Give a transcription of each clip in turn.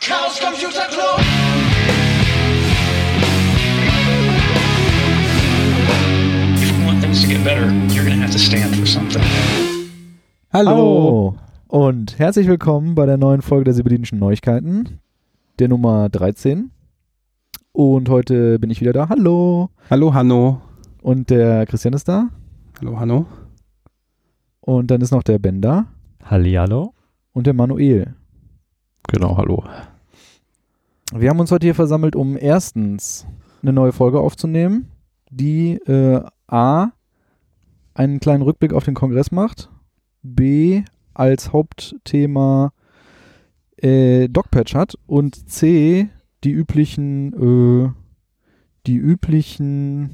Chaos Computer Club. If you want things to get better, you're to have to stand for something. Hallo. und herzlich willkommen bei der neuen Folge der Sibyllinischen Neuigkeiten, der Nummer 13. Und heute bin ich wieder da. Hallo. Hallo Hanno. Und der Christian ist da. Hallo Hanno. Und dann ist noch der Ben da. Hallihallo. Und der Manuel. Genau, hallo. Wir haben uns heute hier versammelt, um erstens eine neue Folge aufzunehmen, die äh, A. einen kleinen Rückblick auf den Kongress macht, B. als Hauptthema äh, DocPatch hat und C. die üblichen, äh, die üblichen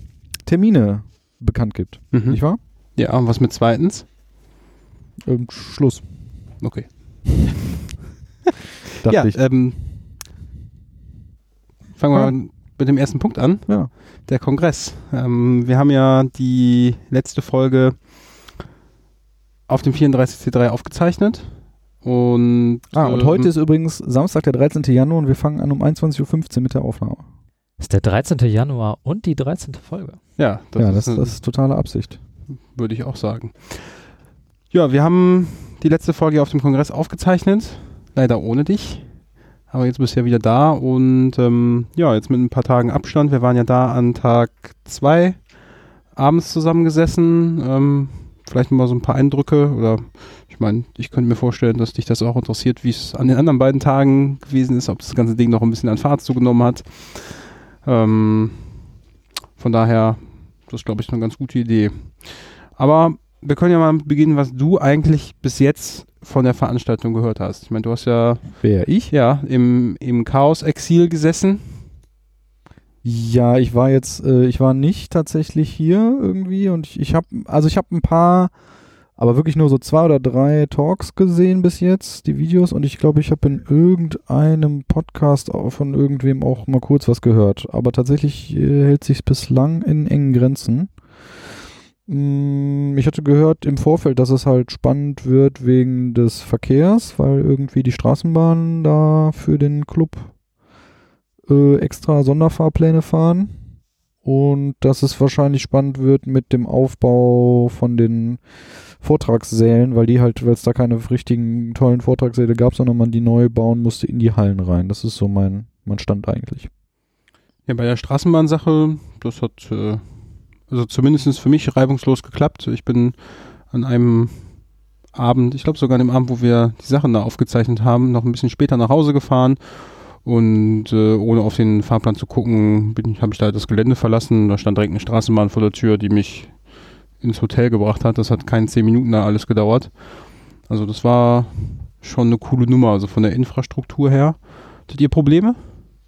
Termine bekannt gibt. Mhm. Nicht wahr? Ja, und was mit zweitens? Ähm, Schluss, Okay. dachte ja, ich. ähm, fangen wir Ja. mal mit dem ersten Punkt an. Ja. Der Kongress. Ähm, wir haben ja die letzte Folge auf dem 34C3 aufgezeichnet. Und, Ah, und ähm, heute ist übrigens Samstag, der 13. Januar und wir fangen an um 21.15 Uhr mit der Aufnahme. Ist der 13. Januar und die 13. Folge. Ja, das, ja, ist, das, eine- das ist totale Absicht. würde ich auch sagen. Ja, wir haben die letzte Folge auf dem Kongress aufgezeichnet. Leider ohne dich. Aber jetzt bist du ja wieder da und ähm, ja, jetzt mit ein paar Tagen Abstand. Wir waren ja da an Tag zwei abends zusammengesessen. Ähm, vielleicht mal so ein paar Eindrücke oder ich meine, ich könnte mir vorstellen, dass dich das auch interessiert, wie es an den anderen beiden Tagen gewesen ist, ob das ganze Ding noch ein bisschen an Fahrt zugenommen hat. Ähm, von daher, das glaube ich, eine ganz gute Idee. Aber wir können ja mal beginnen, was du eigentlich bis jetzt von der Veranstaltung gehört hast. Ich meine, du hast ja, Wer ich? ja im, im Chaos-Exil gesessen. Ja, ich war jetzt, äh, ich war nicht tatsächlich hier irgendwie und ich, ich habe, also ich habe ein paar, aber wirklich nur so zwei oder drei Talks gesehen bis jetzt, die Videos und ich glaube, ich habe in irgendeinem Podcast von irgendwem auch mal kurz was gehört. Aber tatsächlich äh, hält sich bislang in engen Grenzen. Mm, Ich hatte gehört im Vorfeld, dass es halt spannend wird wegen des Verkehrs, weil irgendwie die Straßenbahnen da für den Club äh, extra Sonderfahrpläne fahren und dass es wahrscheinlich spannend wird mit dem Aufbau von den Vortragssälen, weil die halt, weil es da keine richtigen tollen Vortragssäle gab, sondern man die neu bauen musste in die Hallen rein. Das ist so mein, mein Stand eigentlich. Ja, bei der Straßenbahnsache, das hat äh, also zumindest für mich reibungslos geklappt. Ich bin an einem Abend, ich glaube sogar an dem Abend, wo wir die Sachen da aufgezeichnet haben, noch ein bisschen später nach Hause gefahren und äh, ohne auf den Fahrplan zu gucken, habe ich da das Gelände verlassen. Da stand direkt eine Straßenbahn vor der Tür, die mich ins Hotel gebracht hat. Das hat keinen zehn Minuten da alles gedauert. Also das war schon eine coole Nummer, also von der Infrastruktur her. Hattet ihr Probleme?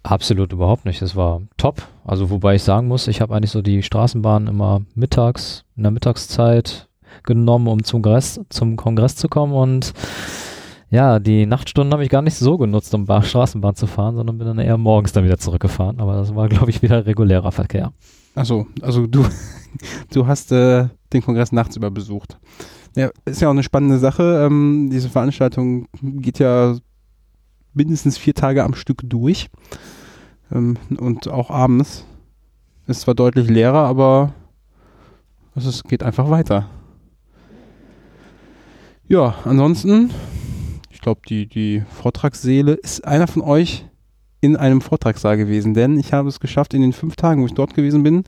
Absolut überhaupt nicht. Es war top. Also wobei ich sagen muss, ich habe eigentlich so die Straßenbahn immer mittags, in der Mittagszeit genommen, um zum Kongress, zum Kongress zu kommen und ja, die Nachtstunden habe ich gar nicht so genutzt, um Ba- Straßenbahn zu fahren, sondern bin dann eher morgens dann wieder zurückgefahren. Aber das war, glaube ich, wieder regulärer Verkehr. Achso, also du, du hast äh, den Kongress nachts über besucht. Ja, ist ja auch eine spannende Sache. Ähm, diese Veranstaltung geht ja mindestens vier Tage am Stück durch. Ähm, und auch abends. Ist zwar deutlich leerer, aber es geht einfach weiter. Ja, ansonsten, ich glaube, die, die Vortragssäle, ist einer von euch in einem Vortragssaal gewesen, denn ich habe es geschafft, in den fünf Tagen, wo ich dort gewesen bin,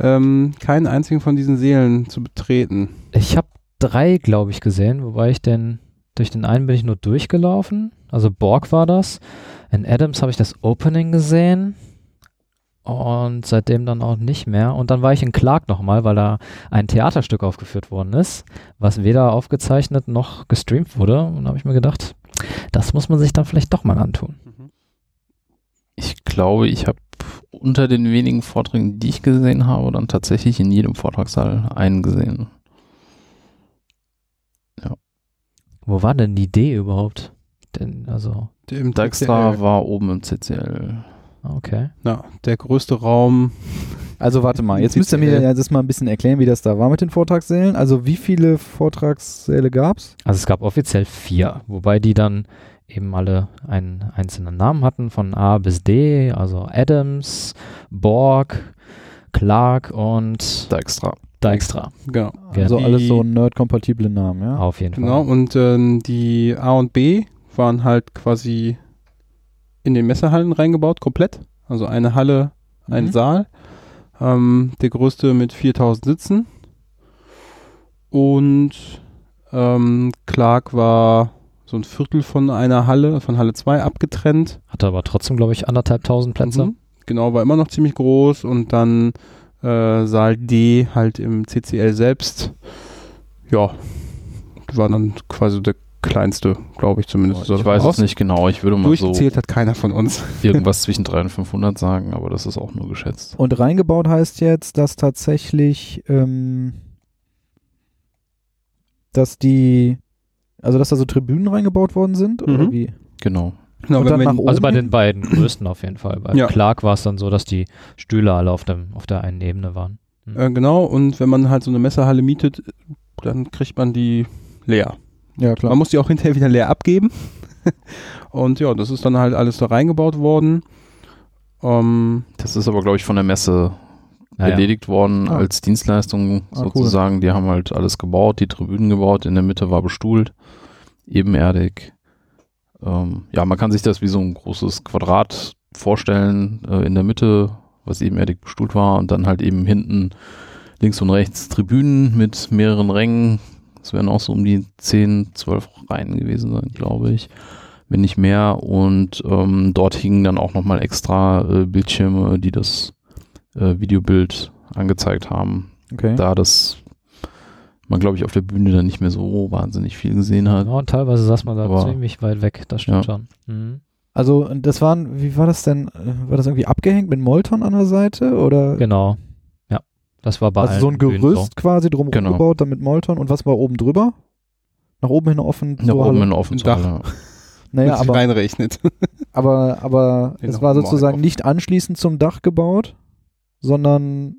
ähm, keinen einzigen von diesen Sälen zu betreten. Ich habe drei, glaube ich, gesehen, wobei ich den, durch den einen bin ich nur durchgelaufen. Also Borg war das. In Adams habe ich das Opening gesehen. Und seitdem dann auch nicht mehr. Und dann war ich in Clark nochmal, weil da ein Theaterstück aufgeführt worden ist, was weder aufgezeichnet noch gestreamt wurde. Und da habe ich mir gedacht, das muss man sich dann vielleicht doch mal antun. Ich glaube, ich habe unter den wenigen Vorträgen, die ich gesehen habe, dann tatsächlich in jedem Vortragssaal einen gesehen. Wo war denn die Idee überhaupt? Denn, also, Im Dijkstra war oben im CCL. okay. Ja, der größte Raum. Also warte mal, jetzt müsst ihr mir das mal ein bisschen erklären, wie das da war mit den Vortragssälen. Also wie viele Vortragssäle gab's? Also es gab offiziell vier, wobei die dann eben alle einen einzelnen Namen hatten, von A bis D, also Adams, Borg, Clark und Dijkstra. Dijkstra. Genau. Also Die- alles so nerd-kompatible Namen, ja? Auf jeden Genau, Fall. und ähm, die A und B waren halt quasi in den Messehallen reingebaut, komplett. Also eine Halle, ein Mhm. Saal. Ähm, der größte mit 4000 Sitzen. Und ähm, Clark war so ein Viertel von einer Halle, von Halle 2 abgetrennt. Hatte aber trotzdem, glaube ich, anderthalb tausend Plätze. Mhm. Genau, war immer noch ziemlich groß. Und dann äh, Saal D halt im CCL selbst. Ja, war dann quasi der kleinste, glaube ich zumindest. Ich weiß es nicht genau. Ich würde mal so Durchgezählt hat keiner von uns. irgendwas zwischen 300 und 500 sagen, aber das ist auch nur geschätzt. Und reingebaut heißt jetzt, dass tatsächlich, ähm, dass die, also dass da so Tribünen reingebaut worden sind? Oder Mhm. wie? Genau. Genau, Und wenn dann wir- nach oben? Also bei den beiden größten auf jeden Fall. Bei Ja. Clark war es dann so, dass die Stühle alle auf, dem, auf der einen Ebene waren. äh, genau, und wenn man halt so eine Messerhalle mietet, dann kriegt man die leer. Ja, klar. Man muss die auch hinterher wieder leer abgeben. und ja, das ist dann halt alles da reingebaut worden. Ähm, Das ist aber, glaube ich, von der Messe Ja, ja. erledigt worden Ah. als Dienstleistung Ah, cool. sozusagen. Die haben halt alles gebaut, die Tribünen gebaut, in der Mitte war bestuhlt, ebenerdig. Ähm, ja, man kann sich das wie so ein großes Quadrat vorstellen, äh, in der Mitte, was ebenerdig bestuhlt war und dann halt eben hinten links und rechts Tribünen mit mehreren Rängen. Es werden auch so um die 10, 12 Reihen gewesen sein, glaube ich. Wenn nicht mehr. Und ähm, dort hingen dann auch nochmal extra äh, Bildschirme, die das äh, Videobild angezeigt haben. Okay. Da das man, glaube ich, auf der Bühne dann nicht mehr so wahnsinnig viel gesehen hat. Ja, und teilweise saß man da Aber- ziemlich weit weg, das stimmt Ja. schon. Mhm. Also das waren, wie war das denn? äh, War das irgendwie abgehängt mit Molton an der Seite? Oder Genau. Ja. Das war bei also so ein Gerüst quasi drumherum Genau. gebaut, dann mit Molton und was war oben drüber? Nach oben hin offen? Nach so oben hallo- in offen Dach. Halle. Naja, aber, reinrechnet. aber, aber Den es war sozusagen nicht anschließend zum Dach gebaut, sondern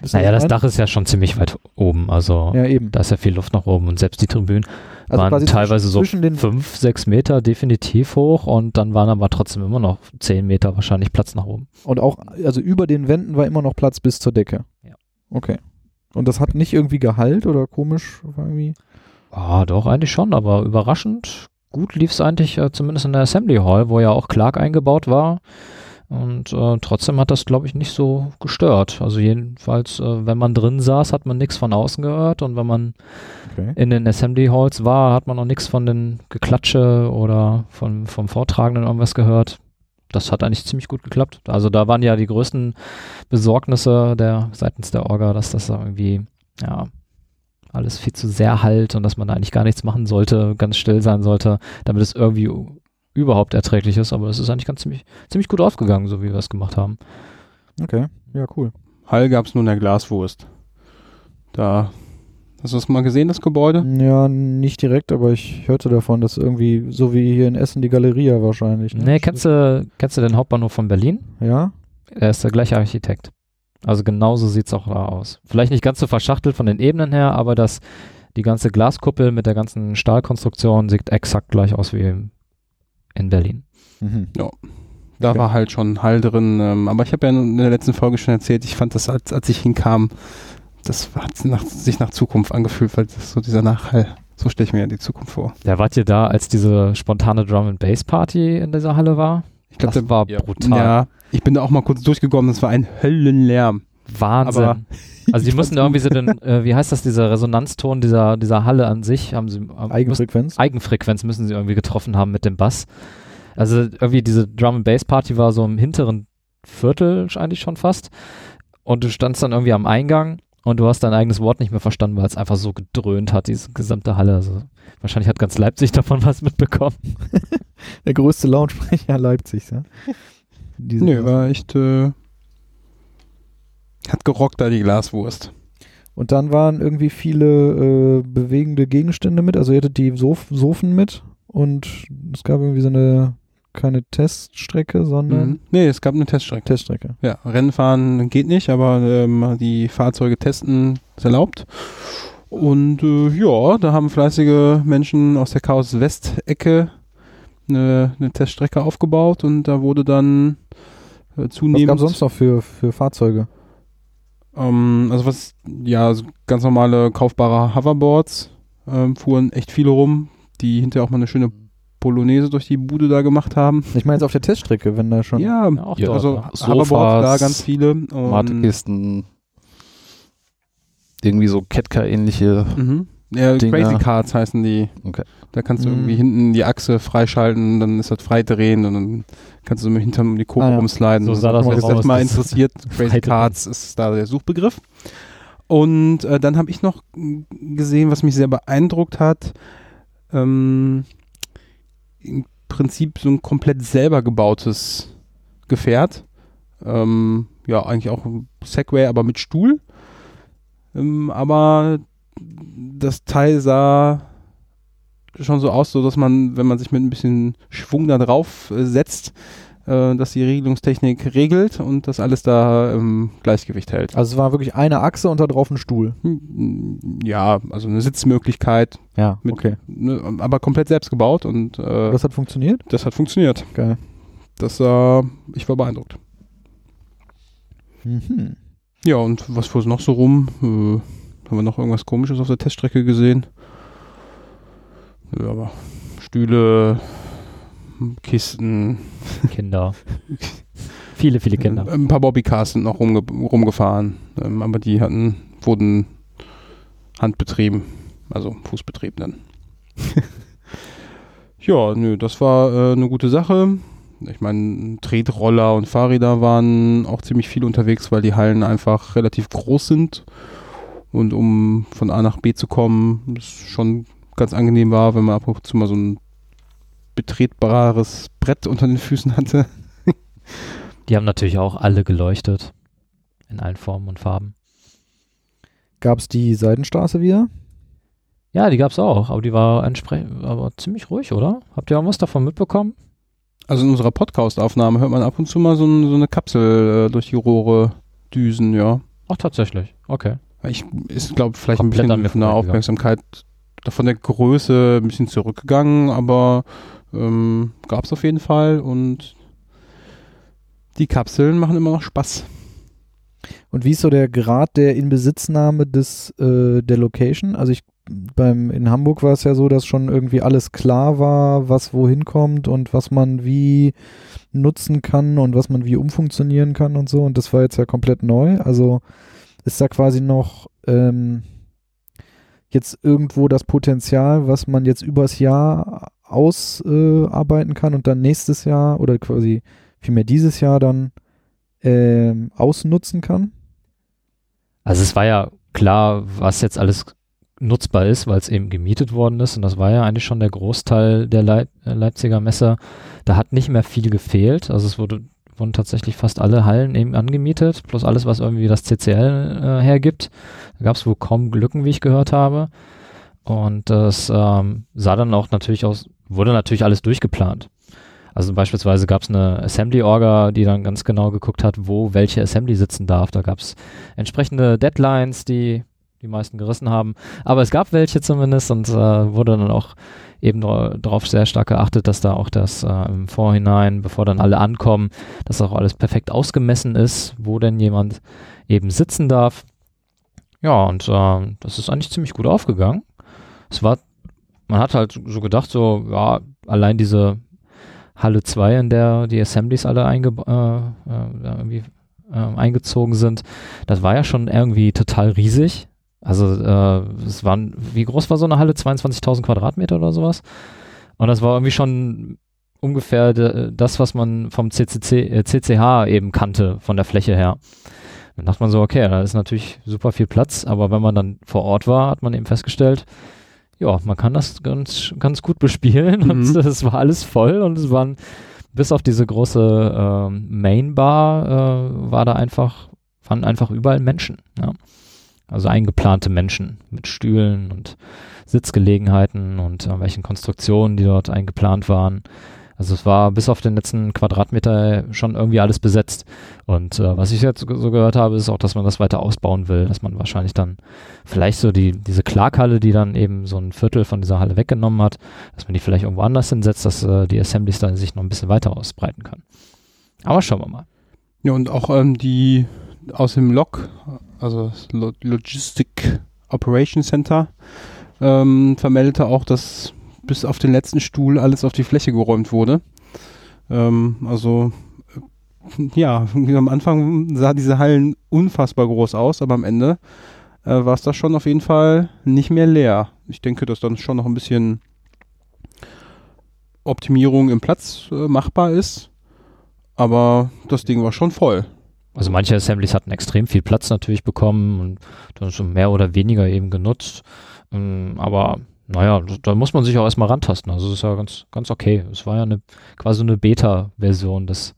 Ihr, Naja, das Dach ist ja schon ziemlich weit oben. Also? Ja, eben. da ist ja viel Luft nach oben und selbst die Tribünen Also waren teilweise so zwischen den fünf, sechs Meter definitiv hoch und dann waren aber trotzdem immer noch zehn Meter wahrscheinlich Platz nach oben. Und auch, also über den Wänden war immer noch Platz bis zur Decke. Ja. Okay. Und das hat nicht irgendwie Gehalt oder komisch irgendwie. Ah, doch, eigentlich schon, aber überraschend gut lief es eigentlich, äh, zumindest in der Assembly Hall, wo ja auch Clark eingebaut war. Und äh, trotzdem hat das, glaube ich, nicht so gestört. Also jedenfalls, äh, wenn man drin saß, hat man nichts von außen gehört und wenn man Okay. in den Assembly Halls war, hat man auch nichts von den Geklatsche oder von, vom Vortragenden irgendwas gehört. Das hat eigentlich ziemlich gut geklappt. Also da waren ja die größten Besorgnisse der seitens der Orga, dass das irgendwie, ja, alles viel zu sehr halt und dass man da eigentlich gar nichts machen sollte, ganz still sein sollte, damit es irgendwie überhaupt erträglich ist. Aber es ist eigentlich ganz ziemlich, ziemlich gut ausgegangen, so wie wir es gemacht haben. Okay. Ja, cool. Hall gab es nur in der Glaswurst. Da. Hast du das mal gesehen, das Gebäude? Ja, nicht direkt, aber ich hörte davon, dass irgendwie, so wie hier in Essen die Galeria wahrscheinlich. Ne? Nee, kennst du, kennst du den Hauptbahnhof von Berlin? Ja? Er ist der gleiche Architekt. Also genauso sieht es auch da aus. Vielleicht nicht ganz so verschachtelt von den Ebenen her, aber das, die ganze Glaskuppel mit der ganzen Stahlkonstruktion sieht exakt gleich aus wie in Berlin. Mhm. Da Okay. war halt schon Hall drin. Ähm, aber ich habe ja in der letzten Folge schon erzählt, ich fand das, als, als ich hinkam, das hat nach, sich nach Zukunft angefühlt, weil das so dieser Nachhall, so stelle ich mir ja die Zukunft vor. Ja, wart ihr da, als diese spontane Drum and Bass Party in dieser Halle war? Ich glaube, das war ja. brutal. ja, ich bin da auch mal kurz durchgekommen, das war ein Höllenlärm. Wahnsinn. Aber also die mussten irgendwie so den, äh, wie heißt das, dieser Resonanzton dieser, dieser Halle an sich, haben sie äh, mussten- Eigenfrequenz. Eigenfrequenz müssen sie irgendwie getroffen haben mit dem Bass. Also irgendwie diese Drum and Bass Party war so im hinteren Viertel eigentlich schon fast. Und du standst dann irgendwie am Eingang und du hast dein eigenes Wort nicht mehr verstanden, weil es einfach so gedröhnt hat, diese gesamte Halle. Also wahrscheinlich hat ganz Leipzig davon was mitbekommen. Der größte Lautsprecher Leipzigs, ja? Diese Nö, war echt, äh, hat gerockt da die Glaswurst. Und dann waren irgendwie viele äh, bewegende Gegenstände mit. Also ihr hattet die Sof Sofen mit und es gab irgendwie so eine, keine Teststrecke, sondern Mhm. Nee, es gab eine Teststrecke. Teststrecke. Ja, Rennfahren geht nicht, aber ähm, die Fahrzeuge testen ist erlaubt. Und äh, ja, da haben fleißige Menschen aus der Chaos West-Ecke eine, eine Teststrecke aufgebaut und da wurde dann äh, Was zunehmend. gab sonst noch für, für Fahrzeuge? Ähm, also was, ja, so ganz normale kaufbare Hoverboards ähm, fuhren echt viele rum, die hinterher auch mal eine schöne Polonaise durch die Bude da gemacht haben. Ich meine jetzt auf der Teststrecke, wenn da schon. Ja, Ja, auch Ja, dort, also ja. Hoverboards da Sofas, ganz viele. Und, Matekisten, irgendwie so Ketka-ähnliche. Mhm. Ja, Dinger. Crazy Cards heißen die. Okay. Da kannst du Mhm. irgendwie hinten die Achse freischalten, dann ist das freidrehen und dann kannst du mit hinterm um die Kurve Ah, ja. rumsliden. So sah das das aus, mal das interessiert, Crazy. Cards ist da der Suchbegriff. Und äh, dann habe ich noch gesehen, was mich sehr beeindruckt hat. Ähm, Im Prinzip so ein komplett selber gebautes Gefährt. Ähm, ja, eigentlich auch ein Segway, aber mit Stuhl. Ähm, aber das Teil sah schon so aus, so dass man, wenn man sich mit ein bisschen Schwung da drauf äh, setzt, äh, dass die Regelungstechnik regelt und das alles da im Gleichgewicht hält. Also es war wirklich eine Achse und da drauf ein Stuhl. Hm, Ja, also eine Sitzmöglichkeit, Ja, Mit- okay. ne, aber komplett selbst gebaut und äh, Das hat funktioniert? das hat funktioniert. Geil. Das äh, ich war beeindruckt. Mhm. Ja, und was fuhr noch so rum? Äh, haben wir noch irgendwas komisches auf der Teststrecke gesehen? Ja, aber Stühle, Kisten, Kinder. viele, viele Kinder. Ein paar Bobbycars sind noch rumge rumgefahren, ähm, aber die hatten, wurden handbetrieben, also Fußbetrieb dann. ja, nö, das war äh, eine gute Sache. Ich meine, Tretroller und Fahrräder waren auch ziemlich viel unterwegs, weil die Hallen einfach relativ groß sind. Und um von A nach B zu kommen, es schon ganz angenehm war, wenn man ab und zu mal so ein betretbares Brett unter den Füßen hatte. Die haben natürlich auch alle geleuchtet. In allen Formen und Farben. Gab es die Seidenstraße wieder? Ja, die gab's auch, aber die war entsprechend, aber ziemlich ruhig, oder? Habt ihr auch was davon mitbekommen? Also in unserer Podcast-Aufnahme hört man ab und zu mal so, ein, so eine Kapsel äh, durch die Rohre düsen, ja. Ach, tatsächlich. Okay. Ich ist, glaube vielleicht Komplett ein bisschen von der. Aufmerksamkeit von der Größe ein bisschen zurückgegangen, aber ähm, gab es auf jeden Fall und die Kapseln machen immer noch Spaß. Und wie ist so der Grad der Inbesitznahme des, äh, der Location? Also ich beim in Hamburg war es ja so, dass schon irgendwie alles klar war, was wohin kommt und was man wie nutzen kann und was man wie umfunktionieren kann und so. Und das war jetzt ja komplett neu. Also ist da quasi noch ähm, jetzt irgendwo das Potenzial, was man jetzt übers Jahr ausarbeiten äh, kann und dann nächstes Jahr oder quasi vielmehr dieses Jahr dann ähm, ausnutzen kann? Also es war ja klar, was jetzt alles nutzbar ist, weil es eben gemietet worden ist und das war ja eigentlich schon der Großteil der Leip äh, Leipziger Messe. Da hat nicht mehr viel gefehlt, also es wurde, wurden tatsächlich fast alle Hallen eben angemietet, plus alles, was irgendwie das CCL äh, hergibt. Da gab es wohl kaum Glücken, wie ich gehört habe. Und das ähm, sah dann auch natürlich aus, wurde natürlich alles durchgeplant. Also beispielsweise gab es eine Assembly-Orga, die dann ganz genau geguckt hat, wo welche Assembly sitzen darf. Da gab es entsprechende Deadlines, die die meisten gerissen haben. Aber es gab welche zumindest und äh, wurde dann auch eben darauf sehr stark geachtet, dass da auch das äh, im Vorhinein, bevor dann alle ankommen, dass auch alles perfekt ausgemessen ist, wo denn jemand eben sitzen darf. Ja, und äh, das ist eigentlich ziemlich gut aufgegangen. Es war, man hat halt so gedacht, so, ja, allein diese Halle 2, in der die Assemblies alle einge äh, äh, irgendwie, äh, eingezogen sind, das war ja schon irgendwie total riesig. Also äh, es waren, wie groß war so eine Halle? 22.000 Quadratmeter oder sowas? Und das war irgendwie schon ungefähr das, was man vom CCC, äh, CCH eben kannte, von der Fläche her. Dann dachte man so, okay, da ist natürlich super viel Platz, aber wenn man dann vor Ort war, hat man eben festgestellt, ja, man kann das ganz, ganz gut bespielen Mhm. und es war alles voll und es waren bis auf diese große ähm, Main Bar äh, war da einfach, waren einfach überall Menschen. Ja. Also eingeplante Menschen mit Stühlen und Sitzgelegenheiten und welchen Konstruktionen, die dort eingeplant waren. Also es war bis auf den letzten Quadratmeter schon irgendwie alles besetzt. Und äh, was ich jetzt so gehört habe, ist auch, dass man das weiter ausbauen will, dass man wahrscheinlich dann vielleicht so die, diese Clark-Halle, die dann eben so ein Viertel von dieser Halle weggenommen hat, dass man die vielleicht irgendwo anders hinsetzt, dass äh, die Assemblies dann sich noch ein bisschen weiter ausbreiten kann. Aber schauen wir mal. Ja, und auch ähm, die aus dem Log, also das Lo Logistic Operation Center, ähm, vermeldete auch, dass bis auf den letzten Stuhl alles auf die Fläche geräumt wurde. Ähm, also äh, ja, am Anfang sah diese Hallen unfassbar groß aus, aber am Ende äh, war es da schon auf jeden Fall nicht mehr leer. Ich denke, dass dann schon noch ein bisschen Optimierung im Platz äh, machbar ist, aber das Ding war schon voll. Also manche Assemblies hatten extrem viel Platz natürlich bekommen und dann schon mehr oder weniger eben genutzt. Ähm, aber naja, da muss man sich auch erstmal rantasten. Also es ist ja ganz, ganz okay. Es war ja eine quasi eine Beta-Version des,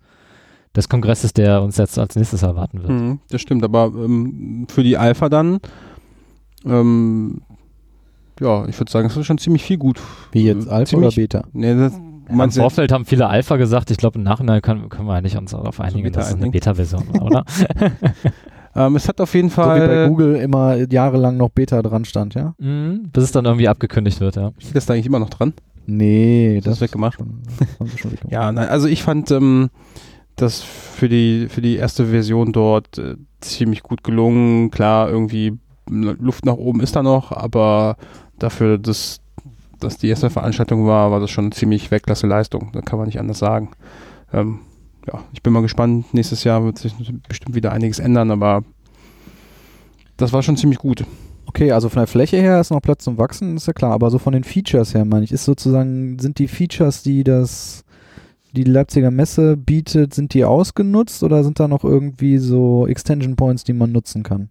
des Kongresses, der uns jetzt als nächstes erwarten wird. Mhm, das stimmt, aber ähm, für die Alpha dann, ähm, ja, ich würde sagen, es ist schon ziemlich viel gut. Wie jetzt, Alpha ziemlich, oder Beta? Nee, das, Im meinst du- Vorfeld haben viele Alpha gesagt. Ich glaube, im Nachhinein können, können wir eigentlich uns darauf einigen, dass es eine einigen. Beta-Version oder? ähm, es hat auf jeden So wie bei Fall, Google immer jahrelang noch Beta dran stand, ja? Mhm, bis es dann irgendwie abgekündigt wird, ja. das ist da eigentlich immer noch dran. Nee, Das ist weggemacht. Schon, das schon weggemacht. Ja, nein, also ich fand ähm, das für die, für die erste Version dort äh, ziemlich gut gelungen. Klar, irgendwie Luft nach oben ist da noch, aber dafür, dass, dass die erste Veranstaltung war, war das schon eine ziemlich weglasse Leistung. Da kann man nicht anders sagen. Ähm, ja, ich bin mal gespannt. Nächstes Jahr wird sich bestimmt wieder einiges ändern, aber das war schon ziemlich gut. Okay, also von der Fläche her ist noch Platz zum Wachsen, ist ja klar, aber so von den Features her, meine ich, ist sozusagen, sind die Features, die das, die Leipziger Messe bietet, sind die ausgenutzt oder sind da noch irgendwie so Extension Points, die man nutzen kann?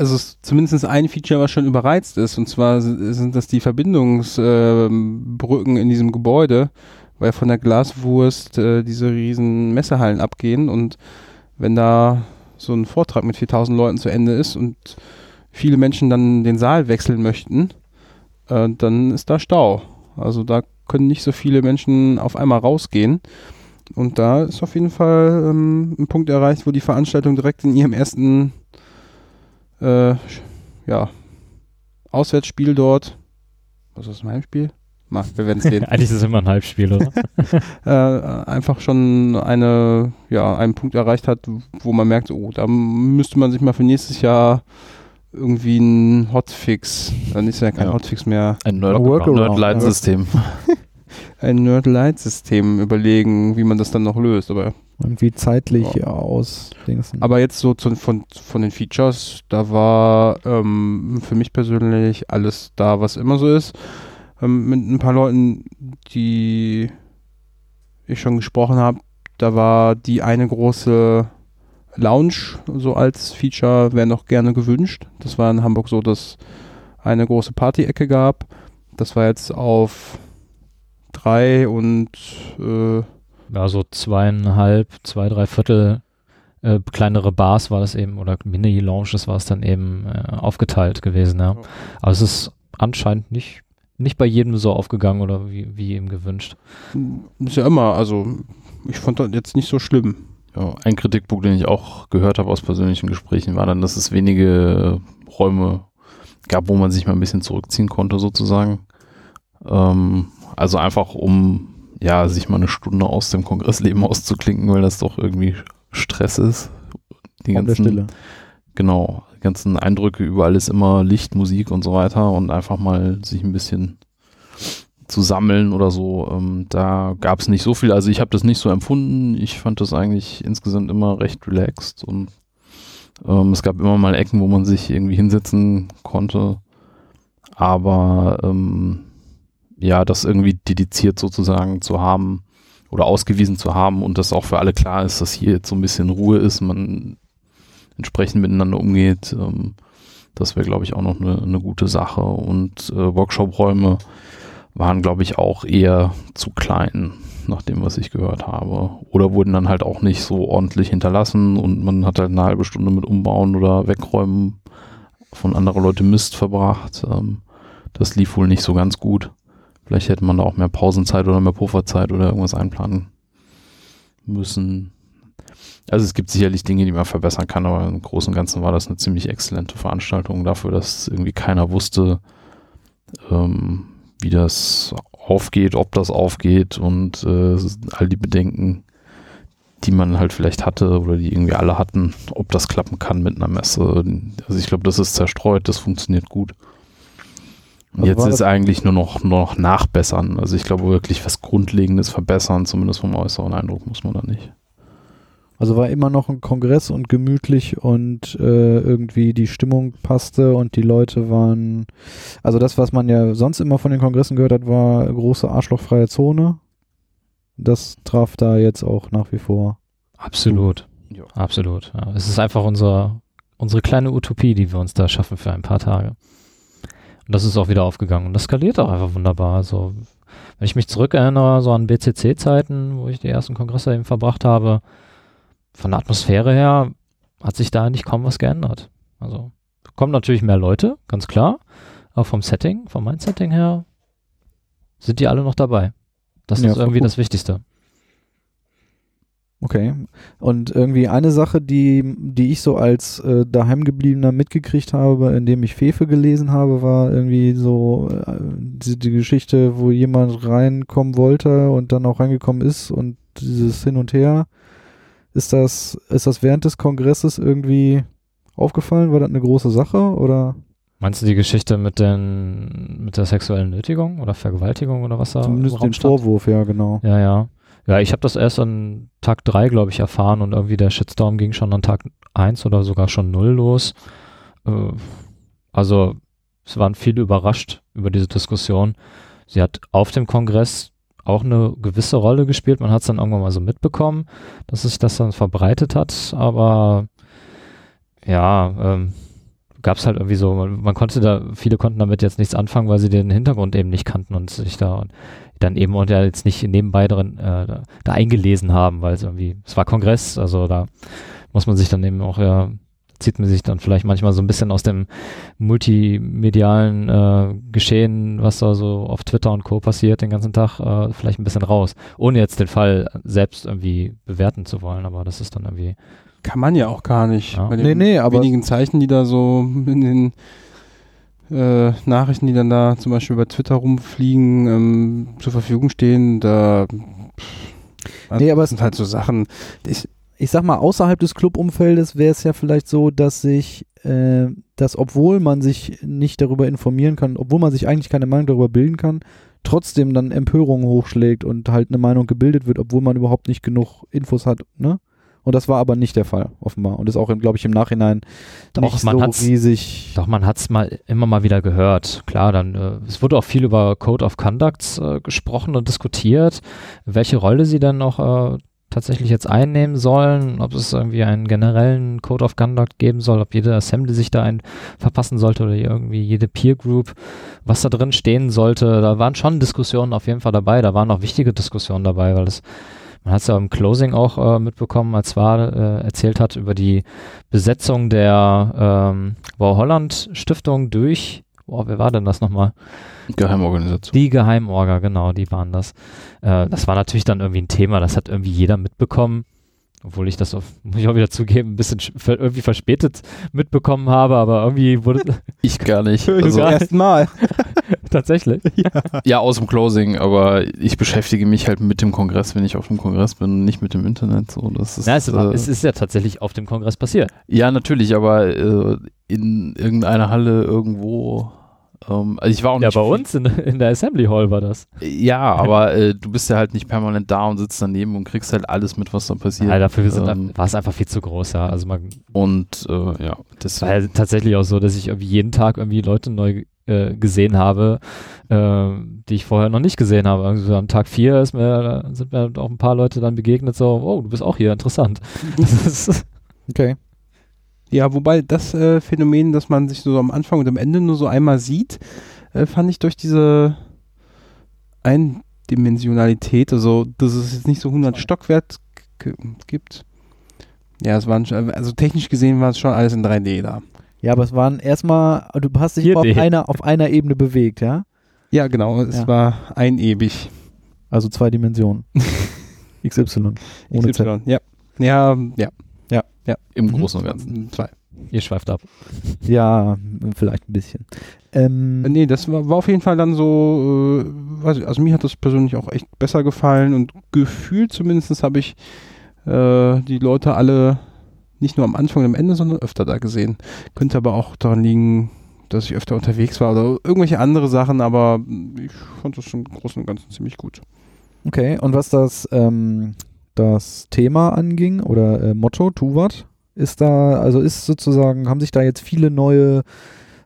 Also es zumindest ein Feature, was schon überreizt ist, und zwar sind das die Verbindungsbrücken in diesem Gebäude, weil von der Glaswurst äh, diese riesen Messehallen abgehen und wenn da so ein Vortrag mit 4000 Leuten zu Ende ist und viele Menschen dann den Saal wechseln möchten, äh, dann ist da Stau. Also da können nicht so viele Menschen auf einmal rausgehen. Und da ist auf jeden Fall ähm, ein Punkt erreicht, wo die Veranstaltung direkt in ihrem ersten äh, ja, Auswärtsspiel dort. Was ist das, ein Heimspiel? Mal, wir werden es sehen. Eigentlich ist es immer ein Halbspiel, oder? äh, einfach schon eine, ja, einen Punkt erreicht hat, wo man merkt, oh, da müsste man sich mal für nächstes Jahr irgendwie einen Hotfix, dann ist ja kein Ja. Hotfix mehr, Ein Nerd Nerd-Light-System. ein Nerd-Light-System überlegen, wie man das dann noch löst. Aber, Irgendwie zeitlich Ja. aus aber jetzt so zu, von, von den Features, da war ähm, für mich persönlich alles da, was immer so ist. Ähm, mit ein paar Leuten, die ich schon gesprochen habe, da war die eine große Lounge so als Feature, wäre noch gerne gewünscht. Das war in Hamburg so, dass eine große Party-Ecke gab. Das war jetzt auf drei und äh, Ja, so zweieinhalb, zwei, drei Viertel äh, kleinere Bars war das eben, oder Mini-Lounges war es dann eben äh, aufgeteilt gewesen, ja. Aber es ist anscheinend nicht, nicht bei jedem so aufgegangen oder wie, wie ihm gewünscht. ist ja immer, also ich fand das jetzt nicht so schlimm. Ja, ein Kritikpunkt, den ich auch gehört habe aus persönlichen Gesprächen, war dann, dass es wenige Räume gab, wo man sich mal ein bisschen zurückziehen konnte, sozusagen. Ähm, also einfach, um ja, sich mal eine Stunde aus dem Kongressleben auszuklinken, weil das doch irgendwie Stress ist. Die der ganzen, Stille. genau, die ganzen Eindrücke, überall ist immer Licht, Musik und so weiter und einfach mal sich ein bisschen zu sammeln oder so. Ähm, da gab es nicht so viel. Also ich habe das nicht so empfunden. Ich fand das eigentlich insgesamt immer recht relaxed und ähm, es gab immer mal Ecken, wo man sich irgendwie hinsetzen konnte. Aber ähm, ja, das irgendwie dediziert sozusagen zu haben oder ausgewiesen zu haben und dass auch für alle klar ist, dass hier jetzt so ein bisschen Ruhe ist, man entsprechend miteinander umgeht. Ähm, das wäre, glaube ich, auch noch eine, eine gute Sache. Und äh, Workshop-Räume waren, glaube ich, auch eher zu klein, nach dem, was ich gehört habe. Oder wurden dann halt auch nicht so ordentlich hinterlassen und man hat halt eine halbe Stunde mit Umbauen oder Wegräumen von anderer Leute Mist verbracht. Ähm, das lief wohl nicht so ganz gut. Vielleicht hätte man da auch mehr Pausenzeit oder mehr Pufferzeit oder irgendwas einplanen müssen. Also es gibt sicherlich Dinge, die man verbessern kann, aber im Großen und Ganzen war das eine ziemlich exzellente Veranstaltung dafür, dass irgendwie keiner wusste, ähm, wie das aufgeht, ob das aufgeht und äh, all die Bedenken, die man halt vielleicht hatte oder die irgendwie alle hatten, ob das klappen kann mit einer Messe. Also ich glaube, das ist zerstreut, das funktioniert gut. Also jetzt ist eigentlich nur noch, nur noch nachbessern. Also ich glaube wirklich was Grundlegendes verbessern, zumindest vom äußeren Eindruck muss man da nicht. Also war immer noch ein Kongress und gemütlich und äh, irgendwie die Stimmung passte und die Leute waren, also das, was man ja sonst immer von den Kongressen gehört hat, war große arschlochfreie Zone. Das traf da jetzt auch nach wie vor. Absolut. Ja. Absolut. Ja. Es ist einfach unser, unsere kleine Utopie, die wir uns da schaffen für ein paar Tage. Und das ist auch wieder aufgegangen. Und das skaliert auch einfach wunderbar. Also, wenn ich mich zurückerinnere, so an BCC-Zeiten, wo ich die ersten Kongresse eben verbracht habe, von der Atmosphäre her hat sich da eigentlich kaum was geändert. Also, kommen natürlich mehr Leute, ganz klar. Aber vom Setting, vom Mindsetting her, sind die alle noch dabei. Das Ja, ist irgendwie gut. das Wichtigste. Okay. Und irgendwie eine Sache, die, die ich so als äh, daheimgebliebener mitgekriegt habe, indem ich Fefe gelesen habe, war irgendwie so äh, die, die Geschichte, wo jemand reinkommen wollte und dann auch reingekommen ist und dieses Hin und Her. Ist das, ist das während des Kongresses irgendwie aufgefallen? War das eine große Sache oder Meinst du die Geschichte mit, den, mit der sexuellen Nötigung oder Vergewaltigung oder was da zumindest den? Vorwurf, ja, genau. Ja, ja. Ja, ich habe das erst an Tag 3, glaube ich, erfahren und irgendwie der Shitstorm ging schon an Tag 1 oder sogar schon 0 los. Äh, also es waren viele überrascht über diese Diskussion. Sie hat auf dem Kongress auch eine gewisse Rolle gespielt. Man hat es dann irgendwann mal so mitbekommen, dass sich das dann verbreitet hat, aber ja, ähm, gab es halt irgendwie so, man, man konnte da, viele konnten damit jetzt nichts anfangen, weil sie den Hintergrund eben nicht kannten und sich da dann eben und ja jetzt nicht nebenbei drin äh, da, da eingelesen haben, weil es irgendwie, es war Kongress, also da muss man sich dann eben auch ja, zieht man sich dann vielleicht manchmal so ein bisschen aus dem multimedialen äh, Geschehen, was da so auf Twitter und Co. passiert den ganzen Tag, äh, vielleicht ein bisschen raus, ohne jetzt den Fall selbst irgendwie bewerten zu wollen, aber das ist dann irgendwie Kann man ja auch gar nicht. Ja. Bei den Nee, nee, aber- wenigen Zeichen, die da so in den äh, Nachrichten, die dann da zum Beispiel bei Twitter rumfliegen, ähm, zur Verfügung stehen, da pff, Nee, aber das sind halt so Sachen. Ich, ich sag mal, außerhalb des Clubumfeldes wäre es ja vielleicht so, dass sich, äh, dass obwohl man sich nicht darüber informieren kann, obwohl man sich eigentlich keine Meinung darüber bilden kann, trotzdem dann Empörung hochschlägt und halt eine Meinung gebildet wird, obwohl man überhaupt nicht genug Infos hat, ne? Und das war aber nicht der Fall, offenbar. Und ist auch, glaube ich, im Nachhinein Doch, nicht man so hat's- riesig. Doch, man hat es mal immer mal wieder gehört. Klar, dann äh, es wurde auch viel über Code of Conducts äh, gesprochen und diskutiert, welche Rolle sie dann noch äh, tatsächlich jetzt einnehmen sollen, ob es irgendwie einen generellen Code of Conduct geben soll, ob jede Assembly sich da ein verpassen sollte oder irgendwie jede Peer Group, was da drin stehen sollte. Da waren schon Diskussionen auf jeden Fall dabei. Da waren auch wichtige Diskussionen dabei, weil es man hat es ja im Closing auch äh, mitbekommen, als War äh, erzählt hat über die Besetzung der ähm, Wow Holland Stiftung durch, oh, wer war denn das nochmal? Geheimorganisation. Die Geheimorga, genau, die waren das. Äh, das war natürlich dann irgendwie ein Thema, das hat irgendwie jeder mitbekommen. Obwohl ich das, auf, muss ich auch wieder zugeben, ein bisschen irgendwie verspätet mitbekommen habe, aber irgendwie wurde Ich gar nicht. zum Also, ersten Mal. tatsächlich. ja, aus dem Closing, aber ich beschäftige mich halt mit dem Kongress, wenn ich auf dem Kongress bin, nicht mit dem Internet. So, das ist, Ja, es, war, äh, es ist ja tatsächlich auf dem Kongress passiert. ja, natürlich, aber äh, in irgendeiner Halle irgendwo. Ähm, also ich war auch Ja, nicht bei viel- uns in, in der Assembly Hall war das. Ja, aber äh, du bist ja halt nicht permanent da und sitzt daneben und kriegst halt alles mit, was da passiert. Ja, dafür sind, Ähm, war es einfach viel zu groß, ja. Also man, Und äh, ja, Es war ja tatsächlich auch so, dass ich irgendwie jeden Tag irgendwie Leute neu äh, gesehen habe, äh, die ich vorher noch nicht gesehen habe. Also am Tag vier ist mir, sind mir auch ein paar Leute dann begegnet, so, oh, du bist auch hier, interessant. Das Okay. Ja, wobei das äh, Phänomen, dass man sich so am Anfang und am Ende nur so einmal sieht, äh, fand ich durch diese Eindimensionalität, also dass es jetzt nicht so 100 Stockwert gibt. Ja, es waren schon, also technisch gesehen war es schon alles in 3D da. Ja, aber es waren erstmal, du hast dich auf 4D. einer, auf einer Ebene bewegt, ja? Ja, genau, es Ja. war einebig. Also zwei Dimensionen. XY. Ohne Z. XY, ja. Ja, ja. Im Mhm. Großen und Ganzen. Zwei. Ihr schweift ab. Ja, vielleicht ein bisschen. Ähm, Äh, Nee, das war, war auf jeden Fall dann so, äh, weiß ich, also mir hat das persönlich auch echt besser gefallen und gefühlt zumindest habe ich äh, die Leute alle nicht nur am Anfang und am Ende, sondern öfter da gesehen. Könnte aber auch daran liegen, dass ich öfter unterwegs war oder irgendwelche andere Sachen, aber ich fand das schon im Großen und Ganzen ziemlich gut. Okay, und was das, ähm, das Thema anging oder äh, Motto, Tuvat, ist da, also ist sozusagen, haben sich da jetzt viele neue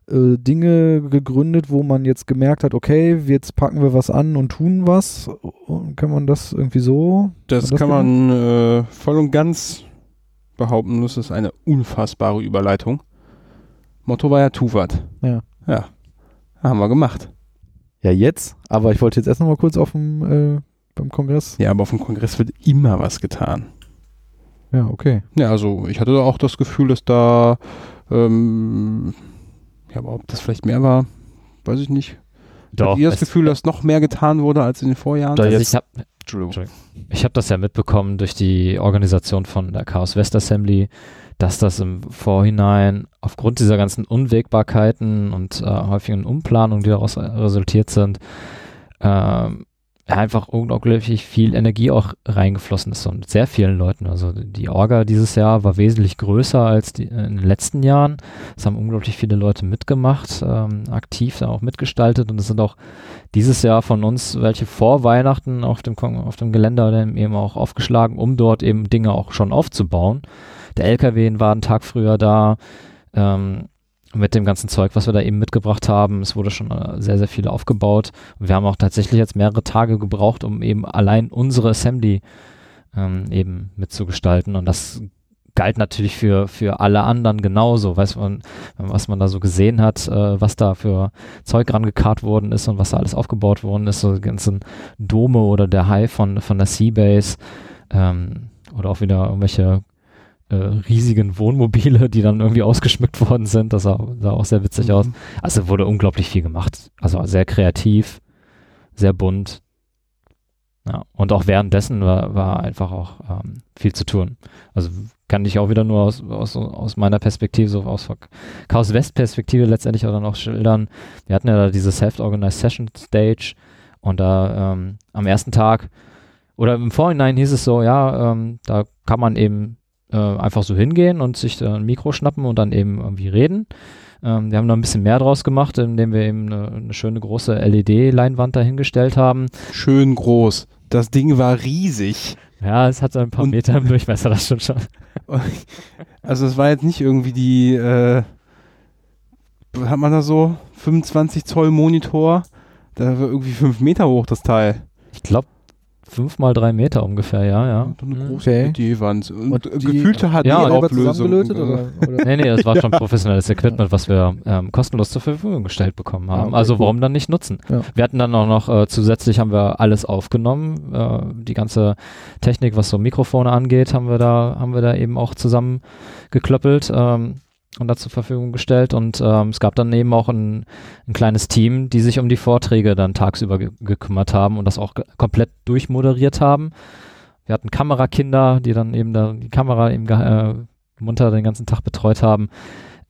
äh, Dinge gegründet, wo man jetzt gemerkt hat, okay, jetzt packen wir was an und tun was. Und kann man das irgendwie so? Das, das kann man äh, voll und ganz behaupten. Das ist eine unfassbare Überleitung. Motto war ja Tuvat. Ja. Ja. Haben wir gemacht. Ja, jetzt, aber ich wollte jetzt erst noch mal kurz auf dem, äh, beim Kongress. Ja, aber auf dem Kongress wird immer was getan. Ja, okay. Ja, also ich hatte auch das Gefühl, dass da, ähm, ja, aber ob das vielleicht mehr war, weiß ich nicht. Habt ihr das Gefühl, dass noch mehr getan wurde als in den Vorjahren? Da also jetzt- ich habe Entschuldigung. ich hab das ja mitbekommen durch die Organisation von der Chaos West Assembly, dass das im Vorhinein aufgrund dieser ganzen Unwägbarkeiten und äh, häufigen Umplanungen, die daraus resultiert sind, ähm, einfach unglaublich viel Energie auch reingeflossen ist und sehr vielen Leuten. Also die Orga dieses Jahr war wesentlich größer als die, in den letzten Jahren. Es haben unglaublich viele Leute mitgemacht, ähm, aktiv da auch mitgestaltet und es sind auch dieses Jahr von uns welche vor Weihnachten auf dem, auf dem Geländer dann eben auch aufgeschlagen, um dort eben Dinge auch schon aufzubauen. Der LKW war einen Tag früher da. Ähm, mit dem ganzen Zeug, was wir da eben mitgebracht haben. Es wurde schon äh, sehr, sehr viel aufgebaut. Und wir haben auch tatsächlich jetzt mehrere Tage gebraucht, um eben allein unsere Assembly ähm, eben mitzugestalten. Und das galt natürlich für, für alle anderen genauso. Weiß man, was man da so gesehen hat, äh, was da für Zeug rangekarrt worden ist und was da alles aufgebaut worden ist. So die ganzen Dome oder der High von, von der Seabase ähm, oder auch wieder irgendwelche äh, riesigen Wohnmobile, die dann irgendwie ausgeschmückt worden sind. Das sah, sah auch sehr witzig aus. Also wurde unglaublich viel gemacht. Also sehr kreativ, sehr bunt. Ja, und auch währenddessen war, war einfach auch ähm, viel zu tun. Also kann ich auch wieder nur aus, aus, aus meiner Perspektive, so aus Chaos West Perspektive letztendlich auch dann auch schildern. Wir hatten ja da diese Self-Organized Session Stage und da ähm, am ersten Tag oder im Vorhinein hieß es so, ja, ähm, da kann man eben äh, einfach so hingehen und sich äh, ein Mikro schnappen und dann eben irgendwie reden. Ähm, wir haben da ein bisschen mehr draus gemacht, indem wir eben eine, eine schöne große LED-Leinwand dahingestellt haben. Schön groß. Das Ding war riesig. Ja, es hat so ein paar Und- Meter im Durchmesser, das stimmt schon. Also es war jetzt nicht irgendwie die, äh, was hat man da so, 25 Zoll Monitor. Da war irgendwie 5 Meter hoch das Teil. Ich glaube, fünf mal drei Meter ungefähr, ja, ja. Und eine große Okay. LED-Wand. Und, Und die- gefühlte Ja, selber HD-Auflösung. zusammengelötet oder? oder? Nee, nee, das war schon professionelles Equipment, was wir ähm, kostenlos zur Verfügung gestellt bekommen haben. Ah, okay, also cool. warum dann nicht nutzen? Ja. Wir hatten dann auch noch, äh, zusätzlich haben wir alles aufgenommen. Äh, die ganze Technik, was so Mikrofone angeht, haben wir da, haben wir da eben auch zusammengeklöppelt ähm, und da zur Verfügung gestellt. Und ähm, es gab dann eben auch ein, ein kleines Team, die sich um die Vorträge dann tagsüber ge gekümmert haben und das auch komplett durchmoderiert haben. Wir hatten Kamerakinder, die dann eben da die Kamera eben äh, munter den ganzen Tag betreut haben.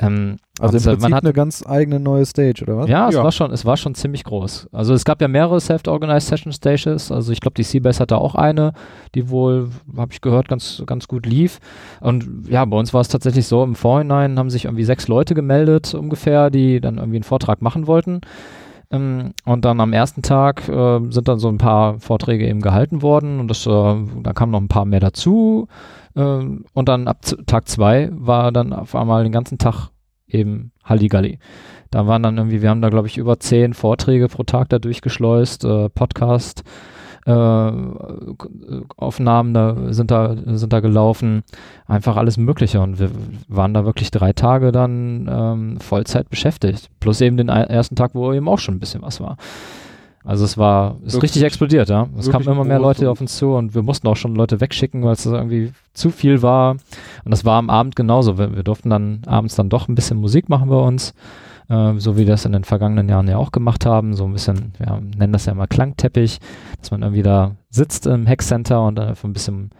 Ähm, Also im und, äh, Prinzip eine ganz eigene neue Stage, oder was? ja, es Ja. war schon, es war schon ziemlich groß. Also es gab ja mehrere Self-Organized Session Stages. Also ich glaube, die Seabase hatte auch eine, die wohl, habe ich gehört, ganz, ganz gut lief. Und ja, bei uns war es tatsächlich so, im Vorhinein haben sich irgendwie sechs Leute gemeldet ungefähr, die dann irgendwie einen Vortrag machen wollten. Ähm, und dann am ersten Tag äh, sind dann so ein paar Vorträge eben gehalten worden und das, äh, da kamen noch ein paar mehr dazu. Ähm, und dann ab Tag zwei war dann auf einmal den ganzen Tag eben Halligalli. Da waren dann irgendwie, wir haben da glaube ich über zehn Vorträge pro Tag da durchgeschleust, äh, Podcast, Aufnahmen da sind da sind da gelaufen, einfach alles Mögliche und wir waren da wirklich drei Tage dann ähm, Vollzeit beschäftigt, plus eben den ersten Tag, wo eben auch schon ein bisschen was war. Also es war, ist Wirklich- richtig explodiert, ja. Es kamen immer mehr Leute auf uns zu und wir mussten auch schon Leute wegschicken, weil es irgendwie zu viel war. Und das war am Abend genauso. Wir, wir durften dann abends dann doch ein bisschen Musik machen bei uns, äh, so wie wir das in den vergangenen Jahren ja auch gemacht haben. So ein bisschen, wir nennen das ja immer Klangteppich, dass man irgendwie da sitzt im Hackcenter und dann einfach ein bisschen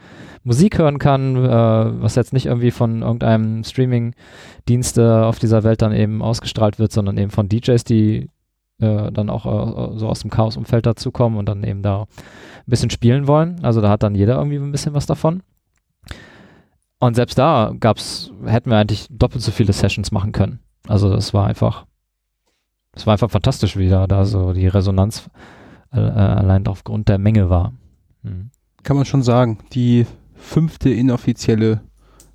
Musik hören kann, äh, was jetzt nicht irgendwie von irgendeinem Streaming-Dienst auf dieser Welt dann eben ausgestrahlt wird, sondern eben von DJs, die äh, dann auch äh, so aus dem Chaos-Umfeld dazukommen und dann eben da ein bisschen spielen wollen. Also da hat dann jeder irgendwie ein bisschen was davon. Und selbst da gab's, hätten wir eigentlich doppelt so viele Sessions machen können. Also das war einfach, das war einfach fantastisch, wie da, da so die Resonanz äh, allein aufgrund der Menge war. Mhm. Kann man schon sagen. Die fünfte inoffizielle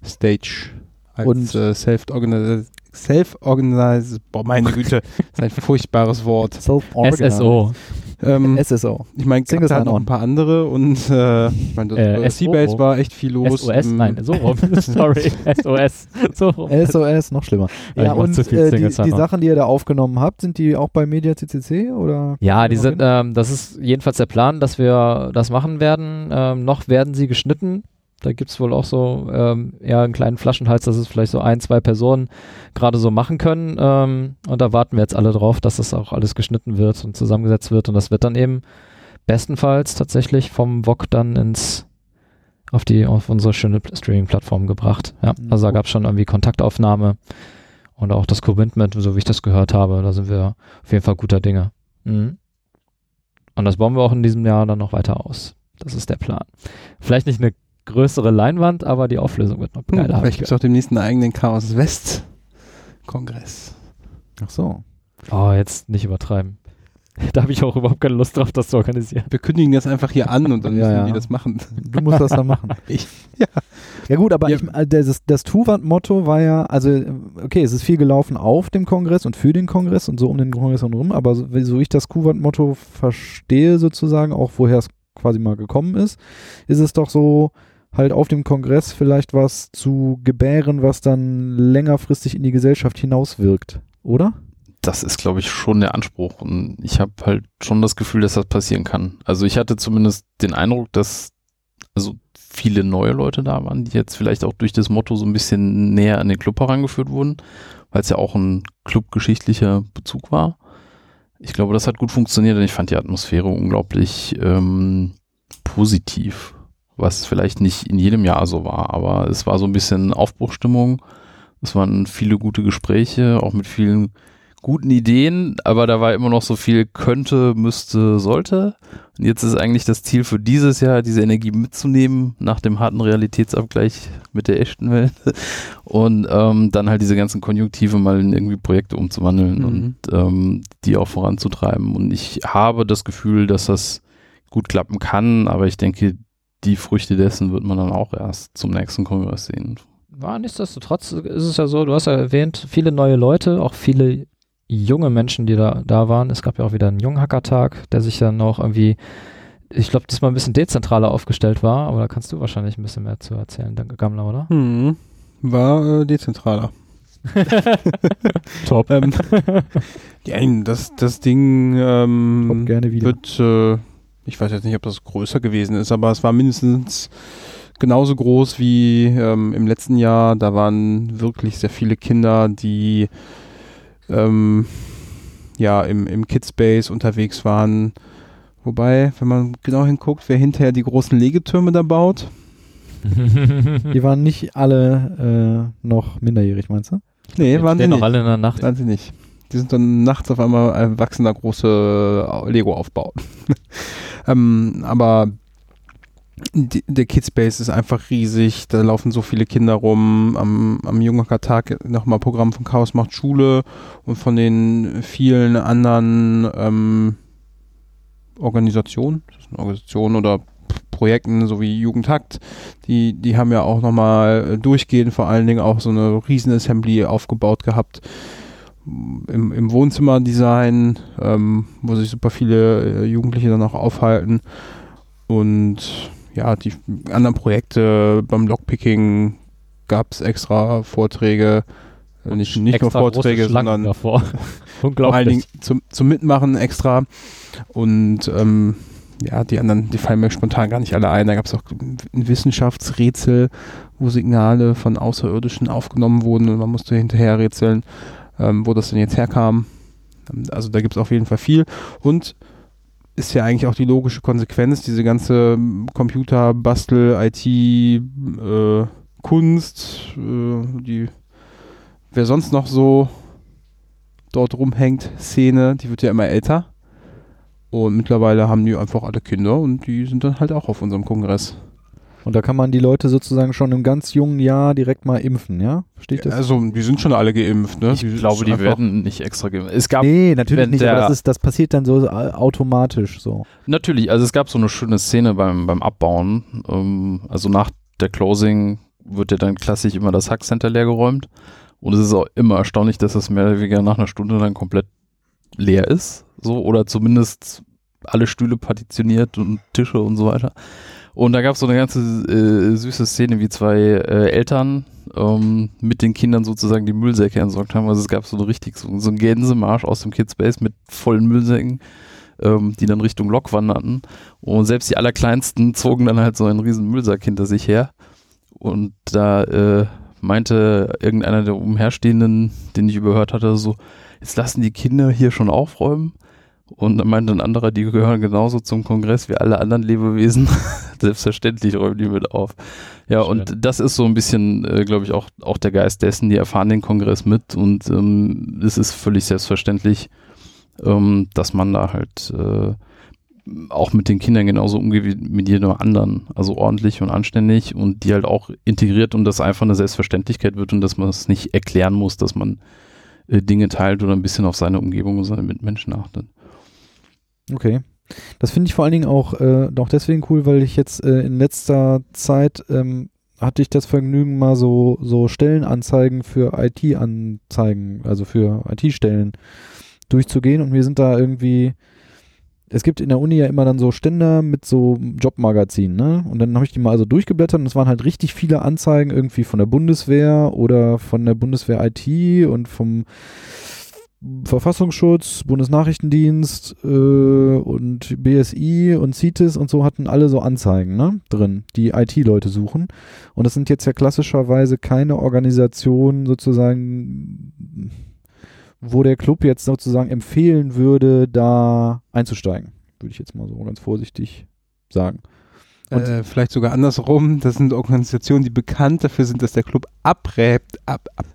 Stage als Und- äh, self-organized. Self-organized, boah, meine Güte, ist ein furchtbares Wort. Self-organized. SSO. Ähm, SSO. ich meine, es hat noch ein paar andere und äh, ich meine, das- Äh, äh, Seabase war echt viel los. SOS, Ähm, nein, so rum. Sorry, SOS. So rum. SOS, noch schlimmer. Ja, und zu viel äh, die, die. Sachen, die ihr da aufgenommen habt, sind die auch bei Media CCC oder? Ja, die Noch sind, ähm, das ist jedenfalls der Plan, dass wir das machen werden. Ähm, noch werden sie geschnitten. Da gibt's wohl auch so ähm, eher einen kleinen Flaschenhals, dass es vielleicht so ein, zwei Personen gerade so machen können. Ähm, und da warten wir jetzt alle drauf, dass das auch alles geschnitten wird und zusammengesetzt wird. Und das wird dann eben bestenfalls tatsächlich vom VOG dann ins auf die auf unsere schöne Streaming-Plattform gebracht. Ja, Mhm, also da cool. gab's schon irgendwie Kontaktaufnahme und auch das Commitment, so wie ich das gehört habe. Da sind wir auf jeden Fall guter Dinge. Mhm. Und das bauen wir auch in diesem Jahr dann noch weiter aus. Das ist der Plan. Vielleicht nicht eine größere Leinwand, aber die Auflösung wird noch hm, geiler. hab vielleicht ich gibt es auch demnächst einen eigenen Chaos West Kongress. Ach so. oh, jetzt nicht übertreiben. Da habe ich auch überhaupt keine Lust drauf, das zu organisieren. Wir kündigen das einfach hier an und dann Ja, müssen ja. die das machen. Du musst das dann machen. Ich- ja. Ja gut, aber Ja. ich, äh, das, das Tuvat-Motto war ja, also okay, es ist viel gelaufen auf dem Kongress und für den Kongress und so um den Kongress herum, aber so, so ich das Tuvat-Motto verstehe sozusagen, auch woher es quasi mal gekommen ist, ist es doch so, halt auf dem Kongress vielleicht was zu gebären, was dann längerfristig in die Gesellschaft hinauswirkt, oder? das ist, glaube ich, schon der Anspruch. Und ich habe halt schon das Gefühl, dass das passieren kann. Also ich hatte zumindest den Eindruck, dass also viele neue Leute da waren, die jetzt vielleicht auch durch das Motto so ein bisschen näher an den Club herangeführt wurden, weil es ja auch ein clubgeschichtlicher Bezug war. Ich glaube, das hat gut funktioniert und ich fand die Atmosphäre unglaublich ähm, positiv, was vielleicht nicht in jedem Jahr so war, aber es war so ein bisschen Aufbruchstimmung. Es waren viele gute Gespräche, auch mit vielen guten Ideen, aber da war immer noch so viel könnte, müsste, sollte. Und jetzt ist eigentlich das Ziel für dieses Jahr, diese Energie mitzunehmen nach dem harten Realitätsabgleich mit der echten Welt und ähm, dann halt diese ganzen Konjunktive mal in irgendwie Projekte umzuwandeln Mhm. und ähm, die auch voranzutreiben. Und ich habe das Gefühl, dass das gut klappen kann, aber ich denke, die Früchte dessen wird man dann auch erst zum nächsten Kongress sehen. Ja, nichtsdestotrotz ist es ja so, du hast ja erwähnt, viele neue Leute, auch viele junge Menschen, die da, da waren. Es gab ja auch wieder einen Junghackertag, der sich dann auch irgendwie, ich glaube, diesmal ein bisschen dezentraler aufgestellt war, aber da kannst du wahrscheinlich ein bisschen mehr zu erzählen, danke Gammler, oder? Hm. War äh, dezentraler. Top. Ähm, ja, das, das Ding ähm, Kommt gerne wieder. wird, äh, ich weiß jetzt nicht, ob das größer gewesen ist, aber es war mindestens genauso groß wie ähm, im letzten Jahr. Da waren wirklich sehr viele Kinder, die ähm, ja im, im Kidspace unterwegs waren. Wobei, wenn man genau hinguckt, wer hinterher die großen Legetürme da baut, Die waren nicht alle äh, noch minderjährig, meinst du? nee, Jetzt waren sie nicht. noch alle in der Nacht. Waren sie nicht. Die sind dann nachts auf einmal ein wachsender große Lego-Aufbau. ähm, aber die, der Kidspace ist einfach riesig. Da laufen so viele Kinder rum. Am, am Jungertag nochmal Programm von Chaos macht Schule und von den vielen anderen ähm, Organisationen, das ist eine Organisation oder Projekten, so wie Jugendhakt, die, die haben ja auch nochmal durchgehend vor allen Dingen auch so eine Riesenassembly aufgebaut gehabt im, im Wohnzimmerdesign, ähm, wo sich super viele äh, Jugendliche dann auch aufhalten. Und ja, die anderen Projekte beim Lockpicking gab es extra Vorträge. Äh, Nicht, nicht nur Vorträge, sondern davor. vor Unglaublich. allen Dingen zum, zum Mitmachen extra. Und ähm, ja, die anderen, die fallen mir spontan gar nicht alle ein. Da gab es auch ein Wissenschaftsrätsel, wo Signale von Außerirdischen aufgenommen wurden und man musste hinterher rätseln, ähm, wo das denn jetzt herkam. Also da gibt es auf jeden Fall viel. Und ist ja eigentlich auch die logische Konsequenz, diese ganze Computer, Bastel, IT, äh, Kunst, äh, die wer sonst noch so dort rumhängt, Szene, die wird ja immer älter. Und mittlerweile haben die einfach alle Kinder und die sind dann halt auch auf unserem Kongress. Und da kann man die Leute sozusagen schon im ganz jungen Jahr direkt mal impfen, ja? Versteht das? Also, die sind schon alle geimpft, ne? Ich die glaube, die werden nicht extra geimpft. Es gab nee, natürlich nicht, aber das, ist, das passiert dann so äh, automatisch so. Natürlich, also es gab so eine schöne Szene beim, beim Abbauen. Ähm, also nach der Closing wird ja dann klassisch immer das Hackcenter leergeräumt. Und es ist auch immer erstaunlich, dass das mehr oder weniger nach einer Stunde dann komplett leer ist. So, oder zumindest alle Stühle partitioniert und Tische und so weiter. Und da gab es so eine ganze äh, süße Szene, wie zwei äh, Eltern ähm, mit den Kindern sozusagen die Müllsäcke entsorgt haben. Also es gab so eine richtig so, so einen Gänsemarsch aus dem Kidspace mit vollen Müllsäcken, ähm, die dann Richtung Lok wanderten. Und selbst die Allerkleinsten zogen dann halt so einen riesen Müllsack hinter sich her. Und da äh, meinte irgendeiner der Umherstehenden, den ich überhört hatte, so, jetzt lassen die Kinder hier schon aufräumen. Und dann meinte ein anderer, die gehören genauso zum Kongress wie alle anderen Lebewesen. Selbstverständlich räumen die mit auf. Ja, Schön. und das ist so ein bisschen, äh, glaube ich, auch, auch der Geist dessen, die erfahren den Kongress mit und ähm, es ist völlig selbstverständlich, ähm, dass man da halt äh, auch mit den Kindern genauso umgeht wie mit jedem anderen. Also ordentlich und anständig und die halt auch integriert und das einfach eine Selbstverständlichkeit wird und dass man es nicht erklären muss, dass man äh, Dinge teilt oder ein bisschen auf seine Umgebung und seine Mitmenschen achtet. Okay. Das finde ich vor allen Dingen auch, äh, auch deswegen cool, weil ich jetzt äh, in letzter Zeit ähm, hatte ich das Vergnügen, mal so, so Stellenanzeigen für IT-Anzeigen, also für IT-Stellen durchzugehen und wir sind da irgendwie, es gibt in der Uni ja immer dann so Ständer mit so Jobmagazinen, ne? Und dann habe ich die mal also durchgeblättert und es waren halt richtig viele Anzeigen irgendwie von der Bundeswehr oder von der Bundeswehr IT und vom Verfassungsschutz, Bundesnachrichtendienst äh, und BSI und CITES und so hatten alle so Anzeigen ne, drin, die IT-Leute suchen. Und das sind jetzt ja klassischerweise keine Organisationen sozusagen, wo der Club jetzt sozusagen empfehlen würde, da einzusteigen. Würde ich jetzt mal so ganz vorsichtig sagen. Äh, vielleicht sogar andersrum. Das sind Organisationen, die bekannt dafür sind, dass der Club abrät, ab, ab,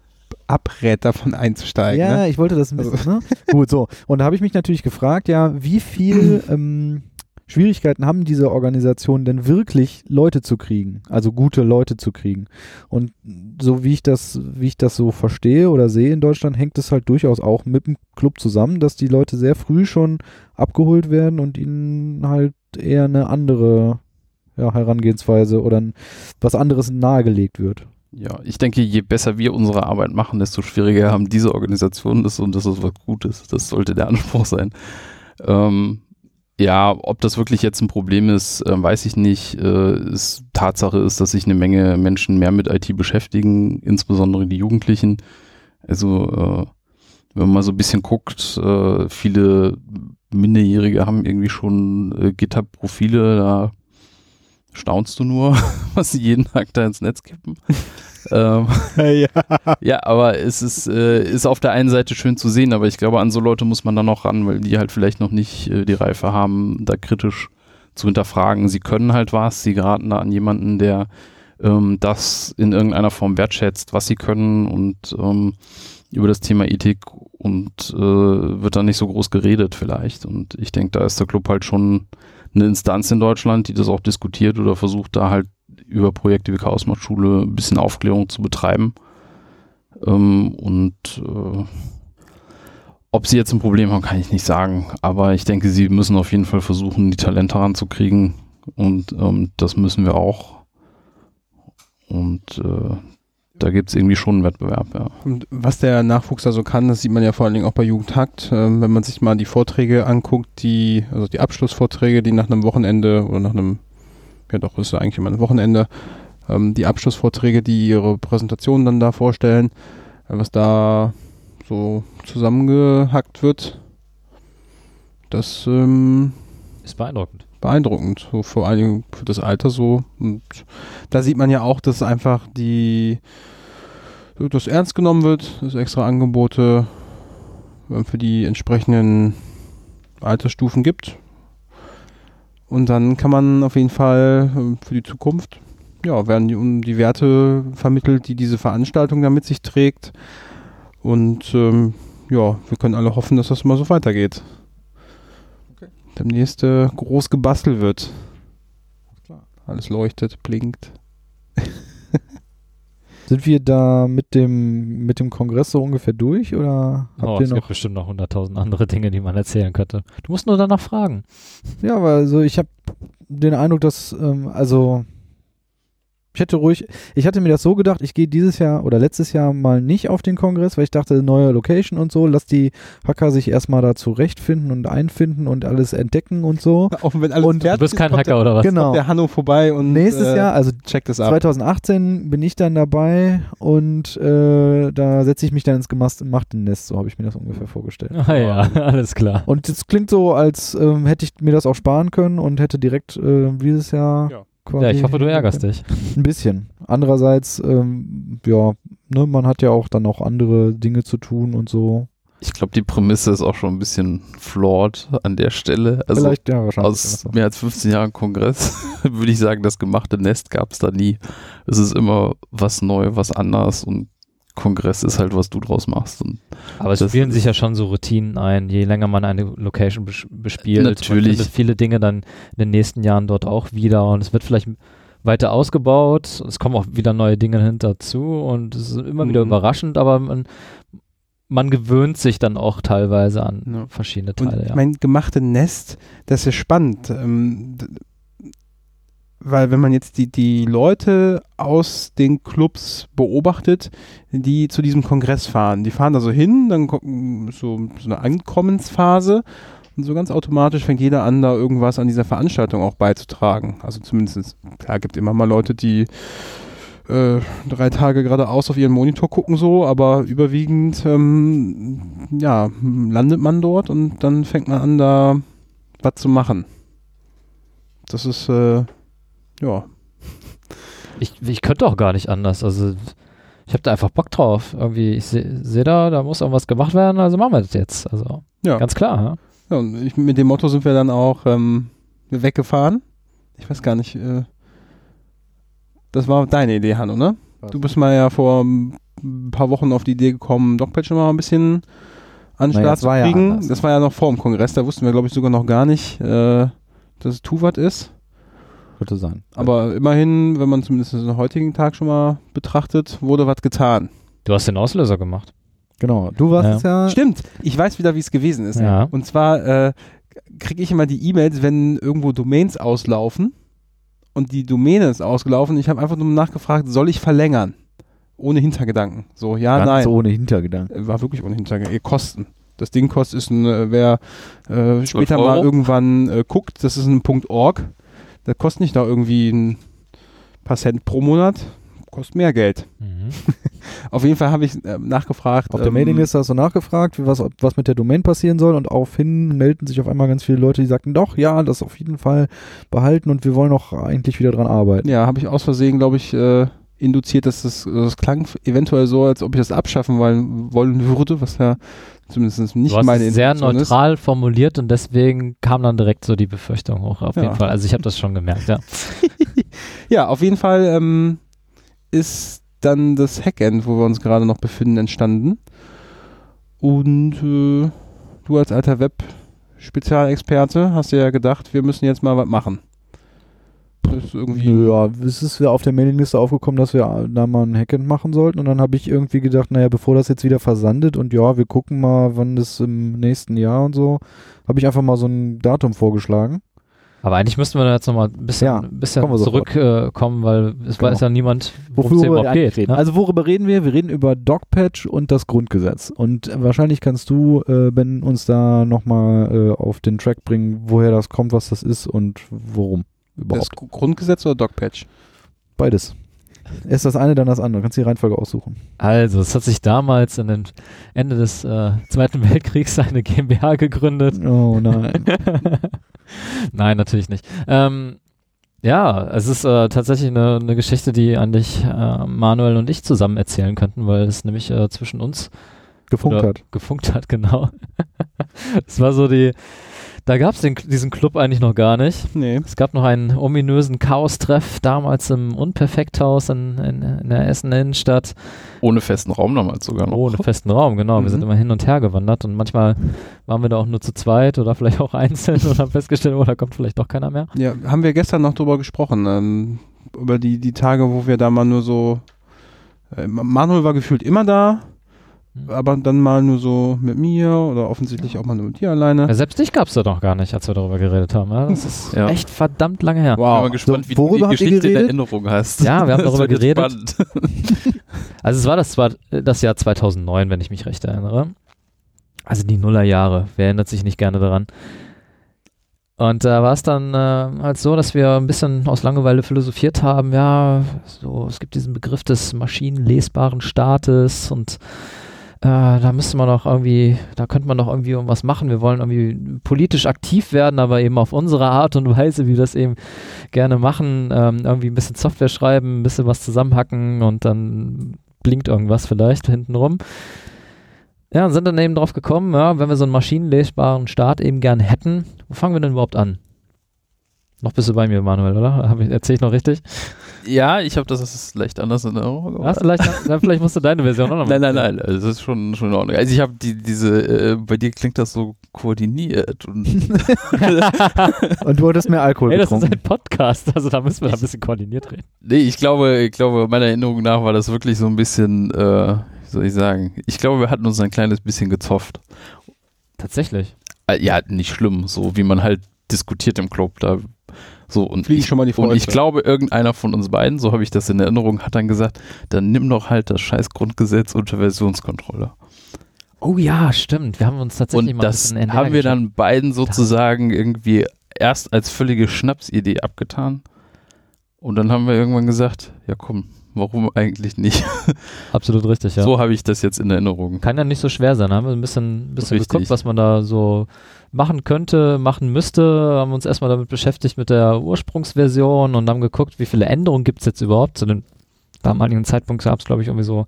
abrät davon einzusteigen. Ja, ne? ich wollte das ein bisschen. Ne? Gut, so. Und da habe ich mich natürlich gefragt, ja, wie viel ähm, Schwierigkeiten haben diese Organisationen denn wirklich, Leute zu kriegen, also gute Leute zu kriegen? Und so wie ich das, wie ich das so verstehe oder sehe in Deutschland, hängt es halt durchaus auch mit dem Club zusammen, dass die Leute sehr früh schon abgeholt werden und ihnen halt eher eine andere ja, Herangehensweise oder ein, was anderes nahegelegt wird. Ja, ich denke, je besser wir unsere Arbeit machen, desto schwieriger haben diese Organisationen das und das ist was Gutes. Das sollte der Anspruch sein. Ähm, ja, ob das wirklich jetzt ein Problem ist, äh, weiß ich nicht. Äh, ist, Tatsache ist, dass sich eine Menge Menschen mehr mit IT beschäftigen, insbesondere die Jugendlichen. Also, äh, wenn man so ein bisschen guckt, äh, viele Minderjährige haben irgendwie schon äh, GitHub-Profile, da staunst du nur, was sie jeden Tag da ins Netz kippen. ähm, ja. ja, aber es ist, äh, ist auf der einen Seite schön zu sehen, aber ich glaube, an so Leute muss man dann noch ran, weil die halt vielleicht noch nicht äh, die Reife haben, da kritisch zu hinterfragen. Sie können halt was, sie geraten da an jemanden, der ähm, das in irgendeiner Form wertschätzt, was sie können und ähm, über das Thema Ethik und äh, wird dann nicht so groß geredet vielleicht. Und ich denke, da ist der Club halt schon eine Instanz in Deutschland, die das auch diskutiert oder versucht, da halt über Projekte wie Chaosmachtschule ein bisschen Aufklärung zu betreiben. Ähm, und äh, ob sie jetzt ein Problem haben, kann ich nicht sagen. Aber ich denke, sie müssen auf jeden Fall versuchen, die Talente ranzukriegen. Und ähm, das müssen wir auch. Und äh, da gibt es irgendwie schon einen Wettbewerb, ja. Und was der Nachwuchs da so kann, das sieht man ja vor allen Dingen auch bei Jugendhakt. Ähm, wenn man sich mal die Vorträge anguckt, die, also die Abschlussvorträge, die nach einem Wochenende oder nach einem, ja doch, ist ja eigentlich immer ein Wochenende, ähm, die Abschlussvorträge, die ihre Präsentationen dann da vorstellen, was da so zusammengehackt wird, das ähm, Ist beeindruckend. Beeindruckend, so vor Dingen für das Alter so. Und da sieht man ja auch, dass einfach die das ernst genommen wird, dass extra Angebote äh, für die entsprechenden Altersstufen gibt. Und dann kann man auf jeden Fall äh, für die Zukunft, ja, werden die, um die Werte vermittelt, die diese Veranstaltung da mit sich trägt. Und ähm, ja, wir können alle hoffen, dass das mal so weitergeht. Demnächst äh, groß gebastelt wird. Alles leuchtet, blinkt. Sind wir da mit dem, mit dem Kongress so ungefähr durch oder habt Oh, ihr es noch? gibt bestimmt noch hunderttausend andere Dinge, die man erzählen könnte. Du musst nur danach fragen. Ja, aber also ich habe den Eindruck, dass, ähm, also ich hätte ruhig, ich hatte mir das so gedacht, ich gehe dieses Jahr oder letztes Jahr mal nicht auf den Kongress, weil ich dachte, neue Location und so, lass die Hacker sich erstmal da zurechtfinden und einfinden und alles entdecken und so. Auch wenn alles Und du Du bist kein Hacker oder was? Genau. der Hanno vorbei und Nächstes äh, Jahr, also checkt es ab. 2018 bin ich dann dabei und äh, da setze ich mich dann ins gemachte Nest, so habe ich mir das ungefähr vorgestellt. Ah ja, alles klar. Und es klingt so, als ähm, hätte ich mir das auch sparen können und hätte direkt äh, dieses Jahr Ja. Quasi. Ja, ich hoffe, du ärgerst dich. Ein bisschen. Andererseits, ähm, ja, ne, man hat ja auch dann noch andere Dinge zu tun und so. Ich glaube, die Prämisse ist auch schon ein bisschen flawed an der Stelle. Also Vielleicht, ja, wahrscheinlich. aus mehr als 15 Jahren Kongress würde ich sagen, das gemachte Nest gab es da nie. Es ist immer was neu, was anders und Kongress ist halt, was du draus machst. Und Aber es spielen sich ja schon so Routinen ein, je länger man eine Location bes bespielt. Natürlich. Man viele Dinge dann in den nächsten Jahren dort auch wieder und es wird vielleicht weiter ausgebaut. Es kommen auch wieder neue Dinge hinterzu und es ist immer wieder Mhm. überraschend, aber man, man gewöhnt sich dann auch teilweise an Ja. verschiedene Und Teile. ich ja. mein gemachte Nest, das ist ja spannend. Ähm, weil wenn man jetzt die, die Leute aus den Clubs beobachtet, die zu diesem Kongress fahren, die fahren da so hin, dann so, so eine Ankommensphase und so ganz automatisch fängt jeder an, da irgendwas an dieser Veranstaltung auch beizutragen. Also zumindest, klar, gibt immer mal Leute, die äh, drei Tage geradeaus auf ihren Monitor gucken so, aber überwiegend ähm, ja, landet man dort und dann fängt man an, da was zu machen. Das ist äh, ja. Ich, ich könnte auch gar nicht anders. Also ich habe da einfach Bock drauf. Irgendwie, ich sehe seh da, da muss irgendwas gemacht werden, also machen wir das jetzt. Also Ja. ganz klar. Ja? ja und ich, mit dem Motto sind wir dann auch ähm, weggefahren. Ich weiß gar nicht, äh, das war deine Idee, Hanno, ne? Du bist mal ja vor ein paar Wochen auf die Idee gekommen, Dogpatch mal ein bisschen an den Naja, Start zu ja kriegen. anders. das war ja noch vor dem Kongress, da wussten wir, glaube ich, sogar noch gar nicht, äh, dass es Tuvat ist. Könnte sein. Aber immerhin, wenn man zumindest den heutigen Tag schon mal betrachtet, wurde was getan. Du hast den Auslöser gemacht. Genau. Du warst Ja. es ja. Stimmt, ich weiß wieder, wie es gewesen ist. Ja. Und zwar äh, kriege ich immer die E-Mails, wenn irgendwo Domains auslaufen und die Domäne ist ausgelaufen. Ich habe einfach nur nachgefragt, soll ich verlängern? Ohne Hintergedanken. So, ja, Ganz nein. ohne Hintergedanken. Äh, War wirklich ohne Hintergedanken. Kosten. Das Ding kostet, ist ein, äh, wer äh, später Euro? mal irgendwann äh, guckt, das ist ein .org. Der kostet nicht da irgendwie ein paar Cent pro Monat. Kostet mehr Geld. Mhm. Auf jeden Fall habe ich äh, nachgefragt. Auf der ähm, Mailingliste hast du nachgefragt, was, was mit der Domain passieren soll und aufhin melden sich auf einmal ganz viele Leute, die sagten, doch, ja, das auf jeden Fall behalten und wir wollen auch eigentlich wieder dran arbeiten. Ja, habe ich aus Versehen, glaube ich, äh, induziert, dass das, das klang eventuell so, als ob ich das abschaffen wollen, wollen würde, was ja zumindest nicht Du hast meine es sehr Intention neutral formuliert und deswegen kam dann direkt so die Befürchtung hoch. Auf Ja. jeden Fall. Also ich habe das schon gemerkt, ja. ist. Ja, auf jeden Fall ähm, ist dann das Hackend, wo wir uns gerade noch befinden, entstanden. Und äh, du als alter Web-Spezialexperte hast dir ja gedacht, wir müssen jetzt mal was machen. Das ist irgendwie. Ja, es ist ja auf der Mailingliste aufgekommen, dass wir da mal ein Hackend machen sollten und dann habe ich irgendwie gedacht, naja, bevor das jetzt wieder versandet und ja, wir gucken mal, wann das im nächsten Jahr und so, habe ich einfach mal so ein Datum vorgeschlagen. Aber eigentlich müssten wir da jetzt nochmal ein bisschen, Ja, bisschen zurückkommen, äh, weil es Genau. weiß ja niemand, worum es Wofür überhaupt geht. reden. Ne? Also worüber reden wir? Wir reden über Dogpatch und das Grundgesetz. Und wahrscheinlich kannst du, äh, Ben, uns da nochmal äh, auf den Track bringen, woher das kommt, was das ist und worum Das überhaupt. Grundgesetz oder Dogpatch? Beides. Erst das eine, dann das andere. Du kannst die Reihenfolge aussuchen. Also, es hat sich damals an den Ende des äh, Zweiten Weltkriegs eine GmbH gegründet. Oh nein. Nein, natürlich nicht. Ähm, ja, es ist äh, tatsächlich eine, eine Geschichte, die eigentlich äh, Manuel und ich zusammen erzählen könnten, weil es nämlich äh, zwischen uns Gefunkt hat. gefunkt hat, genau. Es war so die, da gab es diesen Club eigentlich noch gar nicht. Nee. Es gab noch einen ominösen Chaos-Treff damals im Unperfekthaus in, in, in der Essen Innenstadt. Ohne festen Raum damals sogar noch. Ohne festen Raum, genau. Wir sind Mhm. immer hin und her gewandert und manchmal waren wir da auch nur zu zweit oder vielleicht auch einzeln und haben festgestellt, oh, da kommt vielleicht doch keiner mehr. Ja, haben wir gestern noch drüber gesprochen, ähm, über die, die Tage, wo wir da mal nur so, äh, Manuel war gefühlt immer da, Mhm. Aber dann mal nur so mit mir oder offensichtlich auch mal nur mit dir alleine. Ja, selbst dich gab es da noch gar nicht, als wir darüber geredet haben. Ja, das ist Ja. echt verdammt lange her. Ich bin mal Wow. gespannt, So, wie worüber du die habt ihr Geschichte in geredet? Erinnerung hast. Ja, wir haben darüber geredet. Also es war das, war das Jahr 2009, wenn ich mich recht erinnere. Also die Nullerjahre. Wer erinnert sich nicht gerne daran? Und da war es dann äh, halt so, dass wir ein bisschen aus Langeweile philosophiert haben. Ja, so es gibt diesen Begriff des maschinenlesbaren Staates und äh, da müsste man doch irgendwie, da könnte man doch irgendwie irgendwas machen. Wir wollen irgendwie politisch aktiv werden, aber eben auf unsere Art und Weise, wie wir das eben gerne machen. Ähm, irgendwie ein bisschen Software schreiben, ein bisschen was zusammenhacken und dann blinkt irgendwas vielleicht hinten rum. Ja, und sind dann eben drauf gekommen, ja, wenn wir so einen maschinenlesbaren Start eben gerne hätten, wo fangen wir denn überhaupt an? Noch bist du bei mir, Manuel, oder? Hab ich, erzähl ich noch richtig? Ja, ich habe das ist leicht anders in Erinnerung. Hast du vielleicht, ja, vielleicht musst du deine Version auch noch Nein, mal nein, nein, also das ist schon, schon in Ordnung. Also ich habe die, diese, äh, bei dir klingt das so koordiniert und Und du hattest mehr Alkohol Ey, das ist ein Podcast, also da müssen wir da ein bisschen koordiniert reden. nee, ich glaube, ich glaube, meiner Erinnerung nach war das wirklich so ein bisschen, äh, wie soll ich sagen, ich glaube, wir hatten uns ein kleines bisschen gezofft. Tatsächlich. Äh, ja, nicht schlimm, so wie man halt diskutiert im Club da. So und Fliegen ich, schon mal die und ich glaube, irgendeiner von uns beiden, so habe ich das in Erinnerung, hat dann gesagt, dann nimm doch halt das scheiß Grundgesetz unter Versionskontrolle. Oh ja, stimmt. Wir haben uns tatsächlich Und mal ein das bisschen haben wir dann beiden sozusagen irgendwie erst als völlige Schnapsidee abgetan. Und dann haben wir irgendwann gesagt, ja komm, warum eigentlich nicht? Absolut richtig, ja. So habe ich das jetzt in Erinnerung. Kann ja nicht so schwer sein. Haben wir ein bisschen, bisschen Richtig. geguckt, was man da so machen könnte, machen müsste. Haben uns erstmal damit beschäftigt mit der Ursprungsversion und haben geguckt, wie viele Änderungen gibt es jetzt überhaupt. Zu dem damaligen Zeitpunkt gab es, glaube ich, irgendwie so,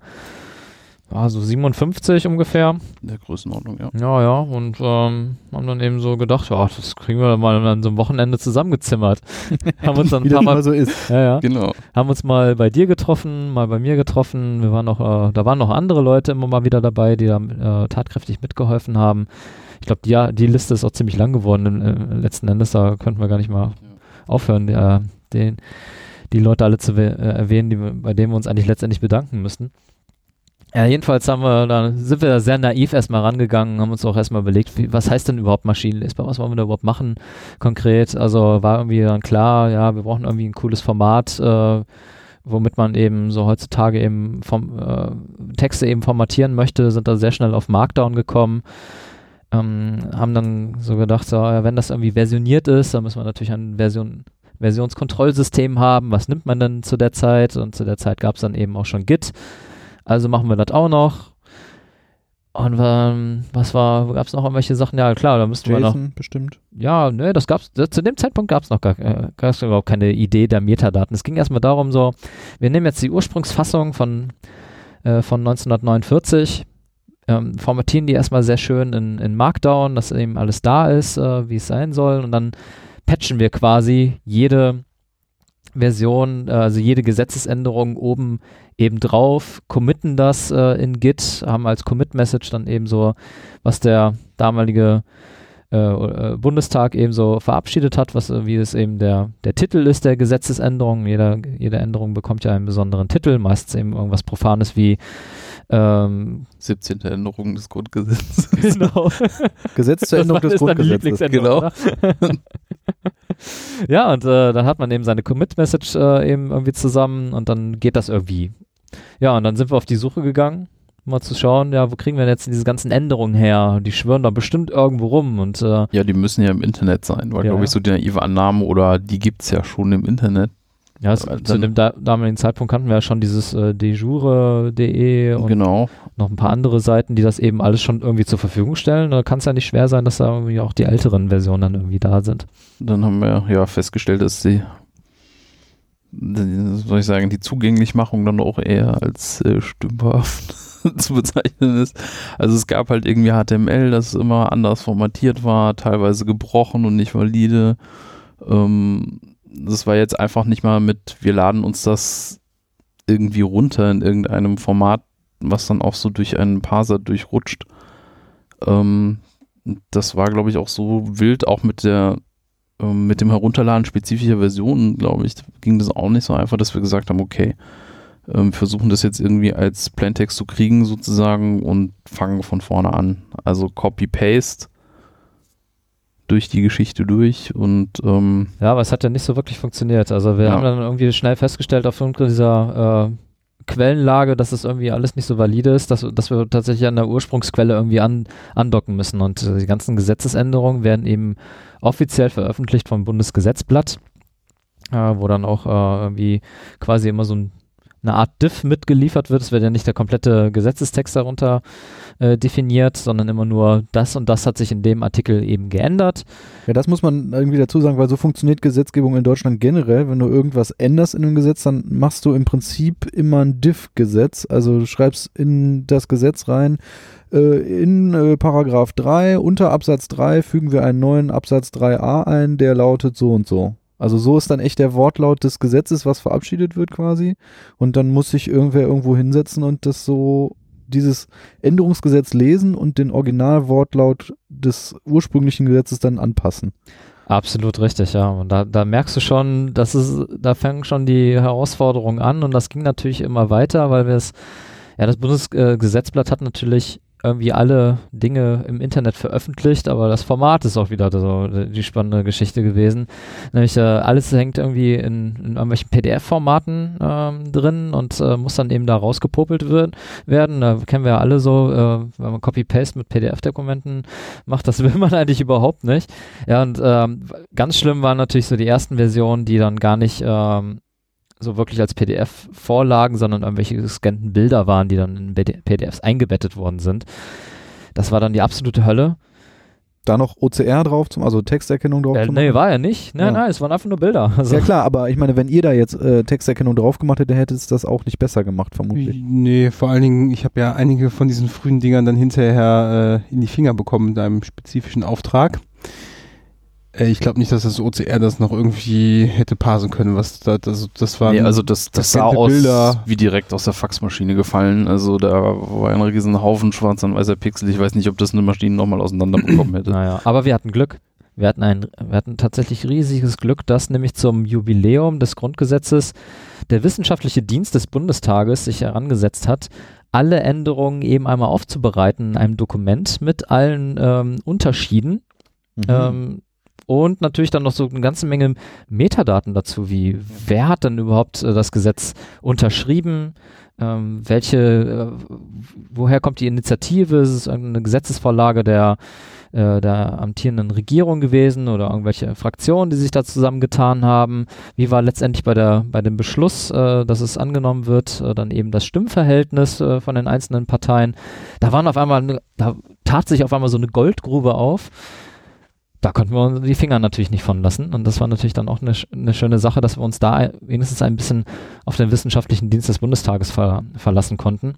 ja, so 57 ungefähr. In der Größenordnung, ja. Ja, ja. Und ähm, haben dann eben so gedacht, ja, das kriegen wir mal an so einem Wochenende zusammengezimmert. haben uns dann Wie ein das paar Mal so ist. ja, ja. Genau. Haben uns mal bei dir getroffen, mal bei mir getroffen. Wir waren noch, äh, da waren noch andere Leute immer mal wieder dabei, die da äh, tatkräftig mitgeholfen haben. Ich glaube, die, ja, die Liste ist auch ziemlich lang geworden äh, letzten Endes. Da könnten wir gar nicht mal aufhören, äh, den, die Leute alle zu äh, erwähnen, die, bei denen wir uns eigentlich letztendlich bedanken müssten. Ja, jedenfalls haben wir, da sind wir da sehr naiv erstmal rangegangen, haben uns auch erstmal überlegt, wie, was heißt denn überhaupt maschinenlesbar, was wollen wir da überhaupt machen konkret. Also war irgendwie dann klar, ja, wir brauchen irgendwie ein cooles Format, äh, womit man eben so heutzutage eben vom, äh, Texte eben formatieren möchte, sind da sehr schnell auf Markdown gekommen. Ähm, haben dann so gedacht, so, ja, wenn das irgendwie versioniert ist, dann müssen wir natürlich ein Version, Versionskontrollsystem haben. Was nimmt man denn zu der Zeit? Und zu der Zeit gab es dann eben auch schon Git. Also machen wir das auch noch. Und ähm, was war, gab es noch irgendwelche Sachen? Ja, klar, da müssten wir noch. Bestimmt. Ja, ne, das gab's, das, zu dem Zeitpunkt gab es noch gar, äh, gab's überhaupt keine Idee der Metadaten. Es ging erstmal darum, so, wir nehmen jetzt die Ursprungsfassung von, äh, von 1949, ähm, formatieren die erstmal sehr schön in, in Markdown, dass eben alles da ist, äh, wie es sein soll, und dann patchen wir quasi jede Version, äh, also jede Gesetzesänderung oben eben drauf, committen das äh, in Git, haben als Commit-Message dann eben so, was der damalige äh, äh, Bundestag eben so verabschiedet hat, was äh, wie es eben der, der Titel ist der Gesetzesänderung. Jeder, jede Änderung bekommt ja einen besonderen Titel, meistens eben irgendwas Profanes wie ähm, 17. Änderung des Grundgesetzes. genau. Gesetz zur Änderung das des Grundgesetzes. Lieblingsänderung, oder? ja, und äh, dann hat man eben seine Commit-Message äh, eben irgendwie zusammen und dann geht das irgendwie. Ja, und dann sind wir auf die Suche gegangen, mal zu schauen, ja, wo kriegen wir denn jetzt diese ganzen Änderungen her? Die schwören da bestimmt irgendwo rum und äh, Ja, die müssen ja im Internet sein, weil, Ja, glaube ich, so die naive Annahme oder die gibt es ja schon im Internet. Ja, es, Dann- zu dem da, damaligen Zeitpunkt kannten wir ja schon dieses äh, dejure.de und Genau. noch ein paar andere Seiten, die das eben alles schon irgendwie zur Verfügung stellen. Da kann es ja nicht schwer sein, dass da irgendwie auch die älteren Versionen dann irgendwie da sind. Dann haben wir ja festgestellt, dass die, die soll ich sagen, die Zugänglichmachung dann auch eher als äh, stümperhaft zu bezeichnen ist. Also es gab halt irgendwie HTML, das immer anders formatiert war, teilweise gebrochen und nicht valide. Ähm, das war jetzt einfach nicht mal mit, wir laden uns das irgendwie runter in irgendeinem Format, was dann auch so durch einen Parser durchrutscht. Ähm, das war, glaube ich, auch so wild, auch mit der ähm, mit dem Herunterladen spezifischer Versionen, glaube ich, ging das auch nicht so einfach, dass wir gesagt haben, okay, ähm, versuchen das jetzt irgendwie als Plaintext zu kriegen sozusagen und fangen von vorne an. Also Copy-Paste durch die Geschichte durch und ähm, Ja, aber es hat ja nicht so wirklich funktioniert. Also wir Ja. haben dann irgendwie schnell festgestellt aufgrund dieser äh, Quellenlage, dass das irgendwie alles nicht so valide ist, dass, dass wir tatsächlich an der Ursprungsquelle irgendwie an, andocken müssen. Und äh, die ganzen Gesetzesänderungen werden eben offiziell veröffentlicht vom Bundesgesetzblatt, äh, wo dann auch äh, irgendwie quasi immer so ein, eine Art Diff mitgeliefert wird. Es wird ja nicht der komplette Gesetzestext darunter äh, definiert, sondern immer nur das und das hat sich in dem Artikel eben geändert. Ja, das muss man irgendwie dazu sagen, weil so funktioniert Gesetzgebung in Deutschland generell. Wenn du irgendwas änderst in einem Gesetz, dann machst du im Prinzip immer ein Diff-Gesetz. Also du schreibst in das Gesetz rein, äh, in äh, Paragraph 3, unter Absatz 3 fügen wir einen neuen Absatz 3a ein, der lautet so und so. Also so ist dann echt der Wortlaut des Gesetzes, was verabschiedet wird quasi. Und dann muss sich irgendwer irgendwo hinsetzen und das so dieses Änderungsgesetz lesen und den Originalwortlaut des ursprünglichen Gesetzes dann anpassen. Absolut richtig, ja. Und da, da merkst du schon, dass es, da fangen schon die Herausforderungen an und das ging natürlich immer weiter, weil wir es, ja, das Bundesgesetzblatt hat natürlich irgendwie alle Dinge im Internet veröffentlicht, aber das Format ist auch wieder so die spannende Geschichte gewesen. Nämlich äh, alles hängt irgendwie in, in irgendwelchen PDF-Formaten ähm, drin und äh, muss dann eben da rausgepopelt wird, werden. Da kennen wir ja alle so, äh, wenn man Copy-Paste mit PDF-Dokumenten macht, das will man eigentlich überhaupt nicht. Ja, und ähm, ganz schlimm waren natürlich so die ersten Versionen, die dann gar nicht ähm, so wirklich als PDF vorlagen, sondern irgendwelche gescannten Bilder waren, die dann in PDFs eingebettet worden sind. Das war dann die absolute Hölle. Da noch OCR drauf, zum, also Texterkennung drauf Äh, nee, machen. war ja nicht. Nein, Ja. nein, es waren einfach nur Bilder. Also, Ja klar, aber ich meine, wenn ihr da jetzt äh, Texterkennung drauf gemacht hättet, hättet es das auch nicht besser gemacht, vermutlich. Nee, vor allen Dingen, ich habe ja einige von diesen frühen Dingern dann hinterher äh, in die Finger bekommen mit einem spezifischen Auftrag. Äh, ich glaube nicht, dass das OCR das noch irgendwie hätte parsen können, was da, das, das war. nee, also das, das sah aus Bilder. wie direkt aus der Faxmaschine gefallen. Also da war ein riesen Haufen schwarz und weißer Pixel. Ich weiß nicht, ob das eine Maschine nochmal auseinanderbekommen hätte. Naja, aber wir hatten Glück. Wir hatten, ein, wir hatten tatsächlich riesiges Glück, dass nämlich zum Jubiläum des Grundgesetzes der wissenschaftliche Dienst des Bundestages sich herangesetzt hat, alle Änderungen eben einmal aufzubereiten in einem Dokument mit allen ähm, Unterschieden Mhm. Ähm, und natürlich dann noch so eine ganze Menge Metadaten dazu, wie wer hat denn überhaupt äh, das Gesetz unterschrieben, ähm, welche, äh, woher kommt die Initiative, ist es irgendeine Gesetzesvorlage der, äh, der amtierenden Regierung gewesen oder irgendwelche Fraktionen, die sich da zusammengetan haben, wie war letztendlich bei der bei dem Beschluss, äh, dass es angenommen wird, äh, dann eben das Stimmverhältnis äh, von den einzelnen Parteien. Da waren auf einmal, da tat sich auf einmal so eine Goldgrube auf da konnten wir uns die Finger natürlich nicht von lassen. Und das war natürlich dann auch eine, eine schöne Sache, dass wir uns da wenigstens ein bisschen auf den wissenschaftlichen Dienst des Bundestages ver verlassen konnten.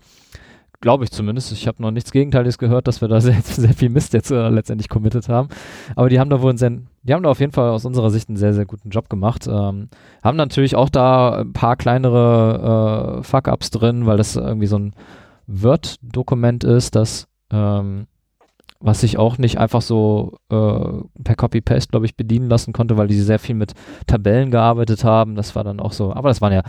Glaube ich zumindest. Ich habe noch nichts Gegenteiliges gehört, dass wir da sehr, sehr viel Mist jetzt äh, letztendlich committed haben. Aber die haben da wohl einen sehr, die haben da auf jeden Fall aus unserer Sicht einen sehr, sehr guten Job gemacht. Ähm, haben natürlich auch da ein paar kleinere äh, Fuck-Ups drin, weil das irgendwie so ein Word-Dokument ist, das ähm, was sich auch nicht einfach so äh, per Copy-Paste, glaube ich, bedienen lassen konnte, weil die sehr viel mit Tabellen gearbeitet haben. Das war dann auch so, aber das waren ja,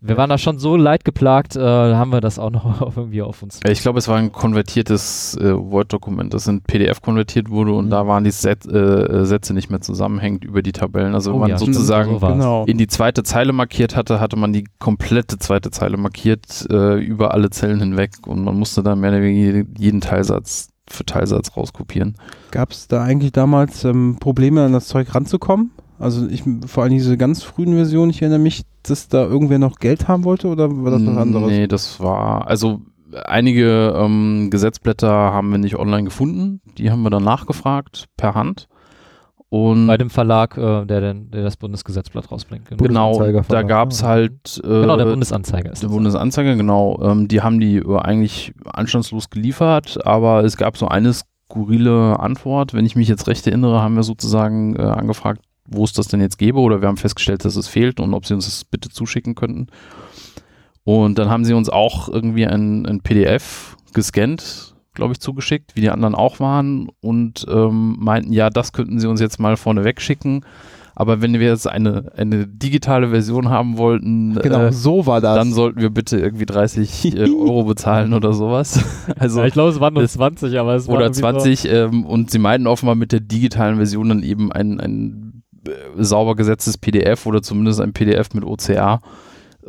wir waren da schon so leidgeplagt, äh, haben wir das auch noch auf- irgendwie auf uns. Ja, Ich glaube, es war ein konvertiertes äh, Word-Dokument, das in PDF konvertiert wurde und Mhm. da waren die Set, äh, Sätze nicht mehr zusammenhängend über die Tabellen. Also wenn Oh man ja, sozusagen so genau. in die zweite Zeile markiert hatte, hatte man die komplette zweite Zeile markiert äh, über alle Zellen hinweg und man musste dann mehr oder weniger jeden Teilsatz für Teilsatz rauskopieren. Gab es da eigentlich damals ähm, Probleme, an das Zeug ranzukommen? Also ich vor allem diese ganz frühen Versionen, ich erinnere mich, dass da irgendwer noch Geld haben wollte oder war das was anderes? Nee, das war, also einige ähm, Gesetzblätter haben wir nicht online gefunden. Die haben wir dann nachgefragt per Hand. Und Bei dem Verlag, äh, der, den, der das Bundesgesetzblatt rausbringt. Genau, genau, da gab es halt äh, Genau, der Bundesanzeiger ist der. Bundesanzeiger, genau. Ähm, die haben die äh, eigentlich anstandslos geliefert, aber es gab so eine skurrile Antwort. Wenn ich mich jetzt recht erinnere, haben wir sozusagen äh, angefragt, wo es das denn jetzt gäbe oder wir haben festgestellt, dass es fehlt und ob sie uns das bitte zuschicken könnten. Und dann haben sie uns auch irgendwie ein, ein PDF gescannt, glaube ich, zugeschickt, wie die anderen auch waren und ähm, meinten, ja, das könnten sie uns jetzt mal vorne wegschicken. Aber wenn wir jetzt eine, eine digitale Version haben wollten, Genau, äh, so war das. dann sollten wir bitte irgendwie 30 äh, Euro bezahlen oder sowas. Also ja, ich glaube, es waren nur das- 20, aber es war oder irgendwie 20 ähm, und sie meinten offenbar mit der digitalen Version dann eben ein, ein äh, sauber gesetztes PDF oder zumindest ein PDF mit OCR.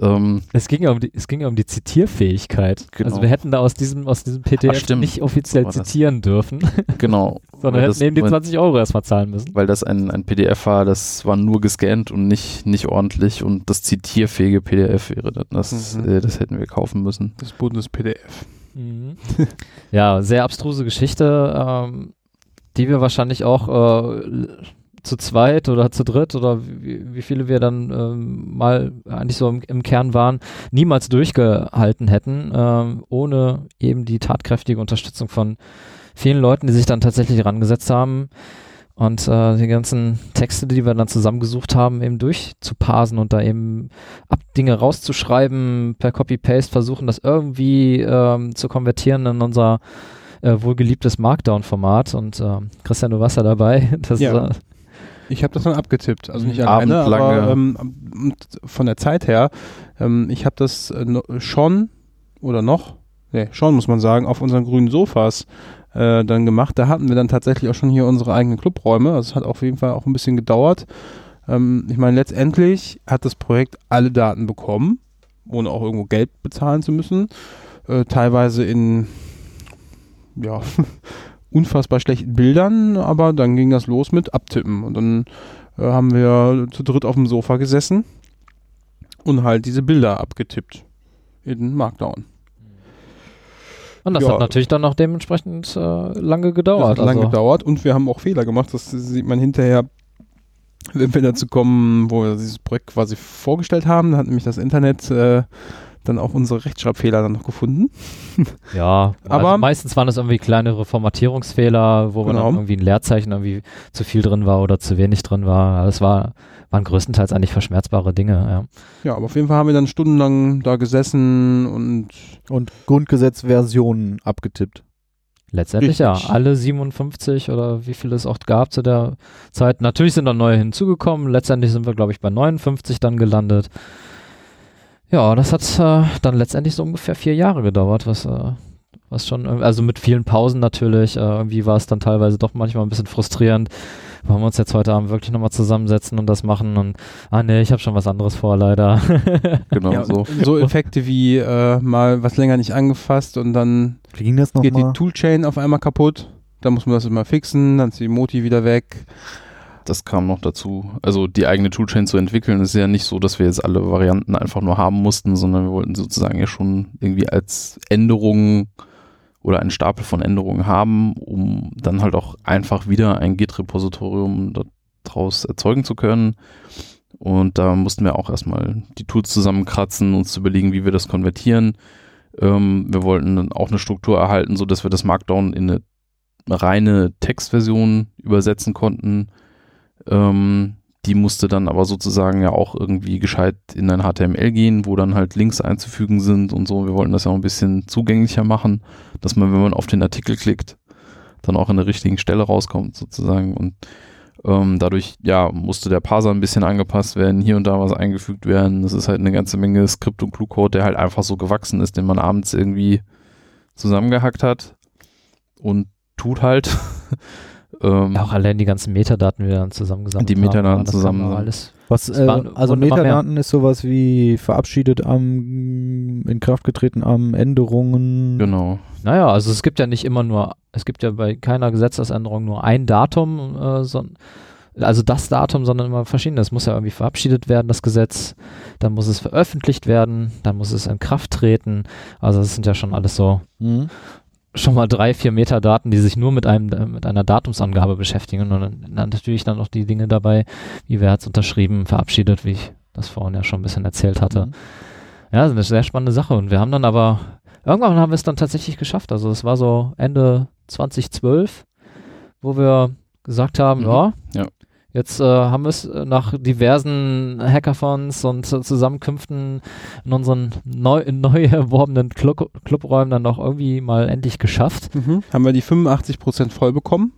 Ähm. Es ging ja um die, es ging ja um die Zitierfähigkeit. Genau. Also wir hätten da aus diesem, aus diesem PDF Ach, nicht offiziell So war das. zitieren dürfen, genau. sondern hätten das- eben die weil- 20 Euro erstmal zahlen müssen. Weil das ein, ein PDF war, das war nur gescannt und nicht, nicht ordentlich und das zitierfähige PDF wäre dann, das, Mhm. äh, das hätten wir kaufen müssen. das Bundes-PDF. Mhm. ja, sehr abstruse Geschichte, ähm, die wir wahrscheinlich auch äh, zu zweit oder zu dritt oder wie, wie viele wir dann ähm, mal eigentlich so im, im Kern waren, niemals durchgehalten hätten, ähm, ohne eben die tatkräftige Unterstützung von vielen Leuten, die sich dann tatsächlich rangesetzt haben und äh, die ganzen Texte, die wir dann zusammengesucht haben, eben durchzuparsen und da eben ab Dinge rauszuschreiben, per Copy-Paste versuchen, das irgendwie ähm, zu konvertieren in unser äh, wohlgeliebtes Markdown-Format. Und ähm, Christian, du warst ja dabei. Das, Ja. äh, Ich habe das dann abgetippt, also nicht alleine, aber Abendlange. ähm, und von der Zeit her, ähm, ich habe das äh, schon oder noch, nee, schon muss man sagen, auf unseren grünen Sofas äh, dann gemacht. Da hatten wir dann tatsächlich auch schon hier unsere eigenen Clubräume. Also es hat auf jeden Fall auch ein bisschen gedauert. Ähm, ich meine, letztendlich hat das Projekt alle Daten bekommen, ohne auch irgendwo Geld bezahlen zu müssen. Äh, teilweise in ja, unfassbar schlechten Bildern, aber dann ging das los mit Abtippen. Und dann äh, haben wir zu dritt auf dem Sofa gesessen und halt diese Bilder abgetippt in Markdown. und das Ja. hat natürlich dann auch dementsprechend äh, lange Das gedauert. hat lange also, gedauert und wir haben auch Fehler gemacht. Das sieht man hinterher, wenn wir dazu kommen, wo wir dieses Projekt quasi vorgestellt haben. Da hat nämlich das Internet äh, dann auch unsere Rechtschreibfehler dann noch gefunden. Ja, Aber- also meistens waren es irgendwie kleinere Formatierungsfehler, wo Genau. dann irgendwie ein Leerzeichen irgendwie zu viel drin war oder zu wenig drin war. Das war, waren größtenteils eigentlich verschmerzbare Dinge. Ja. Ja, aber auf jeden Fall haben wir dann stundenlang da gesessen und Und Grundgesetzversionen abgetippt. Letztendlich Richtig. ja, alle 57 oder wie viele es auch gab zu der Zeit. Natürlich sind dann neue hinzugekommen. Letztendlich sind wir, glaube ich, bei 59 dann gelandet. Ja, das hat äh, dann letztendlich so ungefähr vier Jahre gedauert, was, äh, was schon, also mit vielen Pausen natürlich. Äh, irgendwie war es dann teilweise doch manchmal ein bisschen frustrierend. Wollen wir uns jetzt heute Abend wirklich nochmal zusammensetzen und das machen? Und, ah nee, ich habe schon was anderes vor, leider. Genau ja, so. so Effekte wie äh, mal was länger nicht angefasst und dann Wie ging das geht die nochmal? Toolchain auf einmal kaputt. Da muss man das immer fixen, dann ist die Moti wieder weg. Das kam noch dazu. Also die eigene Toolchain zu entwickeln, ist ja nicht so, dass wir jetzt alle Varianten einfach nur haben mussten, sondern wir wollten sozusagen ja schon irgendwie als Änderungen oder einen Stapel von Änderungen haben, um dann halt auch einfach wieder ein Git-Repositorium daraus erzeugen zu können. Und da mussten wir auch erstmal die Tools zusammenkratzen, uns zu überlegen, wie wir das konvertieren. Ähm, wir wollten dann auch eine Struktur erhalten, so dass wir das Markdown in eine reine Textversion übersetzen konnten. Ähm, die musste dann aber sozusagen ja auch irgendwie gescheit in ein HTML gehen, wo dann halt Links einzufügen sind und so. Wir wollten das ja auch ein bisschen zugänglicher machen, dass man, wenn man auf den Artikel klickt, dann auch an der richtigen Stelle rauskommt sozusagen. Und ähm, dadurch, ja, musste der Parser ein bisschen angepasst werden, hier und da was eingefügt werden. Das ist halt eine ganze Menge Skript und Clue-Code, der halt einfach so gewachsen ist, den man abends irgendwie zusammengehackt hat und tut halt. ähm, Ja, auch allein die ganzen Metadaten, die wir dann zusammengesammelt Die haben. Metadaten das kam zusammen- Alles. Was, äh, also. Metadaten ist sowas wie verabschiedet am, in Kraft getreten am Änderungen. genau. Naja, also es gibt ja nicht immer nur, es gibt ja bei keiner Gesetzesänderung nur ein Datum, äh, so, also das Datum, sondern immer verschiedene. Es muss ja irgendwie verabschiedet werden, das Gesetz, dann muss es veröffentlicht werden, dann muss es in Kraft treten. Also das sind ja schon alles so Mhm. Schon mal drei, vier Metadaten, die sich nur mit einem mit einer Datumsangabe beschäftigen und dann, dann natürlich dann noch die Dinge dabei, wie wer hat es unterschrieben, verabschiedet, wie ich das vorhin ja schon ein bisschen erzählt hatte. Mhm. Ja, das ist eine sehr spannende Sache und wir haben dann aber irgendwann haben wir es dann tatsächlich geschafft. Also es war so Ende 2012, wo wir gesagt haben, Mhm. ja, Ja. Jetzt äh, haben wir es äh, nach diversen Hackathons und äh, Zusammenkünften in unseren neu, neu erworbenen Club, Clubräumen dann noch irgendwie mal endlich geschafft. Mhm. Haben wir die 85% voll bekommen,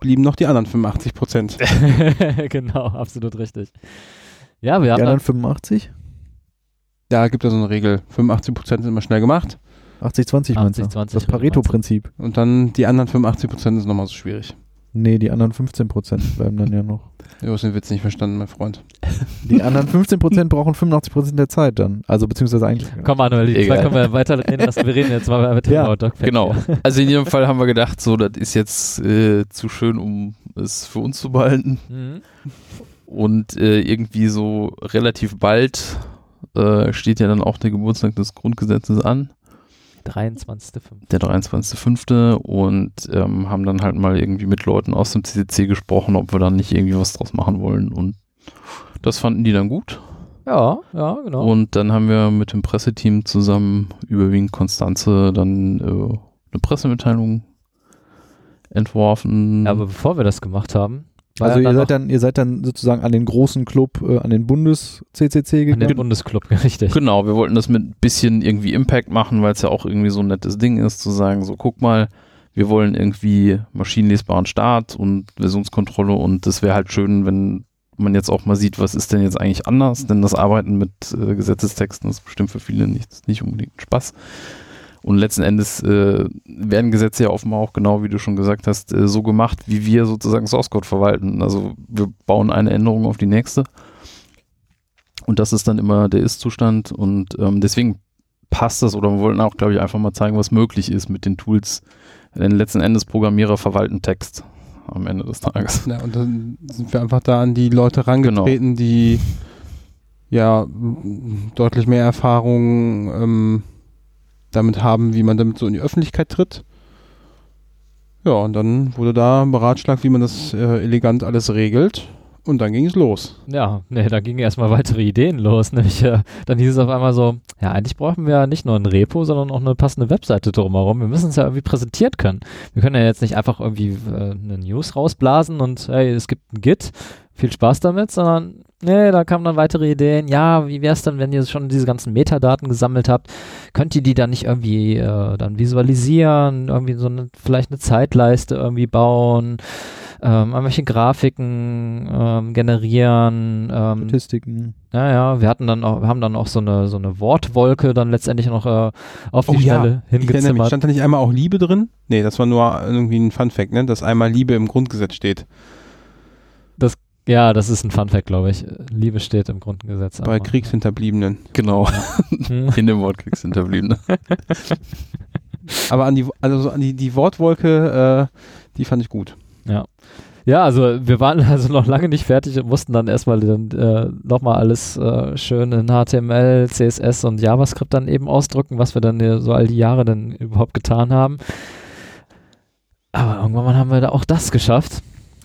blieben noch die anderen 85%. genau, absolut richtig. Ja, wir Die haben anderen dann, 85? Da gibt es so eine Regel. 85% sind immer schnell gemacht 80-20 meinst du? 80, 20 Das Pareto-Prinzip. und dann die anderen 85% ist nochmal so schwierig. Nee, die anderen 15% bleiben dann ja noch. Du hast den Witz nicht verstanden, mein Freund. Die anderen 15% brauchen 85% der Zeit dann. Also beziehungsweise eigentlich. komm Manuel, die zwei können wir weiter reden lassen. Wir reden jetzt mal mit dem Ja, Doc Genau. Also in jedem Fall haben wir gedacht, so, das ist jetzt äh, zu schön, um es für uns zu behalten. Mhm. Und äh, irgendwie so relativ bald äh, steht ja dann auch der Geburtstag des Grundgesetzes an, 23.05. der 23.05. Und ähm, haben dann halt mal irgendwie mit Leuten aus dem CCC gesprochen, ob wir dann nicht irgendwie was draus machen wollen. Und das fanden die dann gut. Ja, ja, genau. Und dann haben wir mit dem Presseteam zusammen, überwiegend Konstanze, dann äh, eine Pressemitteilung entworfen. ja, aber bevor wir das gemacht haben, Also ihr seid dann, ihr seid dann sozusagen an den großen Club, äh, an den Bundes-CCC noch an den gegangen. Bundesclub, richtig. Genau, wir wollten das mit ein bisschen irgendwie Impact machen, weil es ja auch irgendwie so ein nettes Ding ist, zu sagen, so guck mal, wir wollen irgendwie maschinenlesbaren Start und Versionskontrolle und das wäre halt schön, wenn man jetzt auch mal sieht, was ist denn jetzt eigentlich anders, denn das Arbeiten mit äh, Gesetzestexten ist bestimmt für viele nicht, nicht unbedingt Spaß. Und letzten Endes äh, werden Gesetze ja offenbar auch genau, wie du schon gesagt hast, äh, so gemacht, wie wir sozusagen Source Code verwalten. Also wir bauen eine Änderung auf die nächste. Und das ist dann immer der Ist-Zustand. Und ähm, deswegen passt das, oder wir wollten auch, glaube ich, einfach mal zeigen, was möglich ist mit den Tools. Denn letzten Endes Programmierer verwalten Text am Ende des Tages. Ja, und dann sind wir einfach da an die Leute rangetreten, die ja deutlich mehr Erfahrung ähm, damit haben, wie man damit so in die Öffentlichkeit tritt. Ja, und dann wurde da beratschlagt, wie man das äh, elegant alles regelt. Und dann ging es los. Ja, nee, da gingen erstmal weitere Ideen los. Nämlich, äh, dann hieß es auf einmal so, ja, eigentlich brauchen wir ja nicht nur ein Repo, sondern auch eine passende Webseite drumherum. Wir müssen es ja irgendwie präsentiert können. Wir können ja jetzt nicht einfach irgendwie äh, eine News rausblasen und hey, es gibt ein Git, viel Spaß damit, sondern nee, da kamen dann weitere Ideen. Ja, wie wäre es dann, wenn ihr schon diese ganzen Metadaten gesammelt habt? Könnt ihr die dann nicht irgendwie äh, dann visualisieren, irgendwie so eine, vielleicht eine Zeitleiste irgendwie bauen? ähm, irgendwelche Grafiken ähm, generieren. Ähm, Statistiken. ja, ja, wir hatten dann auch, wir haben dann auch so eine so eine Wortwolke dann letztendlich noch äh, auf die Oh ja, Stelle Ich erinnere mich, hingezimmert. stand da nicht einmal auch Liebe drin? Nee, das war nur irgendwie ein Fun-Fact, ne? dass einmal Liebe im Grundgesetz steht. Ja, das ist ein Funfact, glaube ich. Liebe steht im Grundgesetz. Bei aber- Kriegshinterbliebenen. Genau, Hm. in dem Wort Kriegshinterbliebene. Aber an die, also so an die, die Wortwolke, äh, die fand ich gut. Ja, also wir waren also noch lange nicht fertig und mussten dann erstmal dann äh, nochmal alles äh, schön in HTML, CSS und JavaScript dann eben ausdrücken, was wir dann so all die Jahre dann überhaupt getan haben. Aber irgendwann haben wir da auch das geschafft.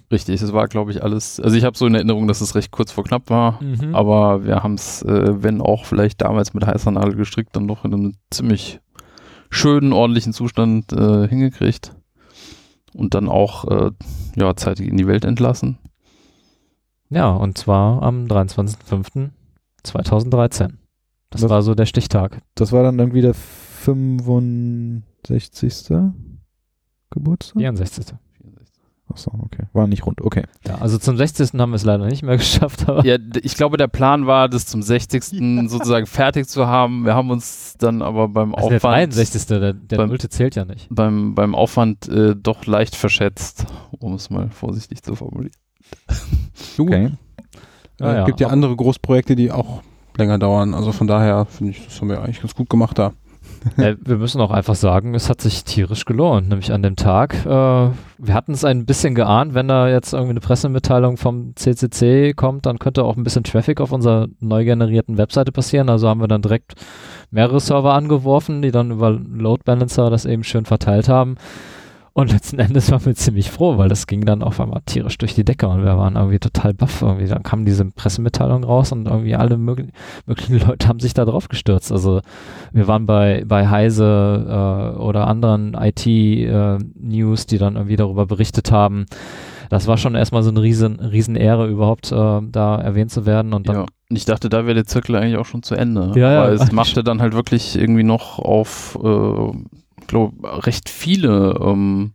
Richtig, es war, glaube ich, alles. Also ich habe so in Erinnerung, dass es recht kurz vor knapp war. Mhm. Aber wir haben es, äh, wenn auch vielleicht damals mit heißer Nadel gestrickt, dann doch in einem ziemlich schönen, ordentlichen Zustand äh, hingekriegt. Und dann auch äh, ja, zeitig in die Welt entlassen. Ja, und zwar am 23.05.2013. Das Was- war so der Stichtag. Das war dann irgendwie der 65. Geburtstag? 64. Achso, okay. War nicht rund, okay. Ja, also zum 60. haben wir es leider nicht mehr geschafft, aber Ja, ich glaube, der Plan war, das zum 60. sozusagen fertig zu haben. Wir haben uns dann aber beim also der Aufwand, 63. Der, der beim- Nullte zählt ja nicht. beim, beim Aufwand äh, doch leicht verschätzt, um es mal vorsichtig zu formulieren. Okay. Ja, es ja, gibt ja andere Großprojekte, die auch länger dauern. Also von daher finde ich, das haben wir eigentlich ganz gut gemacht da. äh, wir müssen auch einfach sagen, es hat sich tierisch gelohnt, nämlich an dem Tag. Äh, wir hatten es ein bisschen geahnt, wenn da jetzt irgendwie eine Pressemitteilung vom CCC kommt, dann könnte auch ein bisschen Traffic auf unserer neu generierten Webseite passieren. Also haben wir dann direkt mehrere Server angeworfen, die dann über Load Balancer das eben schön verteilt haben. Und letzten Endes waren wir ziemlich froh, weil das ging dann auf einmal tierisch durch die Decke und wir waren irgendwie total baff. Irgendwie. Dann kam diese Pressemitteilung raus und irgendwie alle möglichen, möglichen Leute haben sich da drauf gestürzt. Also wir waren bei, bei Heise äh, oder anderen IT-News, äh, die dann irgendwie darüber berichtet haben. Das war schon erstmal so eine riesen, riesen Ehre, überhaupt äh, da erwähnt zu werden. Und dann ja. Und ich dachte, da wäre der Zirkel eigentlich auch schon zu Ende. Ja, ja. Weil es machte dann halt wirklich irgendwie noch auf äh, glaube, recht viele ähm,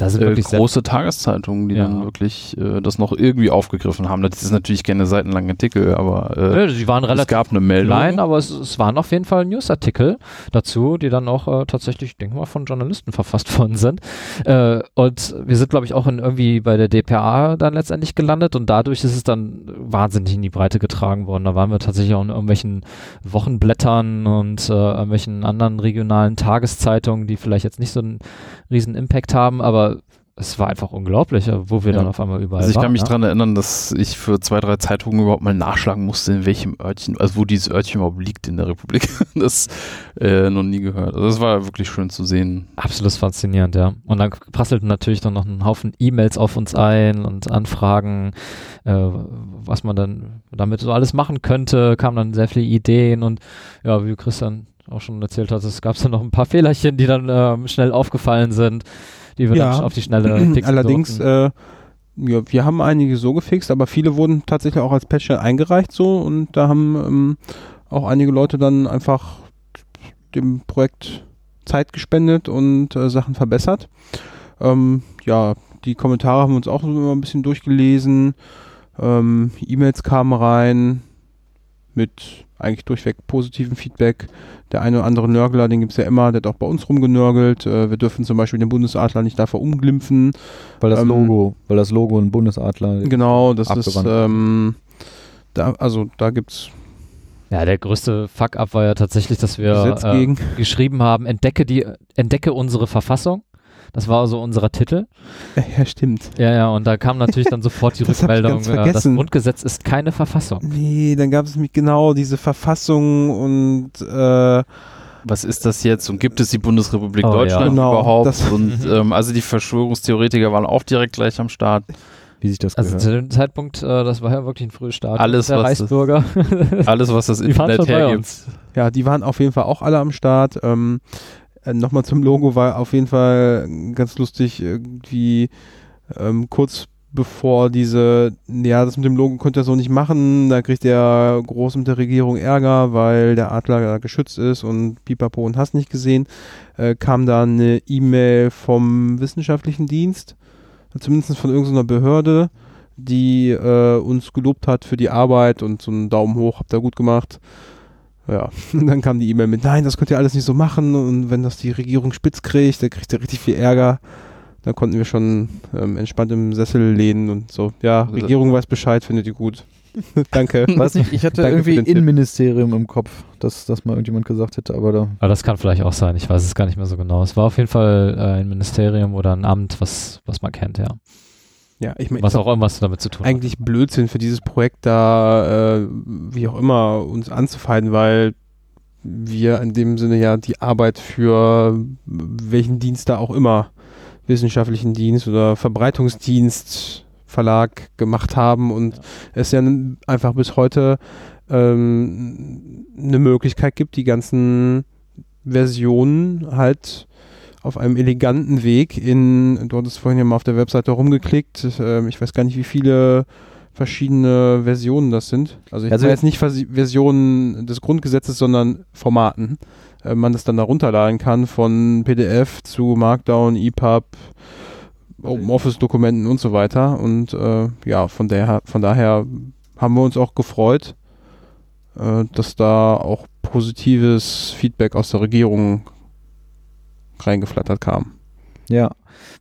da sind äh, wirklich sehr- große Tageszeitungen, die Ja. dann wirklich äh, das noch irgendwie aufgegriffen haben. Das ist natürlich keine seitenlange Artikel, aber äh, Ja, die waren es relativ gab eine Meldung. klein, aber es, es waren auf jeden Fall Newsartikel dazu, die dann auch äh, tatsächlich, ich denke mal, von Journalisten verfasst worden sind. Äh, und wir sind, glaube ich, auch in, irgendwie bei der DPA dann letztendlich gelandet und dadurch ist es dann wahnsinnig in die Breite getragen worden. Da waren wir tatsächlich auch in irgendwelchen Wochenblättern und äh, irgendwelchen anderen regionalen Tageszeitungen, die vielleicht jetzt nicht so einen riesen Impact haben, aber es war einfach unglaublich, wo wir Ja. dann auf einmal überall Also ich waren. kann mich ja. dran erinnern, dass ich für zwei, drei Zeitungen überhaupt mal nachschlagen musste, in welchem Örtchen, also wo dieses Örtchen überhaupt liegt in der Republik. Das äh, noch nie gehört. Also das war wirklich schön zu sehen. Absolut faszinierend, ja. Und dann prasselten natürlich dann noch ein Haufen E-Mails auf uns ein und Anfragen, äh, was man dann damit so alles machen könnte, kamen dann sehr viele Ideen und ja, wie Christian auch schon erzählt hat, es gab dann noch ein paar Fehlerchen, die dann ähm, schnell aufgefallen sind, die wir Ja. dann auf die schnelle fixen Allerdings, äh, ja, wir haben einige so gefixt, aber viele wurden tatsächlich auch als Patch eingereicht so und da haben ähm, auch einige Leute dann einfach dem Projekt Zeit gespendet und äh, Sachen verbessert. Ähm, ja, die Kommentare haben wir uns auch immer ein bisschen durchgelesen. Ähm, E-Mails kamen rein mit eigentlich durchweg positivem Feedback. Der eine oder andere Nörgler, den gibt es ja immer, der hat auch bei uns rumgenörgelt. Äh, wir dürfen zum Beispiel den Bundesadler nicht dafür umglimpfen. Weil das Ähm, Logo, weil das Logo ein Bundesadler Genau, das ist, ähm, da, also da gibt's ja, der größte Fuck-up war ja tatsächlich, dass wir äh, geschrieben haben, entdecke die, entdecke unsere Verfassung. Das war also unser Titel. Ja, stimmt. Ja, ja, und da kam natürlich dann sofort die Das Rückmeldung, ganz äh, das vergessen. Grundgesetz ist keine Verfassung. Nee, dann gab es nämlich genau diese Verfassung und äh, Was ist das jetzt und gibt es die Bundesrepublik Oh, ja. Deutschland Genau, überhaupt? das- und ähm, also die Verschwörungstheoretiker waren auch direkt gleich am Start. wie sich das Also gehört. zu dem Zeitpunkt, äh, das war ja wirklich ein frühes Stadium Alles, der was- Reichsbürger. Alles, was das Internet hergibt. uns. ja, die waren auf jeden Fall auch alle am Start. Ähm, äh, Nochmal zum Logo war auf jeden Fall ganz lustig, irgendwie ähm, kurz bevor diese, ja, das mit dem Logo könnt ihr so nicht machen, da kriegt der groß mit der Regierung Ärger, weil der Adler geschützt ist und Pipapo und hast nicht gesehen, äh, kam da eine E-Mail vom wissenschaftlichen Dienst, zumindest von irgendeiner Behörde, die äh, uns gelobt hat für die Arbeit und so einen Daumen hoch, habt ihr gut gemacht. Ja, und dann kam die E-Mail mit, nein, das könnt ihr alles nicht so machen und wenn das die Regierung spitz kriegt, dann kriegt ihr richtig viel Ärger. Da konnten wir schon ähm, entspannt im Sessel lehnen und so. Ja, Also- Regierung weiß Bescheid, findet ihr gut. Danke. Weiß nicht, ich hatte irgendwie. Innenministerium im Kopf, dass das mal irgendjemand gesagt hätte, aber da. Aber das kann vielleicht auch sein, ich weiß es gar nicht mehr so genau. Es war auf jeden Fall äh, ein Ministerium oder ein Amt, was, was man kennt, ja. Ja, ich meine, Was auch irgendwas damit zu tun hat. eigentlich Blödsinn für dieses Projekt da, äh, wie auch immer, uns anzufeinden, weil wir in dem Sinne ja die Arbeit für welchen Dienst da auch immer, wissenschaftlichen Dienst oder Verbreitungsdienst, Verlag gemacht haben und es ja einfach bis heute ähm, eine Möglichkeit gibt, die ganzen Versionen halt auf einem eleganten Weg in, du hattest vorhin ja mal auf der Webseite rumgeklickt, ähm, ich weiß gar nicht, wie viele verschiedene Versionen das sind. Also ich Also- jetzt nicht Vers Versionen des Grundgesetzes, sondern Formaten. Äh, man das dann da runterladen kann von PDF zu Markdown, EPUB, Open Office Dokumenten und so weiter. Und äh, ja, von daher, von daher haben wir uns auch gefreut, äh, dass da auch positives Feedback aus der Regierung reingeflattert kam. Ja,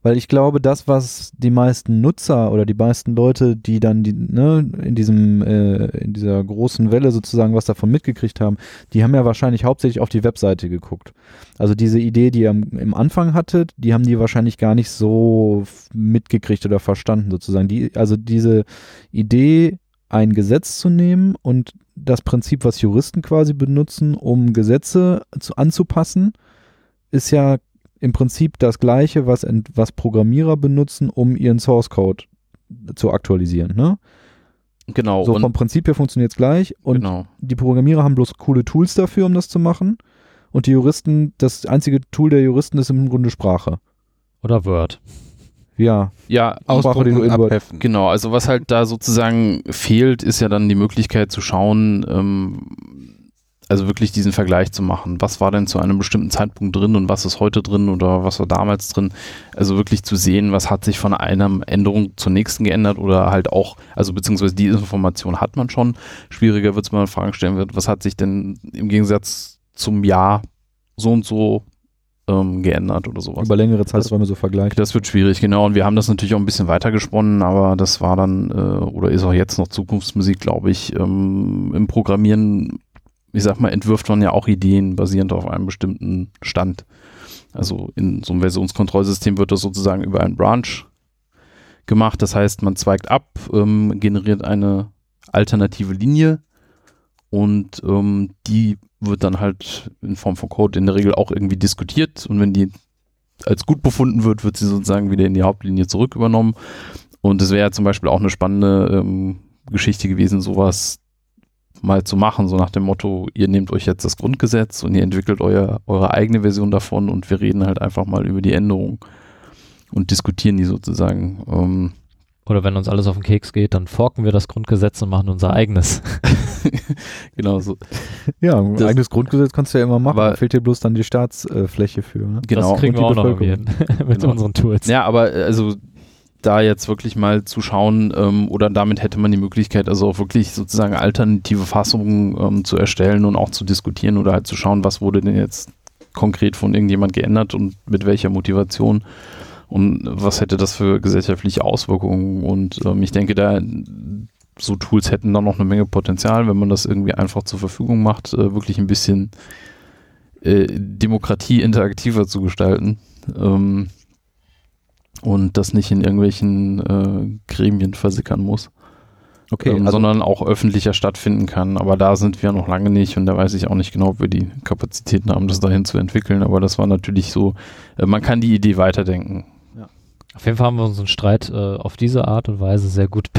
weil ich glaube, das, was die meisten Nutzer oder die meisten Leute, die dann die, ne, in diesem, äh, in dieser großen Welle sozusagen was davon mitgekriegt haben, die haben ja wahrscheinlich hauptsächlich auf die Webseite geguckt. Also diese Idee, die ihr am, im Anfang hattet, die haben die wahrscheinlich gar nicht so mitgekriegt oder verstanden sozusagen. Die, also diese Idee, ein Gesetz zu nehmen und das Prinzip, was Juristen quasi benutzen, um Gesetze zu, anzupassen, ist ja im Prinzip das gleiche, was, ent, was Programmierer benutzen, um ihren Source Code zu aktualisieren. Ne? Genau. So und, vom Prinzip her funktioniert es gleich und genau. die Programmierer haben bloß coole Tools dafür, um das zu machen. Und die Juristen, das einzige Tool der Juristen ist im Grunde Sprache. Oder Word. Ja, Ja, Sprache, die Ausdrucken du und in Word- abheften. Genau, also was halt da sozusagen fehlt, ist ja dann die Möglichkeit zu schauen, ähm, also wirklich diesen Vergleich zu machen. Was war denn zu einem bestimmten Zeitpunkt drin und was ist heute drin oder was war damals drin? Also wirklich zu sehen, was hat sich von einer Änderung zur nächsten geändert oder halt auch, also beziehungsweise die Information hat man schon. Schwieriger wird es, wenn man Fragen stellen wird, was hat sich denn im Gegensatz zum Jahr so und so ähm, geändert oder sowas. über längere Zeiträume so vergleichen. Das wird schwierig, genau. Und wir haben das natürlich auch ein bisschen weitergesponnen, aber das war dann, äh, oder ist auch jetzt noch Zukunftsmusik, glaube ich. Ähm, Im Programmieren, ich sag mal, entwirft man ja auch Ideen basierend auf einem bestimmten Stand. Also in so einem Versionskontrollsystem wird das sozusagen über einen Branch gemacht. Das heißt, man zweigt ab, ähm, generiert eine alternative Linie und ähm, die wird dann halt in Form von Code in der Regel auch irgendwie diskutiert und wenn die als gut befunden wird, wird sie sozusagen wieder in die Hauptlinie zurück übernommen. Und es wäre ja zum Beispiel auch eine spannende ähm, Geschichte gewesen, sowas mal zu machen, so nach dem Motto, ihr nehmt euch jetzt das Grundgesetz und ihr entwickelt euer, eure eigene Version davon und wir reden halt einfach mal über die Änderungen und diskutieren die sozusagen. Ähm, Oder wenn uns alles auf den Keks geht, dann forken wir das Grundgesetz und machen unser eigenes. genau so. Ja, ein Das- eigenes Grundgesetz kannst du ja immer machen. Aber- Da fehlt dir bloß dann die Staatsfläche für. Ne? Genau. das kriegen Und wir die auch noch irgendwie hin mit Genau. unseren Tools. Ja, aber äh, also da jetzt wirklich mal zu schauen ähm, oder damit hätte man die Möglichkeit, also auch wirklich sozusagen alternative Fassungen ähm, zu erstellen und auch zu diskutieren oder halt zu schauen, was wurde denn jetzt konkret von irgendjemand geändert und mit welcher Motivation und was hätte das für gesellschaftliche Auswirkungen und ähm, ich denke, da so Tools hätten da noch eine Menge Potenzial, wenn man das irgendwie einfach zur Verfügung macht, äh, wirklich ein bisschen äh, Demokratie interaktiver zu gestalten. Ähm, und das nicht in irgendwelchen äh, Gremien versickern muss, Okay, ähm, also sondern auch öffentlicher stattfinden kann. Aber da sind wir noch lange nicht und da weiß ich auch nicht genau, ob wir die Kapazitäten haben, das dahin zu entwickeln. Aber das war natürlich so, äh, man kann die Idee weiterdenken. Auf jeden Fall haben wir unseren Streit äh, auf diese Art und Weise sehr gut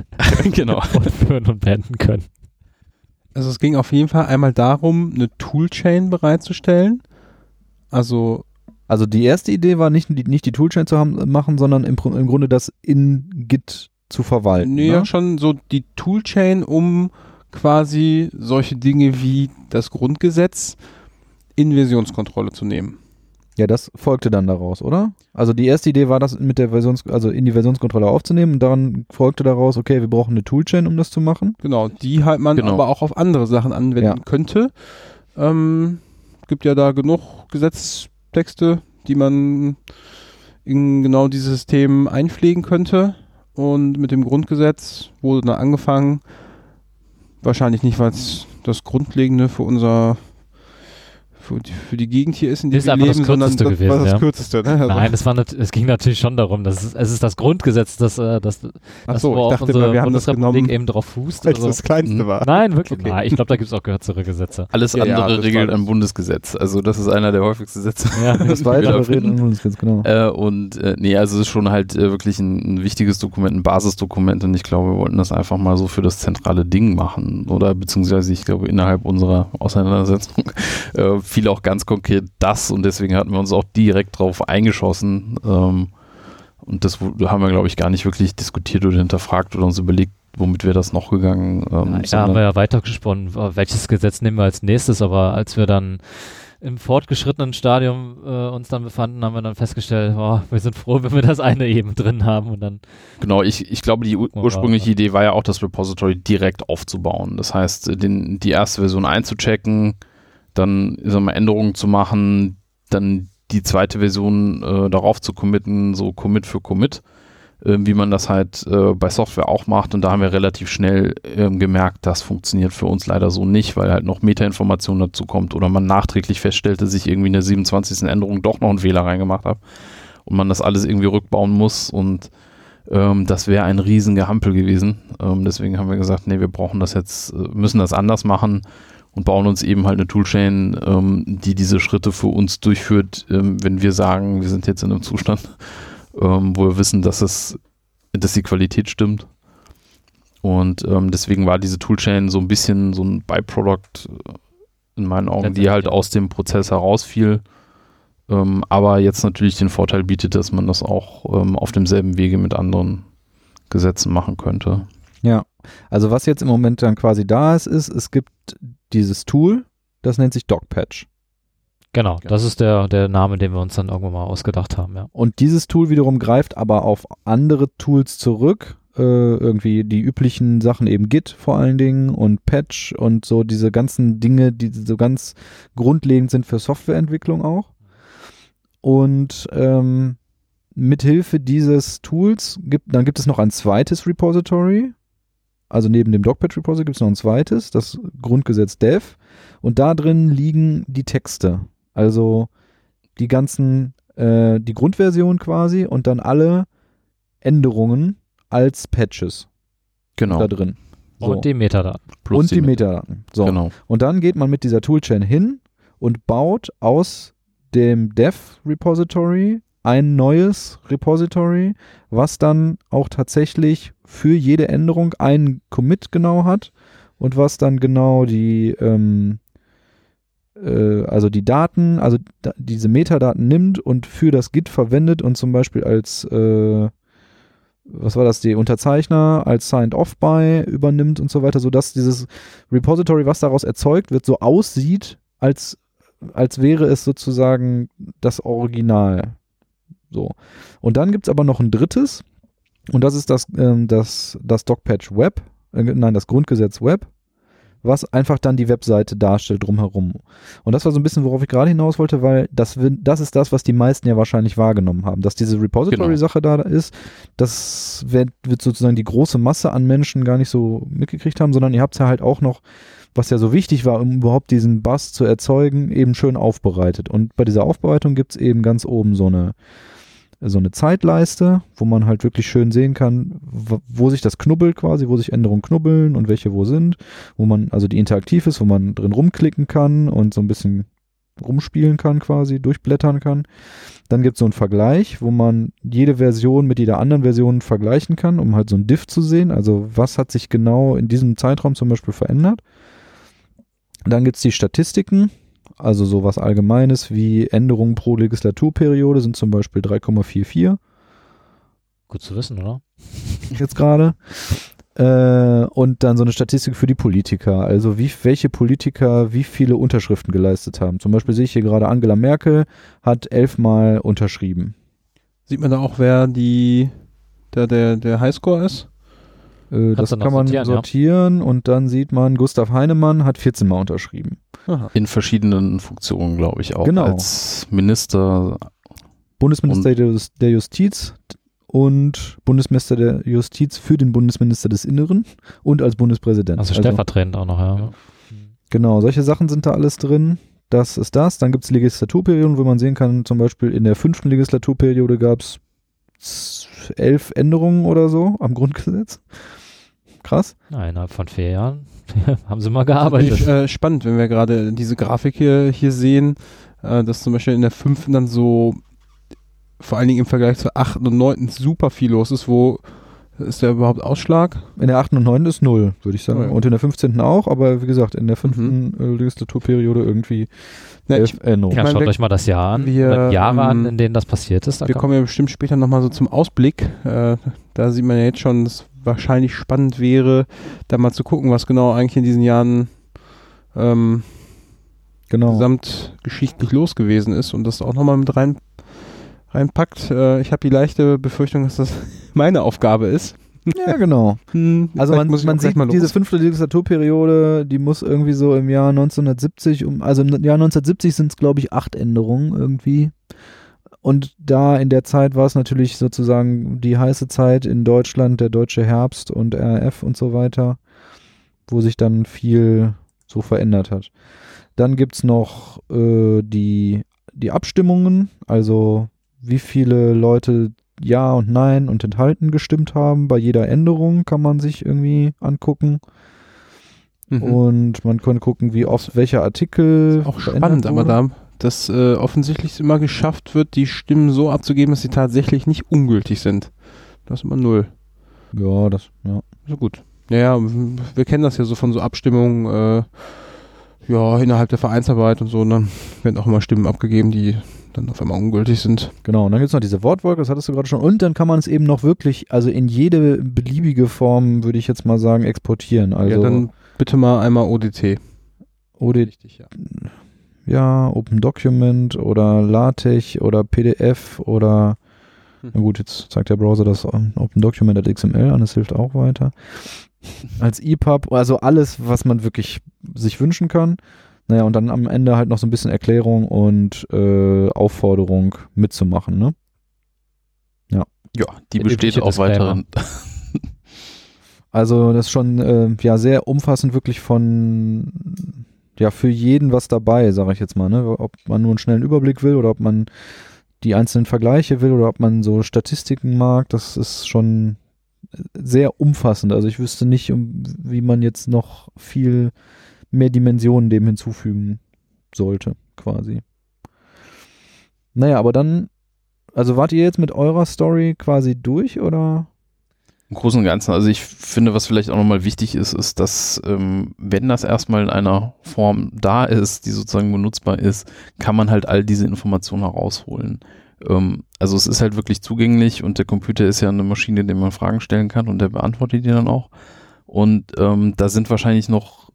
genau. fortführen und beenden können. Also es ging auf jeden Fall einmal darum, eine Toolchain bereitzustellen. Also Also die erste Idee war nicht die, nicht die Toolchain zu haben, machen, sondern im, im Grunde das in Git zu verwalten. nee, ja, ne? schon so die Toolchain, um quasi solche Dinge wie das Grundgesetz in Versionskontrolle zu nehmen. ja, das folgte dann daraus, oder? Also die erste Idee war, das mit der Versions, also in die Versionskontrolle aufzunehmen und dann folgte daraus, okay, wir brauchen eine Toolchain, um das zu machen. Genau, die halt man Genau. aber auch auf andere Sachen anwenden Ja. könnte. Ähm, gibt ja da genug Gesetztexte, die man in genau dieses System einpflegen könnte. Und mit dem Grundgesetz wurde dann angefangen, wahrscheinlich nicht, weil es das Grundlegende für unser für die, für die Gegend hier ist, in der Ist wir einfach das leben, sondern Kürzeste das gewesen, war das ja. Kürzeste. Ne? Also, Nein, es, war es ging natürlich schon darum, dass es, es ist das Grundgesetz, das, äh, das, ach das so, ich dachte unsere wir haben das Bundesrepublik genommen, eben drauf fußt. weil es Also, das Kleinste Mhm. war. nein, wirklich. Okay. Nein, ich glaube, da gibt es auch kürzere Gesetze. Alles Ja, ja, andere das regelt ein Bundesgesetz. Also das ist einer der häufigsten Sätze. Ja. Das die wir weitere finden. und ganz genau. Äh, und äh, nee, also es ist schon halt äh, wirklich ein, ein wichtiges Dokument, ein Basisdokument und ich glaube, wir wollten das einfach mal so für das zentrale Ding machen oder beziehungsweise ich glaube innerhalb unserer Auseinandersetzung äh, fiel auch ganz konkret das und deswegen hatten wir uns auch direkt drauf eingeschossen ähm, und das haben wir glaube ich gar nicht wirklich diskutiert oder hinterfragt oder uns überlegt, womit wäre das noch gegangen. Ähm, Ja, da haben wir ja weitergesponnen, äh, welches Gesetz nehmen wir als nächstes, aber als wir dann im fortgeschrittenen Stadium äh, uns dann befanden, haben wir dann festgestellt, oh, wir sind froh, wenn wir das eine eben drin haben und dann Genau, ich, ich glaube, die ur wir ursprüngliche mal. Idee war ja auch, das Repository direkt aufzubauen. Das heißt, den, die erste Version einzuchecken, dann ich sag mal, Änderungen zu machen, dann die zweite Version äh, darauf zu committen, so Commit für Commit, äh, wie man das halt äh, bei Software auch macht. Und da haben wir relativ schnell ähm, gemerkt, das funktioniert für uns leider so nicht, weil halt noch Metainformation dazu kommt oder man nachträglich feststellte, sich irgendwie in der 27. Änderung doch noch einen Fehler reingemacht hat und man das alles irgendwie rückbauen muss und ähm, das wäre ein riesen Gehampel gewesen. Ähm, deswegen haben wir gesagt, nee, wir brauchen das jetzt, äh, müssen das anders machen und bauen uns eben halt eine Toolchain, ähm, die diese Schritte für uns durchführt, ähm, wenn wir sagen, wir sind jetzt in einem Zustand, ähm, wo wir wissen, dass es, dass die Qualität stimmt. Und ähm, deswegen war diese Toolchain so ein bisschen so ein Byproduct äh, in meinen Augen, die halt aus dem Prozess herausfiel. Ähm, aber jetzt natürlich den Vorteil bietet, dass man das auch ähm, auf demselben Wege mit anderen Gesetzen machen könnte. Ja, also was jetzt im Moment dann quasi da ist, ist, es gibt dieses Tool, das nennt sich DocPatch. Genau, das ist der, der Name, den wir uns dann irgendwann mal ausgedacht haben, ja. Und dieses Tool wiederum greift aber auf andere Tools zurück, äh, irgendwie die üblichen Sachen eben Git vor allen Dingen und Patch und so diese ganzen Dinge, die so ganz grundlegend sind für Softwareentwicklung auch. Und ähm, mithilfe dieses Tools gibt, dann gibt es noch ein zweites Repository. Also neben dem DocPatch Repository gibt es noch ein zweites, das Grundgesetz Dev. Und da drin liegen die Texte. Also die ganzen, äh, die Grundversion quasi und dann alle Änderungen als Patches Genau. da drin. So. Und die Metadaten. Plus und die, Met- Metadaten. So. Genau. Und dann geht man mit dieser Toolchain hin und baut aus dem Dev-Repository ein neues Repository, was dann auch tatsächlich für jede Änderung einen Commit genau hat und was dann genau die, ähm, äh, also die Daten, also da, diese Metadaten nimmt und für das Git verwendet und zum Beispiel als, äh, was war das, die Unterzeichner als Signed Off by übernimmt und so weiter, sodass dieses Repository, was daraus erzeugt wird, so aussieht, als, als wäre es sozusagen das Original. So. Und dann gibt es aber noch ein drittes, und das ist das, ähm, das, das DocPatch Web, äh, nein, das Grundgesetz Web, was einfach dann die Webseite darstellt drumherum. Und das war so ein bisschen, worauf ich gerade hinaus wollte, weil das, das ist das, was die meisten ja wahrscheinlich wahrgenommen haben, dass diese Repository-Sache da ist. Das wird, wird sozusagen die große Masse an Menschen gar nicht so mitgekriegt haben, sondern ihr habt es ja halt auch noch, was ja so wichtig war, um überhaupt diesen Bass zu erzeugen, eben schön aufbereitet. Und bei dieser Aufbereitung gibt es eben ganz oben so eine so eine Zeitleiste, wo man halt wirklich schön sehen kann, wo, sich das knubbelt quasi, wo sich Änderungen knubbeln und welche wo sind, wo man, also die interaktiv ist, wo man drin rumklicken kann und so ein bisschen rumspielen kann quasi, durchblättern kann. Dann gibt es so einen Vergleich, wo man jede Version mit jeder anderen Version vergleichen kann, um halt so ein Diff zu sehen, also was hat sich genau in diesem Zeitraum zum Beispiel verändert. Dann gibt es die Statistiken, also sowas Allgemeines wie Änderungen pro Legislaturperiode sind zum Beispiel 3,44 Gut zu wissen, oder? jetzt gerade. Äh, und dann so eine Statistik für die Politiker, also wie, welche Politiker wie viele Unterschriften geleistet haben. Zum Beispiel sehe ich hier gerade Angela Merkel hat elfmal unterschrieben. Sieht man da auch, wer die, der, der, der Highscore ist? Äh, das kann man sortieren, ja. sortieren und dann sieht man, Gustav Heinemann hat 14 Mal unterschrieben. Aha. In verschiedenen Funktionen, glaube ich, auch. Genau. Als Minister. Bundesminister der Jus- der Justiz und Bundesminister der Justiz für den Bundesminister des Inneren und als Bundespräsident. Also stellvertretend auch noch, ja. Ja. Genau, solche Sachen sind da alles drin. Das ist das. Dann gibt es Legislaturperioden, wo man sehen kann, zum Beispiel in der fünften Legislaturperiode gab es elf Änderungen oder so am Grundgesetz. Krass. Ja, innerhalb von vier Jahren haben sie mal gearbeitet. ich, äh, spannend, wenn wir gerade diese Grafik hier, hier sehen, äh, dass zum Beispiel in der fünften dann so vor allen Dingen im Vergleich zur achten und neunten super viel los ist. Wo ist der überhaupt Ausschlag? In der achten und neunten ist null, würde ich sagen. Oh ja. Und in der 15. auch, aber wie gesagt, in der fünften äh, Legislaturperiode irgendwie Ja, elf ich, Änderungen. ja, meine, schaut euch mal das Jahr an. wir, Jahre an, ähm, in denen das passiert ist. Da wir kommen ja bestimmt später nochmal so zum Ausblick. Äh, da sieht man ja jetzt schon, dass es wahrscheinlich spannend wäre, da mal zu gucken, was genau eigentlich in diesen Jahren ähm, Genau. gesamtgeschichtlich los gewesen ist und das auch nochmal mit rein, reinpackt. Äh, ich habe die leichte Befürchtung, dass das meine Aufgabe ist. Ja, genau. Hm, Also man, muss man sieht, mal diese fünfte Legislaturperiode, die muss irgendwie so im Jahr 1970, um, also im Jahr 1970 sind es, glaube ich, acht Änderungen irgendwie Und da in der Zeit war es natürlich sozusagen die heiße Zeit in Deutschland, der deutsche Herbst und RAF und so weiter, wo sich dann viel so verändert hat. Dann gibt's noch äh, die, die Abstimmungen, also wie viele Leute Ja und Nein und Enthalten gestimmt haben. Bei jeder Änderung kann man sich irgendwie angucken. Mhm. Und man kann gucken, wie oft welcher Artikel. auch spannend, aber wurde. da das äh, offensichtlich immer geschafft wird, die Stimmen so abzugeben, dass sie tatsächlich nicht ungültig sind. Das ist immer null. Ja, das, ja. So gut. Naja, wir kennen das ja so von so Abstimmungen, äh, ja, innerhalb der Vereinsarbeit und so, und dann werden auch immer Stimmen abgegeben, die dann auf einmal ungültig sind. Genau, und dann gibt's noch diese Wortwolke, das hattest du gerade schon. Und dann kann man es eben noch wirklich, also in jede beliebige Form, würde ich jetzt mal sagen, exportieren. Also ja, dann bitte mal einmal ODT. OD, Richtig, ja. Ja, Open Document oder LaTeX oder PDF oder Hm. na gut, jetzt zeigt der Browser das ähm, Open Document als XML an, das hilft auch weiter. Als EPUB, also alles, was man wirklich sich wünschen kann. Naja, und dann am Ende halt noch so ein bisschen Erklärung und äh, Aufforderung mitzumachen, ne? Ja, die Der besteht aus weiteren. Also das ist schon äh, ja sehr umfassend wirklich von ja für jeden was dabei, sage ich jetzt mal, ne? Ob man nur einen schnellen Überblick will oder ob man die einzelnen Vergleiche will oder ob man so Statistiken mag, das ist schon sehr umfassend. Also ich wüsste nicht, wie man jetzt noch viel mehr Dimensionen dem hinzufügen sollte, quasi. Naja, aber dann, also wart ihr jetzt mit eurer Story quasi durch oder? Im Großen und Ganzen, also ich finde, was vielleicht auch nochmal wichtig ist, ist, dass ähm, wenn das erstmal in einer Form da ist, die sozusagen benutzbar ist, kann man halt all diese Informationen herausholen. Ähm, also es ist halt wirklich zugänglich und der Computer ist ja eine Maschine, der man Fragen stellen kann und der beantwortet die dann auch. Und ähm, da sind wahrscheinlich noch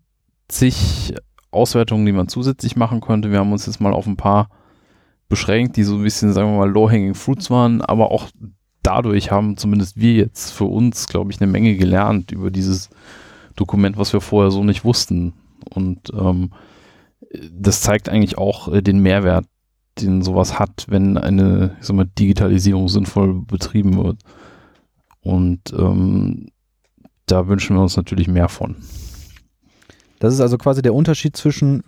zig Auswertungen, die man zusätzlich machen könnte. Wir haben uns jetzt mal auf ein paar beschränkt, die so ein bisschen, sagen wir mal, low-hanging fruits waren, aber auch dadurch haben zumindest wir jetzt für uns, glaube ich, eine Menge gelernt über dieses Dokument, was wir vorher so nicht wussten. Und ähm, das zeigt eigentlich auch äh, den Mehrwert, den sowas hat, wenn eine ich sag mal, Digitalisierung sinnvoll betrieben wird. Und ähm, da wünschen wir uns natürlich mehr von. Das ist also quasi der Unterschied zwischen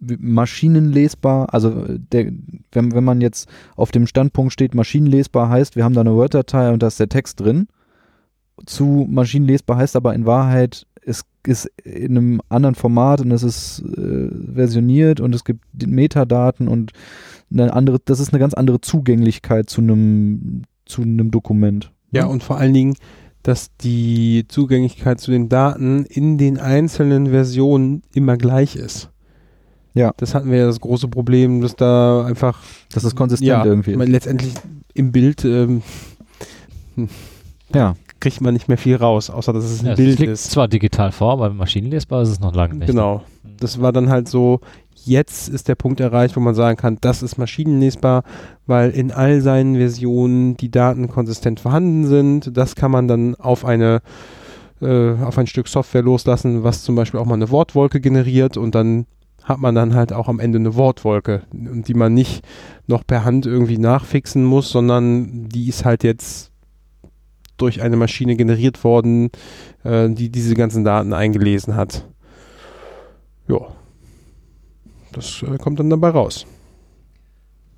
maschinenlesbar, also äh, der, wenn, wenn man jetzt auf dem Standpunkt steht, maschinenlesbar heißt, wir haben da eine Word-Datei und da ist der Text drin, zu maschinenlesbar heißt aber in Wahrheit, es ist in einem anderen Format und es ist äh, versioniert und es gibt Metadaten und eine andere, das ist eine ganz andere Zugänglichkeit zu einem, zu einem Dokument. Ja, und vor allen Dingen, dass die Zugänglichkeit zu den Daten in den einzelnen Versionen immer gleich ist. Ja. Das hatten wir ja das große Problem, dass da einfach Dass es konsistent ja, irgendwie ist. letztendlich im Bild ähm, Ja. kriegt man nicht mehr viel raus, außer dass es ein Ja, es Bild liegt ist. zwar digital vor, aber maschinenlesbar ist es noch lange nicht. Genau. Das war dann halt so, jetzt ist der Punkt erreicht, wo man sagen kann, das ist maschinenlesbar, weil in all seinen Versionen die Daten konsistent vorhanden sind. Das kann man dann auf eine äh, auf ein Stück Software loslassen, was zum Beispiel auch mal eine Wortwolke generiert und dann hat man dann halt auch am Ende eine Wortwolke, die man nicht noch per Hand irgendwie nachfixen muss, sondern die ist halt jetzt durch eine Maschine generiert worden, äh, die diese ganzen Daten eingelesen hat. Ja. Das äh, kommt dann dabei raus.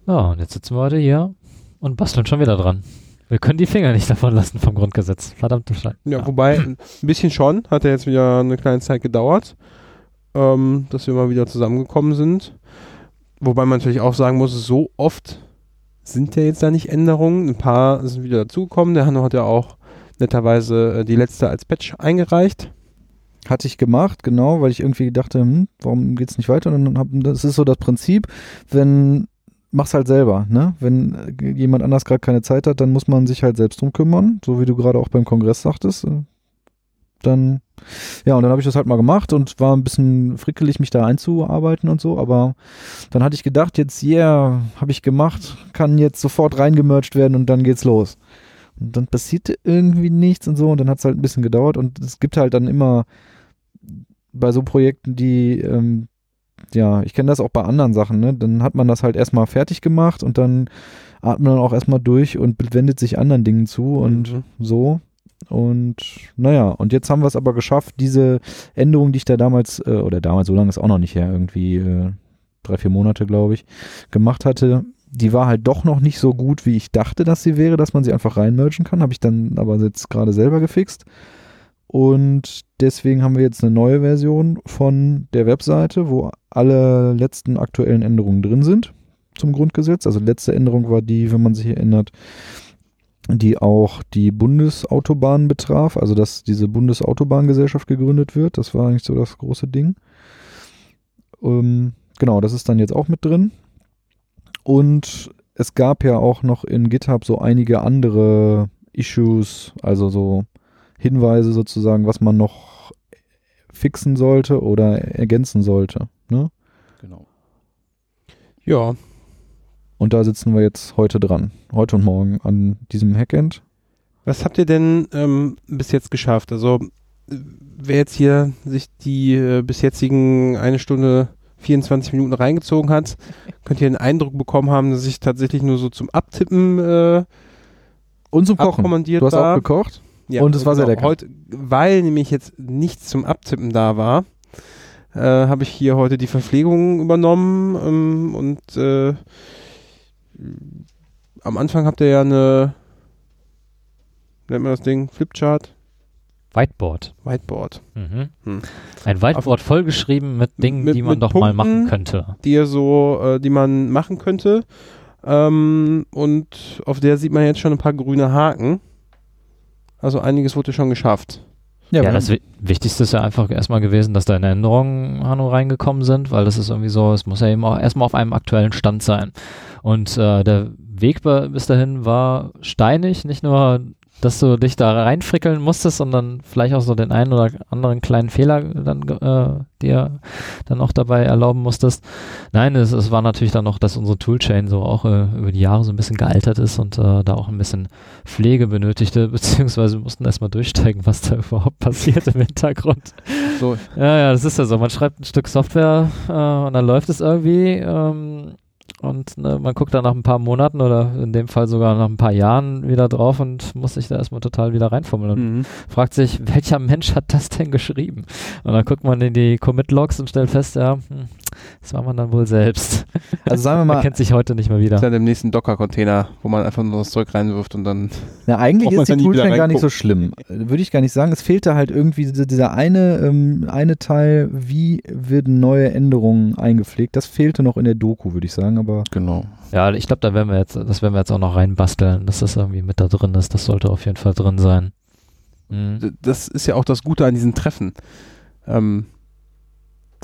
Ja, und jetzt sitzen wir heute hier und basteln schon wieder dran. Wir können die Finger nicht davon lassen vom Grundgesetz. Verdammte Scheiße. Ja, wobei, ein bisschen schon, hat ja jetzt wieder eine kleine Zeit gedauert, ähm, dass wir mal wieder zusammengekommen sind. Wobei man natürlich auch sagen muss, so oft sind ja jetzt da nicht Änderungen. Ein paar sind wieder dazugekommen. Der Hanno hat ja auch netterweise äh, die letzte als Patch eingereicht. Hatte ich gemacht, genau, weil ich irgendwie dachte, hm, warum geht's nicht weiter? Und dann hab, das ist so das Prinzip, wenn mach's halt selber, ne? Wenn äh, jemand anders gerade keine Zeit hat, dann muss man sich halt selbst drum kümmern, so wie du gerade auch beim Kongress sagtest. Dann ja, und dann habe ich das halt mal gemacht und war ein bisschen frickelig, mich da einzuarbeiten und so, aber dann hatte ich gedacht, jetzt yeah, habe ich gemacht, kann jetzt sofort reingemerged werden und dann geht's los. Und dann passierte irgendwie nichts und so und dann hat es halt ein bisschen gedauert und es gibt halt dann immer bei so Projekten, die ähm, ja, ich kenne das auch bei anderen Sachen, ne? Dann hat man das halt erstmal fertig gemacht und dann atmet man auch erstmal durch und wendet sich anderen Dingen zu und Mhm. so. Und naja, und jetzt haben wir es aber geschafft, diese Änderung, die ich da damals, äh, oder damals, so lange ist auch noch nicht her, irgendwie äh, drei, vier Monate, glaube ich, gemacht hatte, die war halt doch noch nicht so gut, wie ich dachte, dass sie wäre, dass man sie einfach reinmergen kann. Habe ich dann aber jetzt gerade selber gefixt. Und deswegen haben wir jetzt eine neue Version von der Webseite, wo alle letzten aktuellen Änderungen drin sind zum Grundgesetz. Also letzte Änderung war die, wenn man sich erinnert, die auch die Bundesautobahn betraf, also dass diese Bundesautobahngesellschaft gegründet wird. Das war eigentlich so das große Ding. Ähm, genau, das ist dann jetzt auch mit drin. Und es gab ja auch noch in GitHub so einige andere Issues, also so Hinweise sozusagen, was man noch fixen sollte oder ergänzen sollte. Ne? Genau. Ja, Und da sitzen wir jetzt heute dran, heute und morgen an diesem Hackend. Was habt ihr denn ähm, bis jetzt geschafft? Also, wer jetzt hier sich die äh, bis jetzigen eine Stunde 24 Minuten reingezogen hat, könnte hier den Eindruck bekommen haben, dass ich tatsächlich nur so zum Abtippen äh, Und zum Kochen. Du hast war. auch gekocht? Ja, Und es war sehr lecker. Heute, weil nämlich jetzt nichts zum Abtippen da war, äh, habe ich hier heute die Verpflegung übernommen ähm, und äh, am Anfang habt ihr ja eine, nennt man das Ding, Flipchart, Whiteboard. Whiteboard, Mhm. Hm. Ein Whiteboard vollgeschrieben mit Dingen, Mit- die man doch mal machen Punkten. könnte. die ihr so, äh, die man machen könnte. Ähm, und auf der sieht man jetzt schon ein paar grüne Haken. Also einiges wurde schon geschafft. Ja, wir das Wi- Wichtigste ist ja einfach erstmal gewesen, dass deine Änderungen, Hanno, reingekommen sind, weil das ist irgendwie so, es muss ja eben auch erstmal auf einem aktuellen Stand sein. Und äh, der Weg bis dahin war steinig, nicht nur, dass du dich da reinfrickeln musstest, sondern vielleicht auch so den einen oder anderen kleinen Fehler dann äh, dir dann auch dabei erlauben musstest. Nein, es, es war natürlich dann noch, dass unsere Toolchain so auch äh, über die Jahre so ein bisschen gealtert ist und äh, da auch ein bisschen Pflege benötigte, beziehungsweise wir mussten erstmal durchsteigen, was da überhaupt passiert im Hintergrund. So, Ja, ja, das ist ja so. Man schreibt ein Stück Software äh, und dann läuft es irgendwie. Ähm, und ne, man guckt dann nach ein paar Monaten oder in dem Fall sogar nach ein paar Jahren wieder drauf und muss sich da erstmal total wieder reinfummeln und mhm. fragt sich, welcher Mensch hat das denn geschrieben? Und dann guckt man in die Commit-Logs und stellt fest, ja, hm, das war man dann wohl selbst. Also sagen wir Man mal, kennt sich heute nicht mehr ist wieder. dann im nächsten Docker-Container, wo man einfach nur das Zeug reinwirft und dann. na, eigentlich man ist die Toolchain gar nicht so schlimm. Würde ich gar nicht sagen. Es fehlte halt irgendwie diese- dieser eine, ähm, eine Teil, wie werden neue Änderungen eingepflegt. Das fehlte noch in der Doku, würde ich sagen, aber Genau. Ja, ich glaube, da werden wir jetzt, das werden wir jetzt auch noch reinbasteln, dass das irgendwie mit da drin ist. Das sollte auf jeden Fall drin sein. Mhm. Das ist ja auch das Gute an diesen Treffen. Ähm,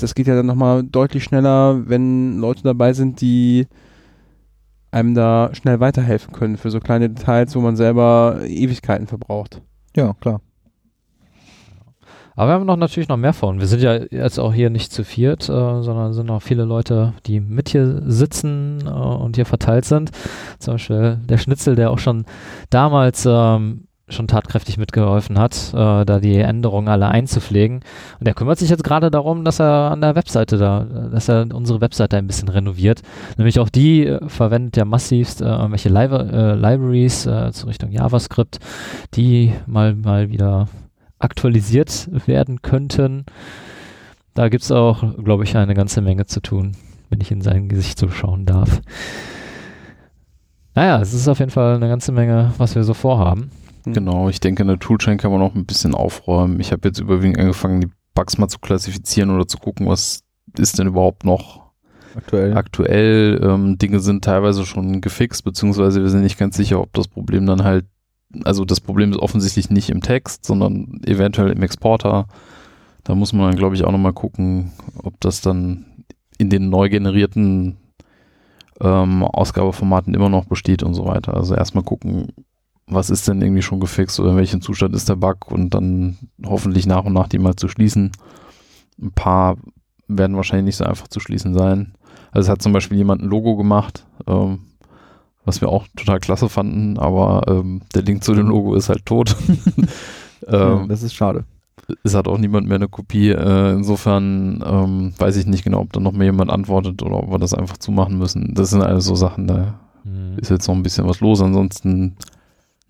das geht ja dann nochmal deutlich schneller, wenn Leute dabei sind, die einem da schnell weiterhelfen können für so kleine Details, wo man selber Ewigkeiten verbraucht. ja, klar. Aber wir haben noch natürlich noch mehr von. Wir sind ja jetzt auch hier nicht zu viert, äh, sondern sind noch viele Leute, die mit hier sitzen äh, und hier verteilt sind. Zum Beispiel der Schnitzel, der auch schon damals ähm, schon tatkräftig mitgeholfen hat, äh, da die Änderungen alle einzupflegen. Und der kümmert sich jetzt gerade darum, dass er an der Webseite da, dass er unsere Webseite ein bisschen renoviert. Nämlich auch die äh, verwendet ja massivst äh, irgendwelche Li äh, Libraries äh, zur Richtung JavaScript, die mal, mal wieder aktualisiert werden könnten. Da gibt es auch, glaube ich, eine ganze Menge zu tun, wenn ich in sein Gesicht so schauen darf. Naja, es ist auf jeden Fall eine ganze Menge, was wir so vorhaben. Genau, ich denke, in der Toolchain kann man auch ein bisschen aufräumen. Ich habe jetzt überwiegend angefangen, die Bugs mal zu klassifizieren oder zu gucken, was ist denn überhaupt noch Aktuell. aktuell. Ähm, Dinge sind teilweise schon gefixt, beziehungsweise wir sind nicht ganz sicher, ob das Problem dann halt, also das Problem ist offensichtlich nicht im Text, sondern eventuell im Exporter. Da muss man dann, glaube ich, auch nochmal gucken, ob das dann in den neu generierten ähm, Ausgabeformaten immer noch besteht und so weiter. Also erstmal gucken, was ist denn irgendwie schon gefixt oder in welchem Zustand ist der Bug und dann hoffentlich nach und nach die mal zu schließen. Ein paar werden wahrscheinlich nicht so einfach zu schließen sein. Also es hat zum Beispiel jemand ein Logo gemacht, ähm, was wir auch total klasse fanden, aber ähm, der Link zu dem Logo ist halt tot. ja, ähm, das ist schade. es hat auch niemand mehr eine Kopie. Äh, insofern ähm, weiß ich nicht genau, ob da noch mehr jemand antwortet oder ob wir das einfach zumachen müssen. Das sind alles so Sachen, da Mhm. ist jetzt noch ein bisschen was los. Ansonsten,